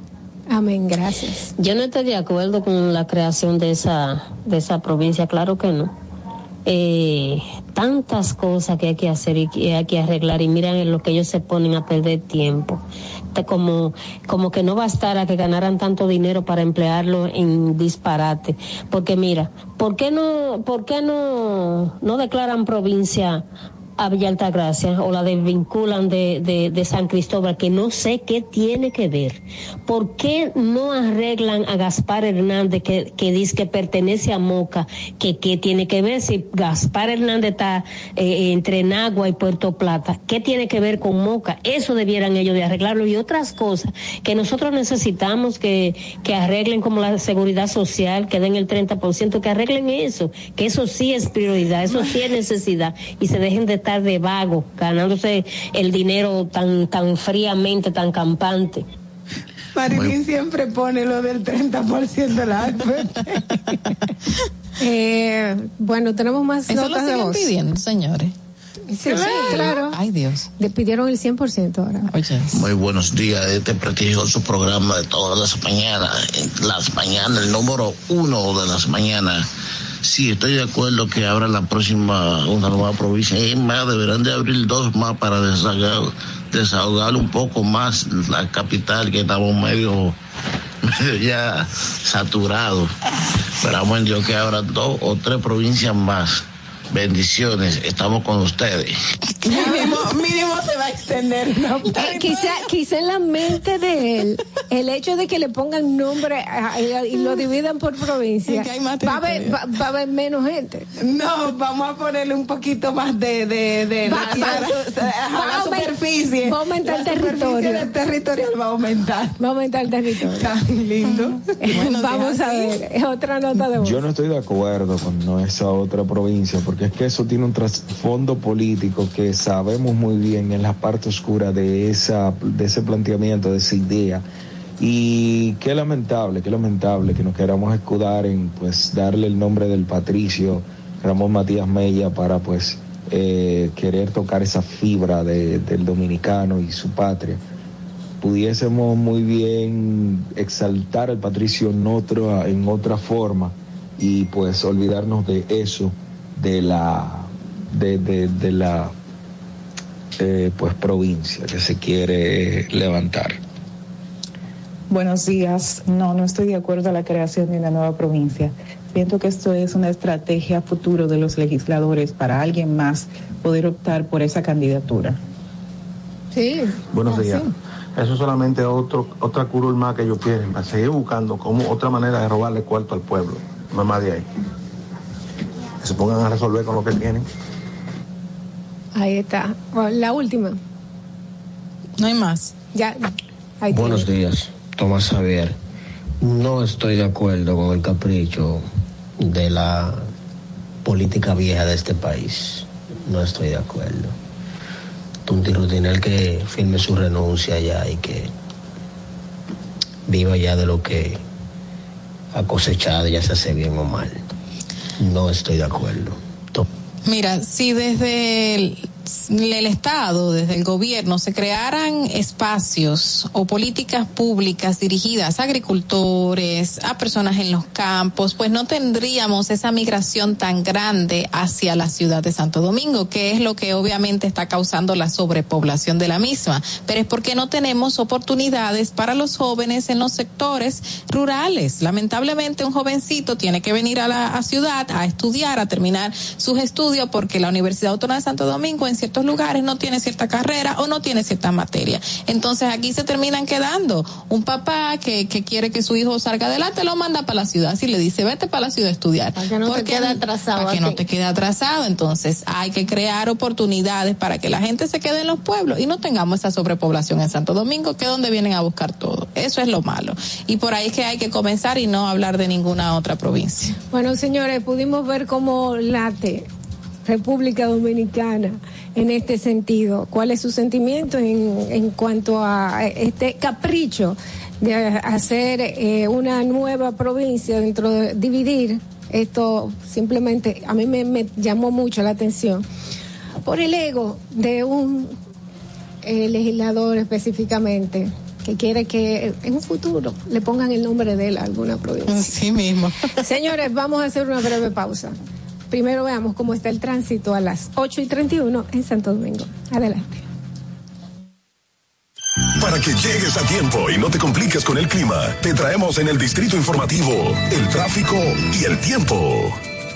Amén, gracias. Yo no estoy de acuerdo con la creación de esa, de esa provincia, claro que no eh, tantas cosas que hay que hacer y que hay que arreglar y miran en lo que ellos se ponen a perder tiempo. Como, como que no bastara que ganaran tanto dinero para emplearlo en disparate. Porque mira, ¿por qué no, por qué no, no declaran provincia a Villa Altagracia o la desvinculan de, de, San Cristóbal, que no sé qué tiene que ver. ¿Por qué no arreglan a Gaspar Hernández, que, que dice que pertenece a Moca, que qué tiene que ver si Gaspar Hernández está eh, entre Nagua y Puerto Plata? ¿Qué tiene que ver con Moca? Eso debieran ellos de arreglarlo y otras cosas que nosotros necesitamos que, que arreglen como la seguridad social, que den el 30%, que arreglen eso, que eso sí es prioridad, eso sí es necesidad y se dejen de estar de vago, ganándose el dinero tan, tan fríamente, tan campante. Marilyn siempre pone lo del 30% de la eh, bueno, tenemos más Eso notas lo de voz. pidiendo, señores. Sí, claro. Ay, Dios. Le pidieron el 100% ahora. Muy buenos días, este prestigioso programa de todas las mañanas, las mañanas, el número uno de las mañanas. Sí, estoy de acuerdo que abra la próxima, una nueva provincia. Y más, deberán de abrir dos más para desahogar, desahogar un poco más la capital, que estamos medio, medio ya saturados. Esperamos en Dios que abra dos o tres provincias más Bendiciones, estamos con ustedes. mínimo, mínimo se va a extender. No, Eh, quizá, quizá en la mente de él, el hecho de que le pongan nombre a- y lo dividan por provincia, Es que hay más va, a haber, va, va a haber menos gente. No, vamos a ponerle un poquito más de, de, de Va- la, va- la- va la superficie. va a aumentar el territorio. del territorial va a aumentar. Va a aumentar el territorio. Tan lindo. Vamos a ver, es otra nota de voz. Yo no estoy de acuerdo con no, esa otra provincia, porque es que eso tiene un trasfondo político que sabemos muy bien en la parte oscura de, esa, de ese planteamiento, de esa idea. Y qué lamentable, qué lamentable que nos queramos escudar en pues darle el nombre del patricio Ramón Matías Mella para pues eh, querer tocar esa fibra de- del dominicano y su patria pudiésemos muy bien exaltar al patricio en otra, en otra forma y pues olvidarnos de eso, de la, de, de- de la eh, pues provincia que se quiere levantar. Buenos días. No, no estoy de acuerdo a la creación de una nueva provincia. Siento que esto es una estrategia futuro de los legisladores para alguien más poder optar por esa candidatura. Sí. Buenos Ah, días. sí. Eso es solamente otro, otra curul más que ellos quieren, para seguir buscando como otra manera de robarle cuarto al pueblo. No más de ahí. Que se pongan a resolver con lo que tienen. Ahí está. Bueno, La última. No hay más. Ya. Ahí Buenos tiene. días, Tomás Javier. No estoy de acuerdo con el capricho de la política vieja de este país. No estoy de acuerdo. Tunti Rutinel que firme su renuncia ya y que viva ya de lo que ha cosechado, ya se hace bien o mal. No estoy de acuerdo. Mira, si desde el Estado, desde el gobierno, se crearan espacios o políticas públicas dirigidas a agricultores, a personas en los campos, pues no tendríamos esa migración tan grande hacia la ciudad de Santo Domingo, que es lo que obviamente está causando la sobrepoblación de la misma. Pero es porque no tenemos oportunidades para los jóvenes en los sectores rurales. Lamentablemente, un jovencito tiene que venir a la ciudad a estudiar, a terminar sus estudios, porque la Universidad Autónoma de Santo Domingo en ciertos lugares no tiene cierta carrera o no tiene cierta materia. Entonces aquí se terminan quedando. Un papá que, que quiere que su hijo salga adelante lo manda para la ciudad. Si le dice, vete para la ciudad a estudiar. Para que no te Porque- quede atrasado Para que no te quede atrasado. Entonces hay que crear oportunidades para que la gente se quede en los pueblos y no tengamos esa sobrepoblación en Santo Domingo, que es donde vienen a buscar todo. Eso es lo malo. Y por ahí es que hay que comenzar y no hablar de ninguna otra provincia. Bueno, señores, pudimos ver cómo late República Dominicana en este sentido. ¿Cuál es su sentimiento en, en cuanto a este capricho de hacer eh, una nueva provincia dentro de dividir? Esto simplemente a mí me, me llamó mucho la atención por el ego de un eh, legislador específicamente que quiere que en un futuro le pongan el nombre de él a alguna provincia. Sí mismo. Señores, vamos a hacer una breve pausa. Primero veamos cómo está el tránsito a las 8 y 31 en Santo Domingo. Adelante. Para que llegues a tiempo y no te compliques con el clima, te traemos en el distrito informativo el tráfico y el tiempo.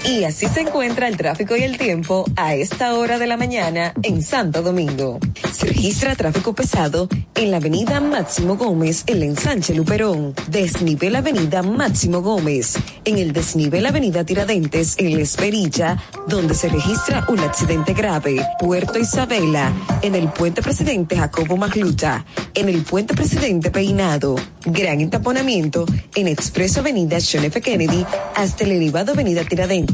Y así se encuentra el tráfico y el tiempo a esta hora de la mañana en Santo Domingo. Se registra tráfico pesado en la avenida Máximo Gómez, en el ensanche Luperón. Desnivel avenida Máximo Gómez. En el desnivel avenida Tiradentes, en la Esperilla, donde se registra un accidente grave. Puerto Isabela, en el puente presidente Jacobo Magluta. En el puente presidente Peinado. Gran entaponamiento en Expreso Avenida John F. Kennedy hasta el elevado Avenida Tiradentes.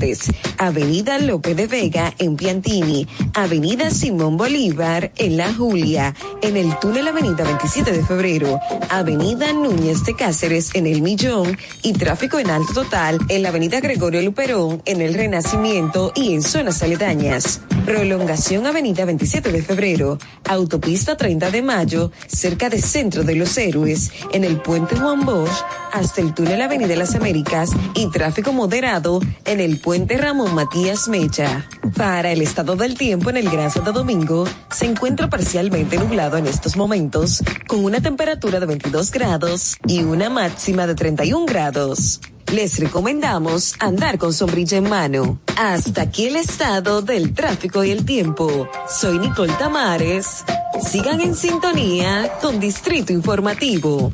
Avenida López de Vega en Piantini. Avenida Simón Bolívar en La Julia. En el túnel Avenida 27 de Febrero. Avenida Núñez de Cáceres en El Millón. Y tráfico en alto total en la Avenida Gregorio Luperón en el Renacimiento y en zonas aledañas. Prolongación Avenida 27 de Febrero. Autopista 30 de Mayo cerca de Centro de los Héroes. En el Puente Juan Bosch hasta el túnel Avenida Las Américas y tráfico moderado en el Puente Ramón Matías Mecha. Para el estado del tiempo en el Gran Santo Domingo, se encuentra parcialmente nublado en estos momentos, con una temperatura de 22 grados y una máxima de 31 grados. Les recomendamos andar con sombrilla en mano. Hasta aquí el estado del tráfico y el tiempo. Soy Nicole Tamares. Sigan en sintonía con Distrito Informativo.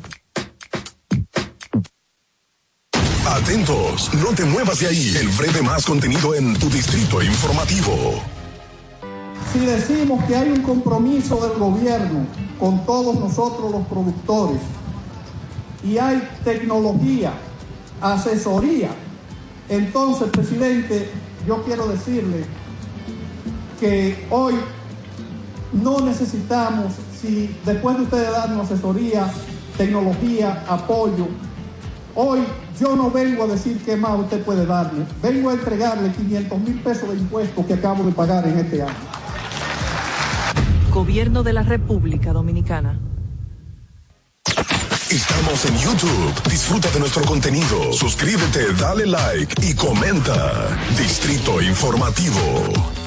Atentos, no te muevas de ahí. El breve más contenido en tu distrito informativo. Si decimos que hay un compromiso del gobierno con todos nosotros los productores y hay tecnología, asesoría, entonces, presidente, yo quiero decirle que hoy no necesitamos, si después de ustedes darnos asesoría, tecnología, apoyo, hoy yo no vengo a decir qué más usted puede darle, vengo a entregarle 500 mil pesos de impuestos que acabo de pagar en este año. Gobierno de la República Dominicana. Estamos en YouTube. Disfruta de nuestro contenido. Suscríbete, dale like y comenta. Distrito Informativo.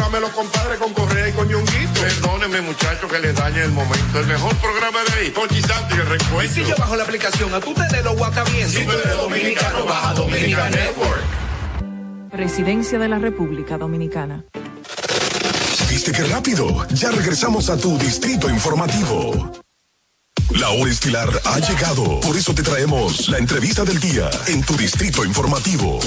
de los compadres con Correa y con Ñonguito. Perdónenme, muchachos, que les dañe el momento. El mejor programa de ahí, Conchi Santo y el Y recuento. si yo bajo la aplicación, a tú te lo guata bien. Si tú eres dominicano, baja Dominican Network. Presidencia de la República Dominicana. ¿Viste qué rápido? Ya regresamos a tu Distrito Informativo. La hora estilar ha llegado. Por eso te traemos la entrevista del día en tu Distrito Informativo.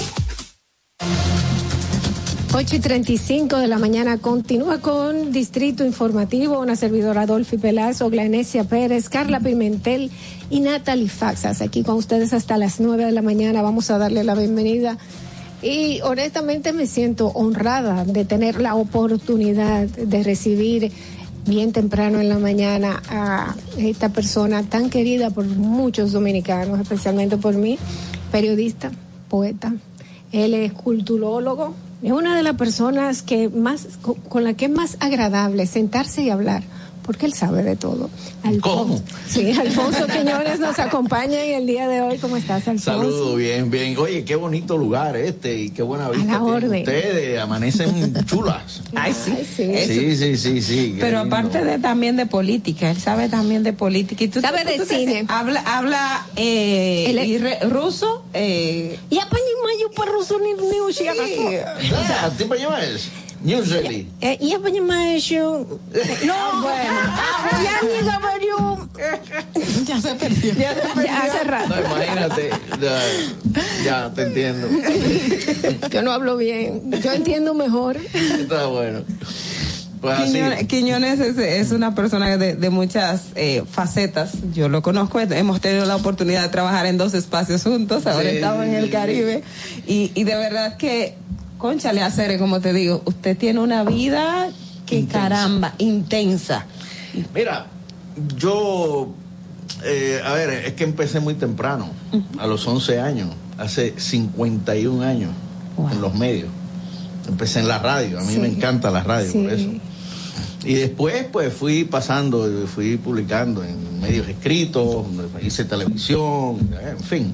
8 y 35 de la mañana continúa con Distrito Informativo, una servidora Adolfi Pelazo, Glanesia Pérez, Carla Pimentel y Natalie Faxas. Aquí con ustedes hasta las 9 de la mañana. Vamos a darle la bienvenida. Y honestamente me siento honrada de tener la oportunidad de recibir bien temprano en la mañana a esta persona tan querida por muchos dominicanos, especialmente por mí, periodista, poeta. Él es culturólogo, es una de las personas que más, con, la que es más agradable sentarse y hablar, porque él sabe de todo. Alfonso, ¿Cómo? Sí, Alfonso Quiñones nos acompaña en el día de hoy. ¿Cómo estás, Alfonso? Saludos, bien, bien. Oye, qué bonito lugar este y qué buena vista tienen ustedes. Amanecen chulas. Ay, sí. Ay, sí, sí, sí. Pero aparte de también de política, él sabe también de política. ¿Y tú, sabe de cine. Habla, habla eh, y e- re, ruso. Eh, y apañimayo para ruso ni, ni sí. O sea, ¿a ti para Eh, я понимаю, что... No, bueno. я не говорю... Ya se perdió. Ya, hace rato. No, imagínate. Ya, ya te entiendo. Yo no hablo bien. Yo entiendo mejor. Está bueno. Pues así. Quiñones, Quiñones es, es una persona de, de muchas eh, facetas. Yo lo conozco, hemos tenido la oportunidad de trabajar en dos espacios juntos, ahora Sí, estamos en sí, el sí. Caribe. Y, y de verdad que, conchale a Cere, como te digo, usted tiene una vida que caramba, intensa. Mira, yo, eh, a ver, es que empecé muy temprano, a los 11 años, hace 51 años, en los medios. Empecé en la radio, a mí Sí. me encanta la radio, por eso. Y después, pues fui pasando, fui publicando en medios escritos, hice televisión, en fin.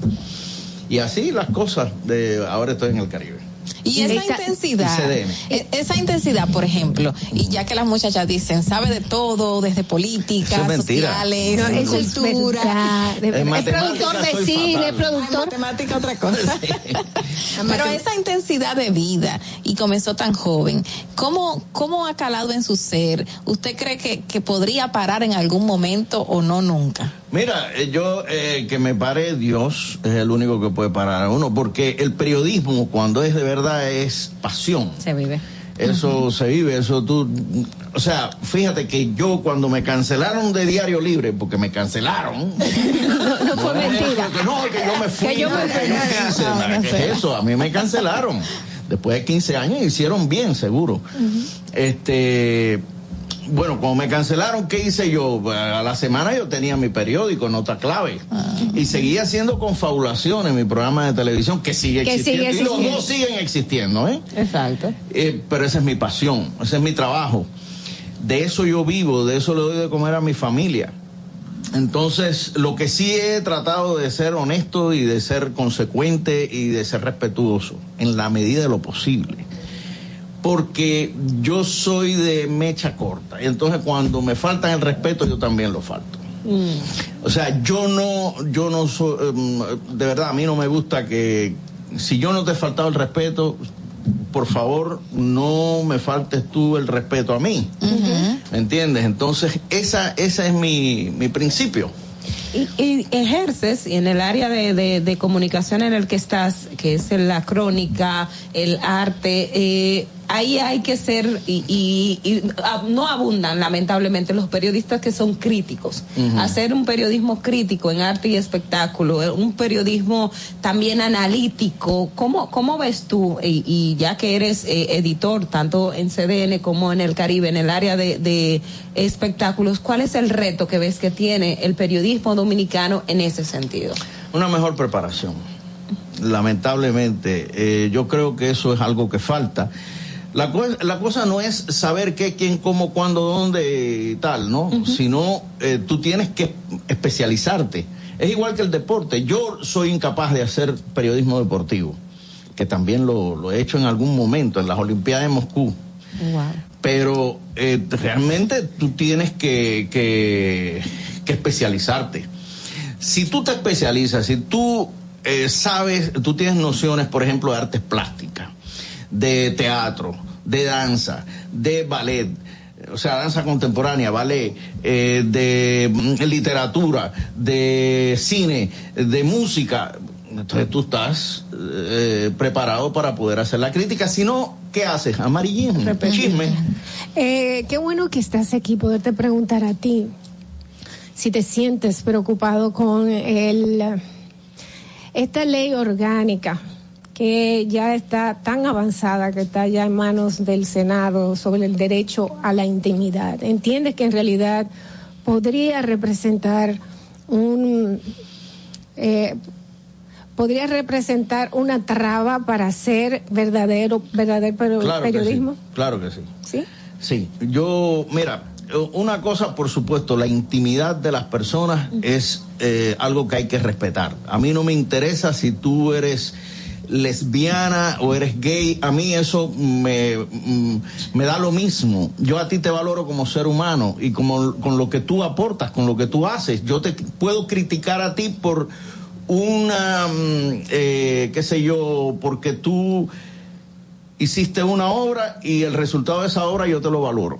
Y así las cosas de ahora estoy en el Caribe. Y esa intensidad, e- esa intensidad, por ejemplo, y ya que las muchachas dicen, sabe de todo, desde política, es sociales, No, es cultura. Es productor de cine, fatal. productor. matemática otra cosa. Pero esa intensidad de vida y comenzó tan joven, ¿cómo, cómo ha calado en su ser? ¿Usted cree que, que podría parar en algún momento o no nunca? Mira, eh, yo eh, que me pare Dios es el único que puede parar a uno, porque el periodismo cuando es de verdad es pasión. Se vive. Eso se vive, eso tú, o sea, fíjate que yo cuando me cancelaron de Diario Libre, porque me cancelaron. no, no fue mentira. Que no, que yo me fui. Que yo me fui. Dice, No, no ¿qué sé. es eso? A mí me cancelaron. Después de 15 años hicieron bien, seguro. Este, bueno, cuando me cancelaron, ¿qué hice yo? A la semana yo tenía mi periódico, Nota Clave. Ah. Y seguía haciendo confabulaciones, mi programa de televisión, que sigue Que sigue existiendo. y los dos siguen existiendo, ¿eh? Exacto. Eh, pero esa es mi pasión, ese es mi trabajo. De eso yo vivo, de eso le doy de comer a mi familia. Entonces, lo que sí he tratado de ser honesto y de ser consecuente y de ser respetuoso en la medida de lo posible. Porque yo soy de mecha corta. Y entonces cuando me faltan el respeto, yo también lo falto. O sea, yo no, yo no soy, em, de verdad, a mí no me gusta que, si yo no te he faltado el respeto, por favor, no me faltes tú el respeto a mí. ¿Me entiendes? Entonces, esa, esa es mi, mi principio. Y, y ejerces y en el área de, de- de comunicación en el que estás, que es la crónica, el arte, eh, ahí hay que ser, y, y- y, no abundan lamentablemente los periodistas que son críticos. Hacer un periodismo crítico en arte y espectáculo, eh, un periodismo también analítico, ¿cómo, cómo ves tú, y, y ya que eres eh, editor tanto en CDN como en el Caribe, en el área de, de espectáculos, cuál es el reto que ves que tiene el periodismo dominicano en ese sentido? Una mejor preparación. Lamentablemente, eh, yo creo que eso es algo que falta. La, la cosa no es saber qué, quién, cómo, cuándo, dónde y tal, ¿no? Sino eh, tú tienes que especializarte. Es igual que el deporte. Yo soy incapaz de hacer periodismo deportivo, que también lo, lo he hecho en algún momento en las Olimpiadas de Moscú. Pero eh, realmente tú tienes que, que, que especializarte. Si tú te especializas, si tú eh, sabes, tú tienes nociones, por ejemplo, de artes plásticas, de teatro, de danza, de ballet, o sea, danza contemporánea, ballet, eh, de mm, literatura, de cine, de música, entonces tú estás eh, preparado para poder hacer la crítica. Si no, ¿qué haces? Amarillismo, chisme. Eh, qué bueno que estás aquí, poderte preguntar a ti si te sientes preocupado con el, esta ley orgánica que ya está tan avanzada, que está ya en manos del Senado sobre el derecho a la intimidad. ¿Entiendes que en realidad podría representar un... eh, podría representar una traba para hacer verdadero, verdadero que periodismo? sí, claro que sí. ¿Sí? Sí, yo, mira, una cosa, por supuesto, la intimidad de las personas es eh, algo que hay que respetar. A mí no me interesa si tú eres lesbiana o eres gay, a mí eso me, mm, me da lo mismo. Yo a ti te valoro como ser humano y como con lo que tú aportas, con lo que tú haces. Yo te puedo criticar a ti por una, mm, eh, qué sé yo, porque tú hiciste una obra y el resultado de esa obra yo te lo valoro.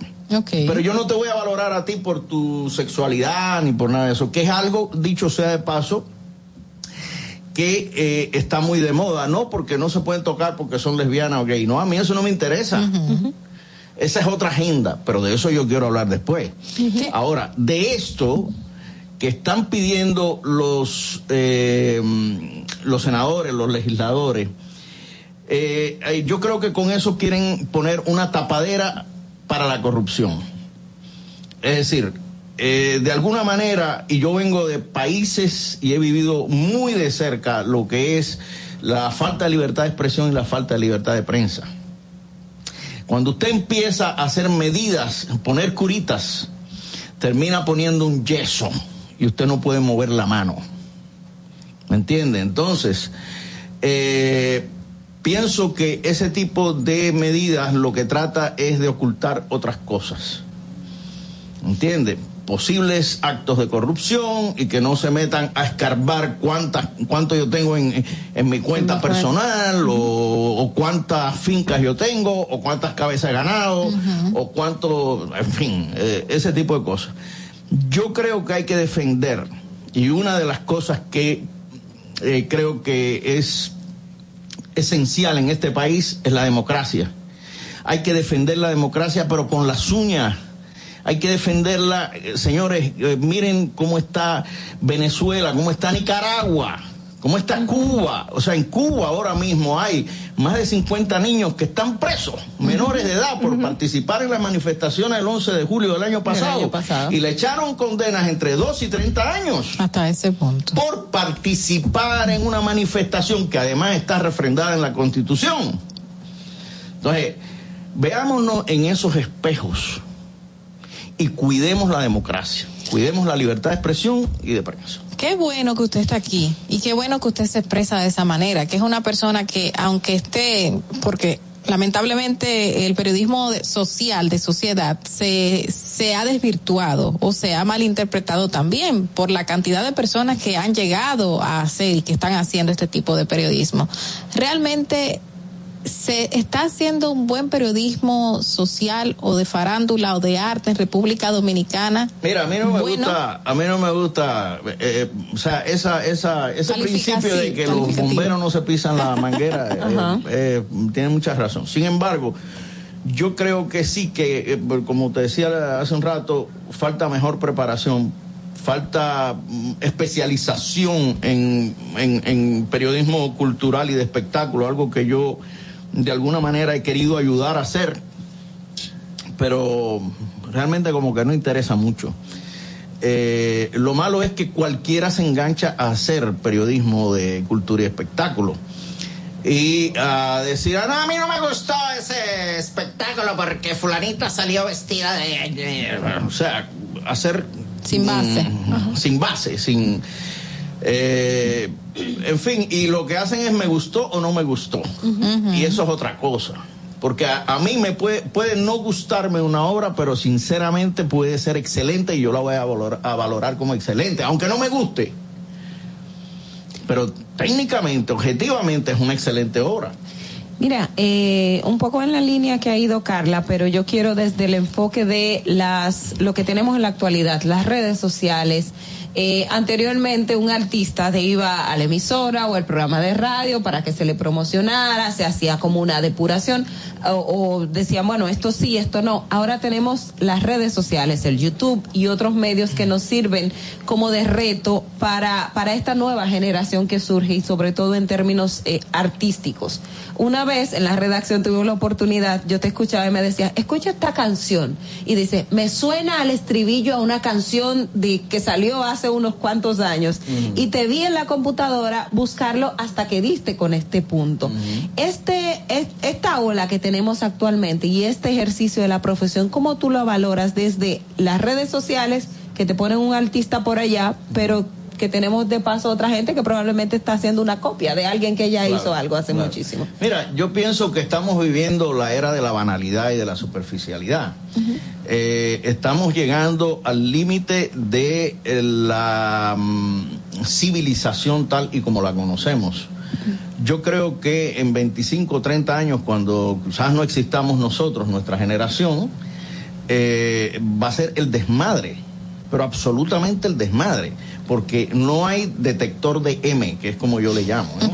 Pero yo no te voy a valorar a ti por tu sexualidad ni por nada de eso, que es algo, dicho sea de paso, que eh, está muy de moda, no porque no se pueden tocar porque son lesbianas o gay, no, a mí eso no me interesa. Esa es otra agenda, pero de eso yo quiero hablar después. Ahora, de esto que están pidiendo los, eh, los senadores, los legisladores, eh, eh, yo creo que con eso quieren poner una tapadera para la corrupción. Es decir, eh, de alguna manera, y yo vengo de países y he vivido muy de cerca lo que es la falta de libertad de expresión y la falta de libertad de prensa. Cuando usted empieza a hacer medidas, poner curitas, termina poniendo un yeso y usted no puede mover la mano. ¿Me entiende? Entonces, eh, pienso que ese tipo de medidas lo que trata es de ocultar otras cosas. ¿Entiende? Posibles actos de corrupción y que no se metan a escarbar cuántas, cuánto yo tengo en, en mi cuenta personal o, o cuántas fincas yo tengo o cuántas cabezas he ganado o cuánto, en fin, eh, ese tipo de cosas. Yo creo que hay que defender Y una de las cosas que eh, creo que es esencial en este país es la democracia. Hay que defender la democracia, pero con las uñas. Hay que defenderla, eh, señores, eh, miren cómo está Venezuela, cómo está Nicaragua, cómo está Cuba. O sea, en Cuba ahora mismo hay más de 50 niños que están presos, menores de edad, por participar en las manifestaciones del 11 de julio del año pasado. año pasado. Y le echaron condenas entre 2 y 30 años Hasta ese punto. por participar en una manifestación que además está refrendada en la Constitución. Entonces, veámonos en esos espejos y cuidemos la democracia, cuidemos la libertad de expresión y de prensa. Qué bueno que usted está aquí y qué bueno que usted se expresa de esa manera, que es una persona que aunque esté, porque lamentablemente el periodismo social de sociedad se, se ha desvirtuado o se ha malinterpretado también por la cantidad de personas que han llegado a hacer y que están haciendo este tipo de periodismo. Realmente se está haciendo un buen periodismo social o de farándula o de arte en República Dominicana. Mira, a mí no me Bueno. gusta, a mí no me gusta, eh, eh, o sea, esa, esa, ese principio de que los bomberos no se pisan la manguera, eh, eh, tiene mucha razón. Sin embargo, yo creo que sí que, como te decía hace un rato, falta mejor preparación, falta mm, especialización en, en, en periodismo cultural y de espectáculo, algo que yo de alguna manera he querido ayudar a hacer pero realmente como que no interesa mucho. Eh, lo malo es que cualquiera se engancha a hacer periodismo de cultura y espectáculo. Y a decir, ah, no, a mí no me gustó ese espectáculo porque fulanita salió vestida de... de-". o sea, hacer... Sin base. mm, sin base, sin... eh, en fin, y lo que hacen es me gustó o no me gustó. Y eso es otra cosa. Porque a, a mí me puede, puede no gustarme una obra, pero sinceramente puede ser excelente y yo la voy a valorar, a valorar como excelente, aunque no me guste. Pero técnicamente, objetivamente, es una excelente obra. Mira, eh, un poco en la línea que ha ido Carla, pero yo quiero desde el enfoque de las lo que tenemos en la actualidad, las redes sociales. Eh, anteriormente un artista te iba a la emisora o al programa de radio para que se le promocionara, se hacía como una depuración o, decían, bueno, esto sí, esto no. Ahora tenemos las redes sociales, el YouTube y otros medios que nos sirven como de reto para, para esta nueva generación que surge y sobre todo en términos eh, artísticos. Una vez en la redacción tuve la oportunidad, yo te escuchaba y me decía, escucha esta canción. Y dice, me suena al estribillo a una canción de, que salió hace unos cuantos años. Y te vi en la computadora buscarlo hasta que diste con este punto. Este, es- esta ola que tenemos actualmente y este ejercicio de la profesión, ¿cómo tú lo valoras desde las redes sociales que te ponen un artista por allá, pero que tenemos de paso otra gente que probablemente está haciendo una copia de alguien que ya Claro, hizo algo hace claro. muchísimo? Mira, yo pienso que estamos viviendo la era de la banalidad y de la superficialidad. Eh, estamos llegando al límite de eh, la mm, civilización tal y como la conocemos. Yo creo que en 25 o 30 años, cuando quizás no existamos nosotros, nuestra generación, eh, va a ser el desmadre, pero absolutamente el desmadre, porque no hay detector de M, que es como yo le llamo. ¿no?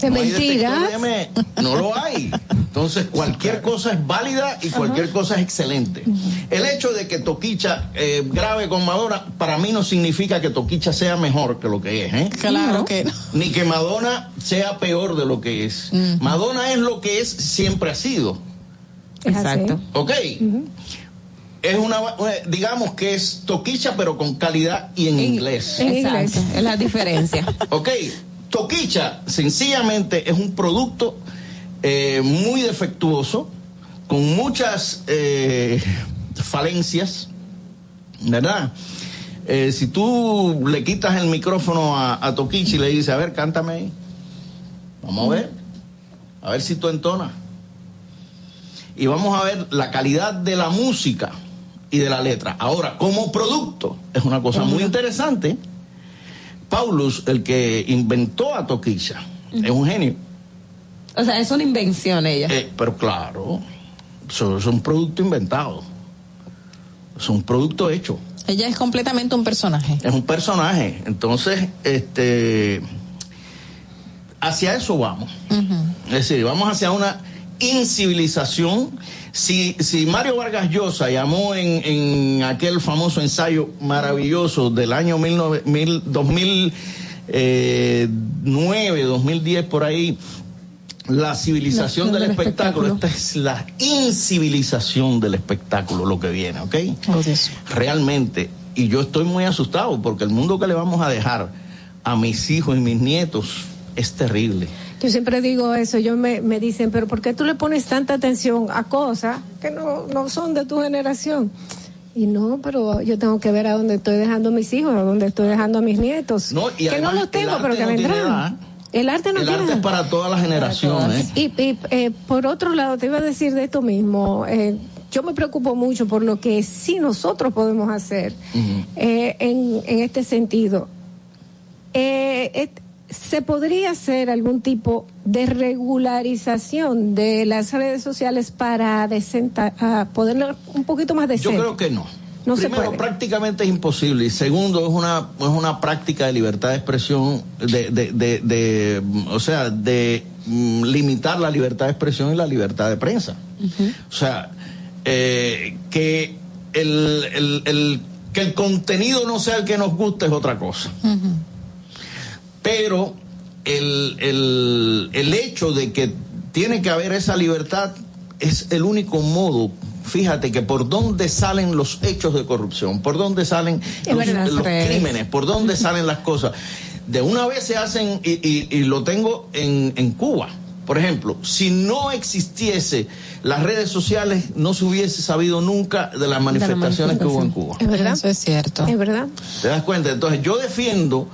De No hay mentiras. detector de M, no lo hay. Entonces, cualquier cosa es válida y cualquier cosa es excelente. El hecho de que Toquicha eh, grabe con Madonna, para mí no significa que Toquicha sea mejor que lo que es. ¿eh? Claro que no. Ni que Madonna sea peor de lo que es. Madonna es lo que es, siempre ha sido. Exacto. ¿Ok? Es una, digamos que es Toquicha, pero con calidad y en inglés. Exacto, es la diferencia. Ok, Toquicha sencillamente es un producto eh, muy defectuoso, con muchas eh, falencias, ¿verdad? Eh, si tú le quitas el micrófono a, a Toquicha y le dices, a ver, cántame ahí, vamos a ver, a ver si tú entonas. Y vamos a ver la calidad de la música y de la letra. Ahora, como producto, es una cosa muy interesante. Paulus, el que inventó a Toquilla, es un genio. O sea, es una invención ella. Eh, pero claro, eso es un producto inventado. Es un producto hecho. Ella es completamente un personaje. Es un personaje. Entonces, este, hacia eso vamos. Es decir, vamos hacia una incivilización. Si, si Mario Vargas Llosa llamó en, en aquel famoso ensayo maravilloso del año 19, mil, 2009, 2010, por ahí, la civilización del, espectáculo. Esta es la incivilización del espectáculo, lo que viene, ¿ok? Realmente, y yo estoy muy asustado porque el mundo que le vamos a dejar a mis hijos y mis nietos es terrible. Yo siempre digo eso, yo me, me dicen, pero ¿por qué tú le pones tanta atención a cosas que no, no son de tu generación? Y no, pero yo tengo que ver a dónde estoy dejando a mis hijos, a dónde estoy dejando a mis nietos. No, y que no los tengo, pero que no vendrán. El arte no el tiene arte es para todas las generaciones. Y, y eh, por otro lado, te iba a decir de esto mismo. Eh, yo me preocupo mucho por lo que sí nosotros podemos hacer eh, en, en, este sentido. Eh, ¿Se podría hacer algún tipo de regularización de las redes sociales para uh, poderlo un poquito más decente? Yo creo que no. No Primero, se puede. prácticamente es imposible. Y segundo, es una, es una práctica de libertad de expresión, de, de, de, de o sea, de mm, limitar la libertad de expresión y la libertad de prensa. Uh -huh. O sea, eh, que el, el, el, que el contenido no sea el que nos guste es otra cosa. Uh -huh. Pero el, el, el hecho de que tiene que haber esa libertad es el único modo fíjate que por dónde salen los hechos de corrupción, por dónde salen los, verdad, los crímenes, por dónde salen las cosas. De una vez se hacen, y, y, y lo tengo en, en, Cuba, por ejemplo, si no existiese las redes sociales, no se hubiese sabido nunca de las manifestaciones de que hubo en Cuba. Es verdad. Eso es cierto. Es verdad. ¿Te das cuenta? Entonces yo defiendo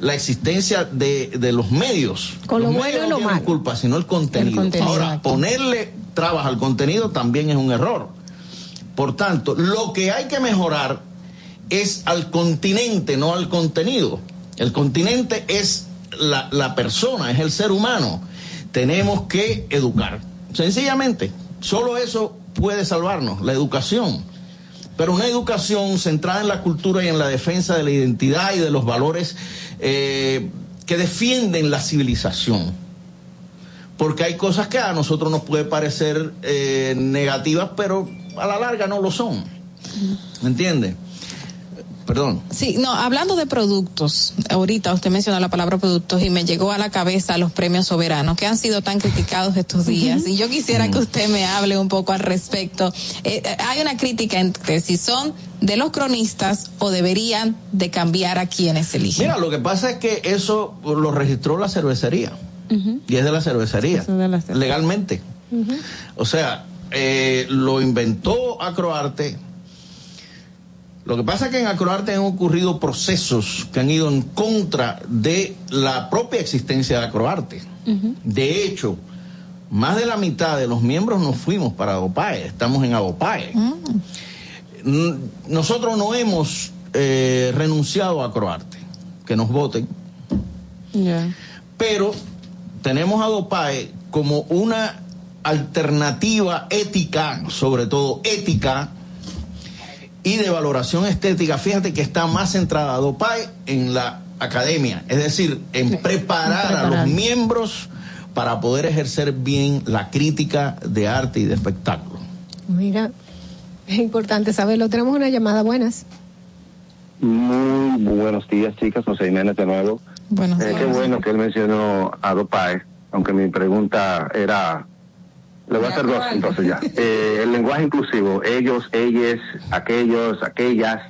la existencia de, de los medios. Con los lo medios bueno no tienen culpa, sino el contenido. El contenido, Ahora, ponerle trabas al contenido también es un error. Por tanto, lo que hay que mejorar es al continente, no al contenido. El continente es la, la persona, es el ser humano. Tenemos que educar. Sencillamente, solo eso puede salvarnos, la educación. Pero una educación centrada en la cultura y en la defensa de la identidad y de los valores eh, que defienden la civilización. Porque hay cosas que a nosotros nos puede parecer eh, negativas, pero a la larga no lo son. ¿Me entiende? Perdón. Sí, no, hablando de productos, ahorita usted mencionó la palabra productos y me llegó a la cabeza los premios soberanos que han sido tan criticados estos días. Uh -huh. Y yo quisiera uh -huh. que usted me hable un poco al respecto. Eh, hay una crítica entre si son de los cronistas o deberían de cambiar a quienes eligen. Mira, lo que pasa es que eso lo registró la cervecería. Uh -huh. Y es de la cervecería. de la cervecería. Legalmente. O sea, eh, lo inventó Acroarte. Lo que pasa es que en Acroarte han ocurrido procesos que han ido en contra de la propia existencia de Acroarte. Uh -huh. De hecho, más de la mitad de los miembros nos fuimos para Adopae, estamos en Adopae. Uh -huh. Nosotros no hemos eh, renunciado a Acroarte, que nos voten. Yeah. Pero tenemos a Adopae como una alternativa ética, sobre todo ética, y de valoración estética, fíjate que está más centrada Dopai en la academia, es decir, en preparar, preparar, a los miembros para poder ejercer bien la crítica de arte y de espectáculo. Mira, es importante saberlo. Tenemos una llamada, buenas. Muy buenos días, chicas. José Jiménez de nuevo. Buenos eh, qué bueno que él mencionó a Dopai, aunque mi pregunta era le voy a hacer dos entonces ya. Eh, el lenguaje inclusivo, ellos, ellas, aquellos, aquellas.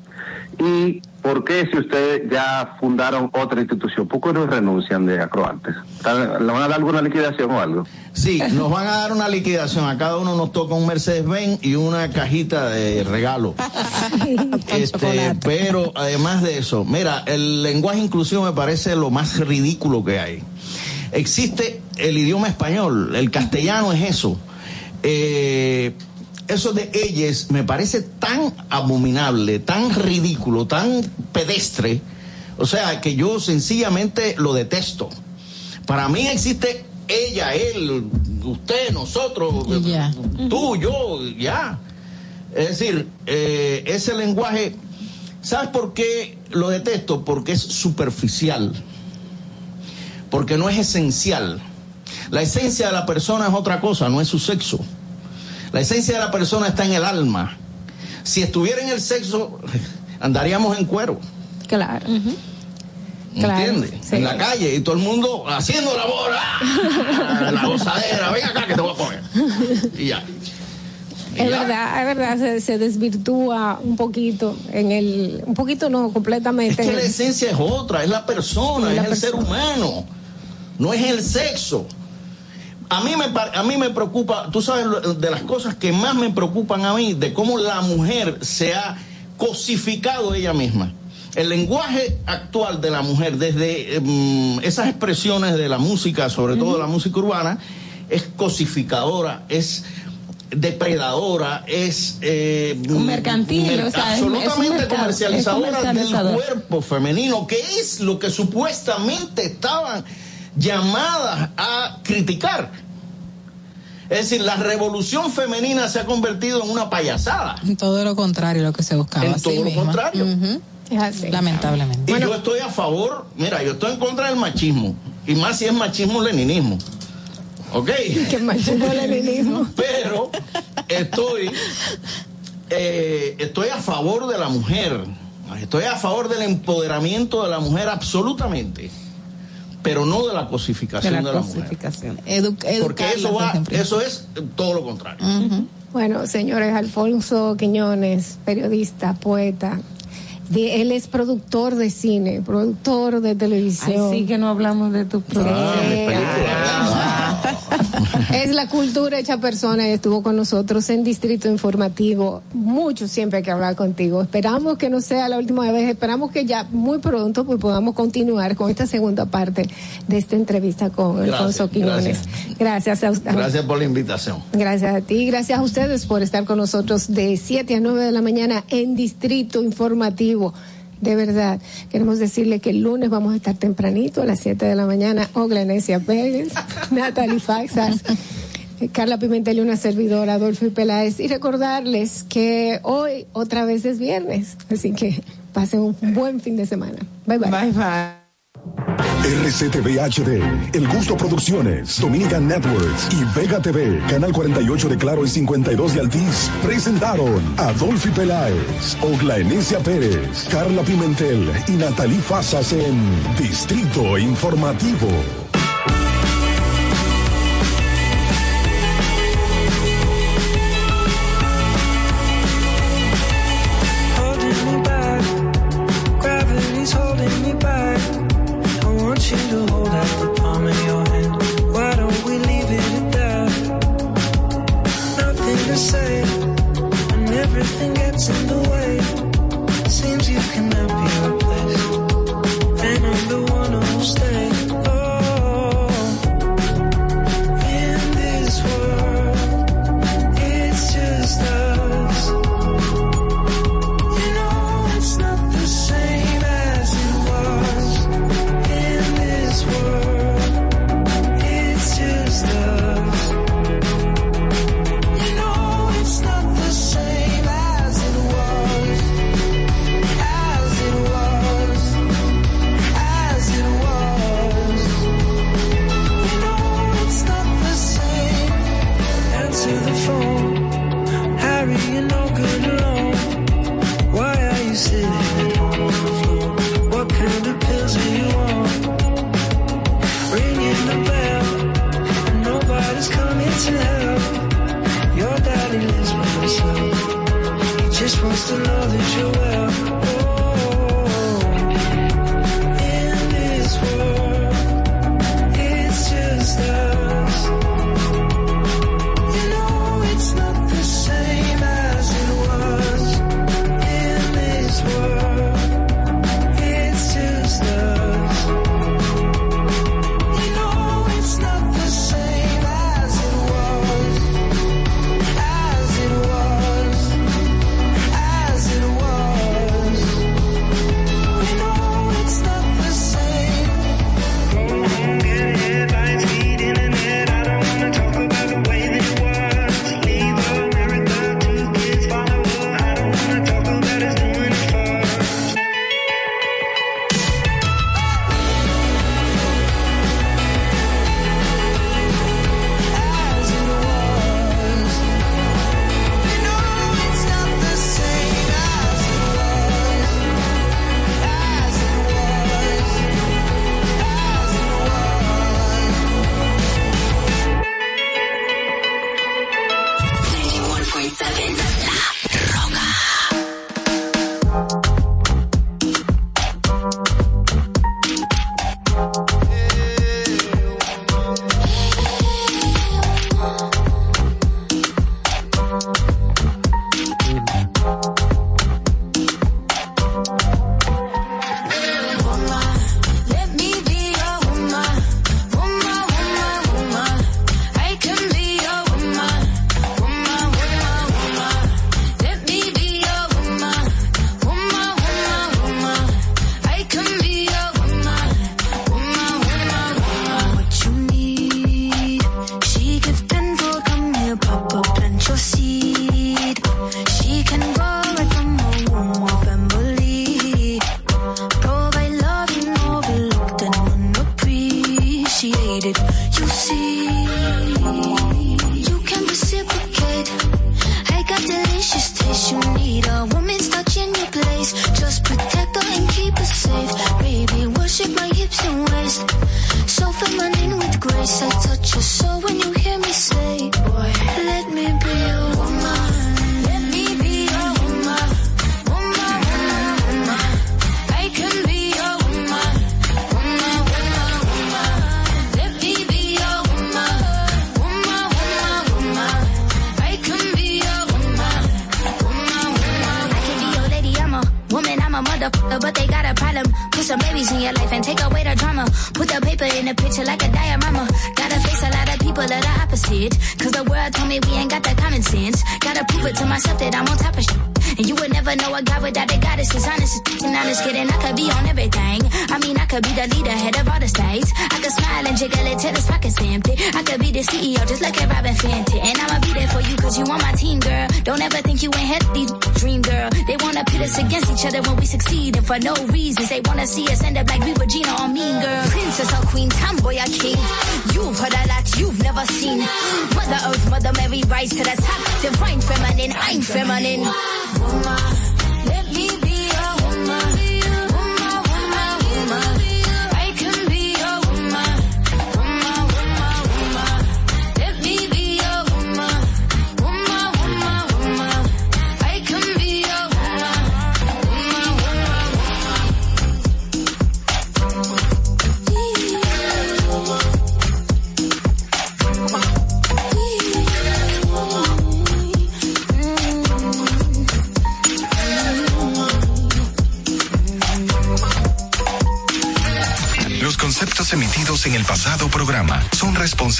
¿Y por qué si ustedes ya fundaron otra institución, por qué no renuncian de acroantes? ¿Le van a dar alguna liquidación o algo? Sí, nos van a dar una liquidación. A cada uno nos toca un Mercedes-Benz y una cajita de regalo. este, pero además de eso, mira, el lenguaje inclusivo me parece lo más ridículo que hay. Existe el idioma español, el castellano es eso. Eh, eso de ellas me parece tan abominable, tan ridículo, tan pedestre, o sea, que yo sencillamente lo detesto. Para mí existe ella, él, usted, nosotros, yeah. tú, yo, ya. Es decir, eh, ese lenguaje ¿Sabes por qué lo detesto? Porque es superficial. Porque no es esencial. La esencia de la persona es otra cosa, no es su sexo. La esencia de la persona está en el alma. Si estuviera en el sexo, andaríamos en cuero. Claro. ¿Entiendes? En la calle y todo el mundo haciendo la bola, la gozadera, ven acá que te voy a comer. Y ya. Es verdad, es verdad, se, se, desvirtúa un poquito en el, un poquito no, completamente. Es que la esencia es otra, es la persona, sí, la es persona. el ser humano, no es el sexo. A mí, me, a mí me preocupa, tú sabes, de las cosas que más me preocupan a mí, de cómo la mujer se ha cosificado ella misma. El lenguaje actual de la mujer, desde um, esas expresiones de la música, sobre todo uh -huh. la música urbana, es cosificadora, es depredadora, es eh, mercantil, mer o sea, absolutamente es comercializadora, comercializador. del cuerpo femenino, que es lo que supuestamente estaban llamadas a criticar. Es decir, la revolución femenina se ha convertido en una payasada. En todo lo contrario, lo que se buscaba. En todo lo misma. contrario. Uh -huh. Es así. Lamentablemente. Y bueno, yo estoy a favor, mira, yo estoy en contra del machismo. Y más si es machismo-leninismo. ¿Ok? Que machismo-leninismo. Pero estoy, eh, estoy a favor de la mujer. Estoy a favor del empoderamiento de la mujer absolutamente pero no de la cosificación de la, de la cosificación. mujer. Edu Porque eso va, eso es todo lo contrario. Uh -huh. Bueno, señores, Alfonso Quiñones, periodista, poeta, de, él es productor de cine, productor de televisión. Ay, sí que no hablamos de tu ah, Es la cultura hecha persona y estuvo con nosotros en Distrito Informativo. Mucho siempre hay que hablar contigo. Esperamos que no sea la última vez, esperamos que ya muy pronto pues podamos continuar con esta segunda parte de esta entrevista con gracias, Alfonso Quiñones. Gracias. Gracias, a, gracias por la invitación. Gracias a ti, gracias a ustedes por estar con nosotros de 7 a 9 de la mañana en Distrito Informativo de verdad. Queremos decirle que el lunes vamos a estar tempranito a las 7 de la mañana. Oglenesia Pérez, Natalie Faxas, Carla Pimentel y una servidora, Adolfo y Peláez. Y recordarles que hoy otra vez es viernes. Así que pasen un buen fin de semana. Bye bye. Bye bye. RCTV HD, El Gusto Producciones, Dominican Networks y Vega TV, Canal 48 de Claro y 52 de Altiz, presentaron Adolfi Peláez, Oglaenecia Pérez, Carla Pimentel y Natalie Fasas en Distrito Informativo. You see. could be the leader, head of all the states. I could smile and jiggle it till the pockets empty. I could be the CEO, just like at Robin Fenty. And I'ma be there for you, cause you on my team, girl. Don't ever think you ain't healthy, dream girl. They wanna pit us against each other when we succeed, and for no reasons. They wanna see us end up like we were Gina or Mean Girl. Princess or queen, tomboy or king. You've heard a lot, you've never seen. Mother Earth, Mother Mary, rise to the top. Divine feminine, I'm feminine. Woman.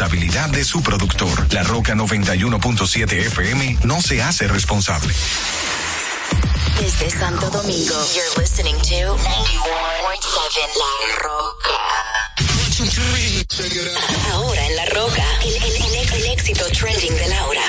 responsabilidad de su productor. La Roca 91.7 FM no se hace responsable. Desde Santo Domingo, you're listening to 91.7 La Roca. Ahora en La Roca, el, el, el éxito trending de Laura.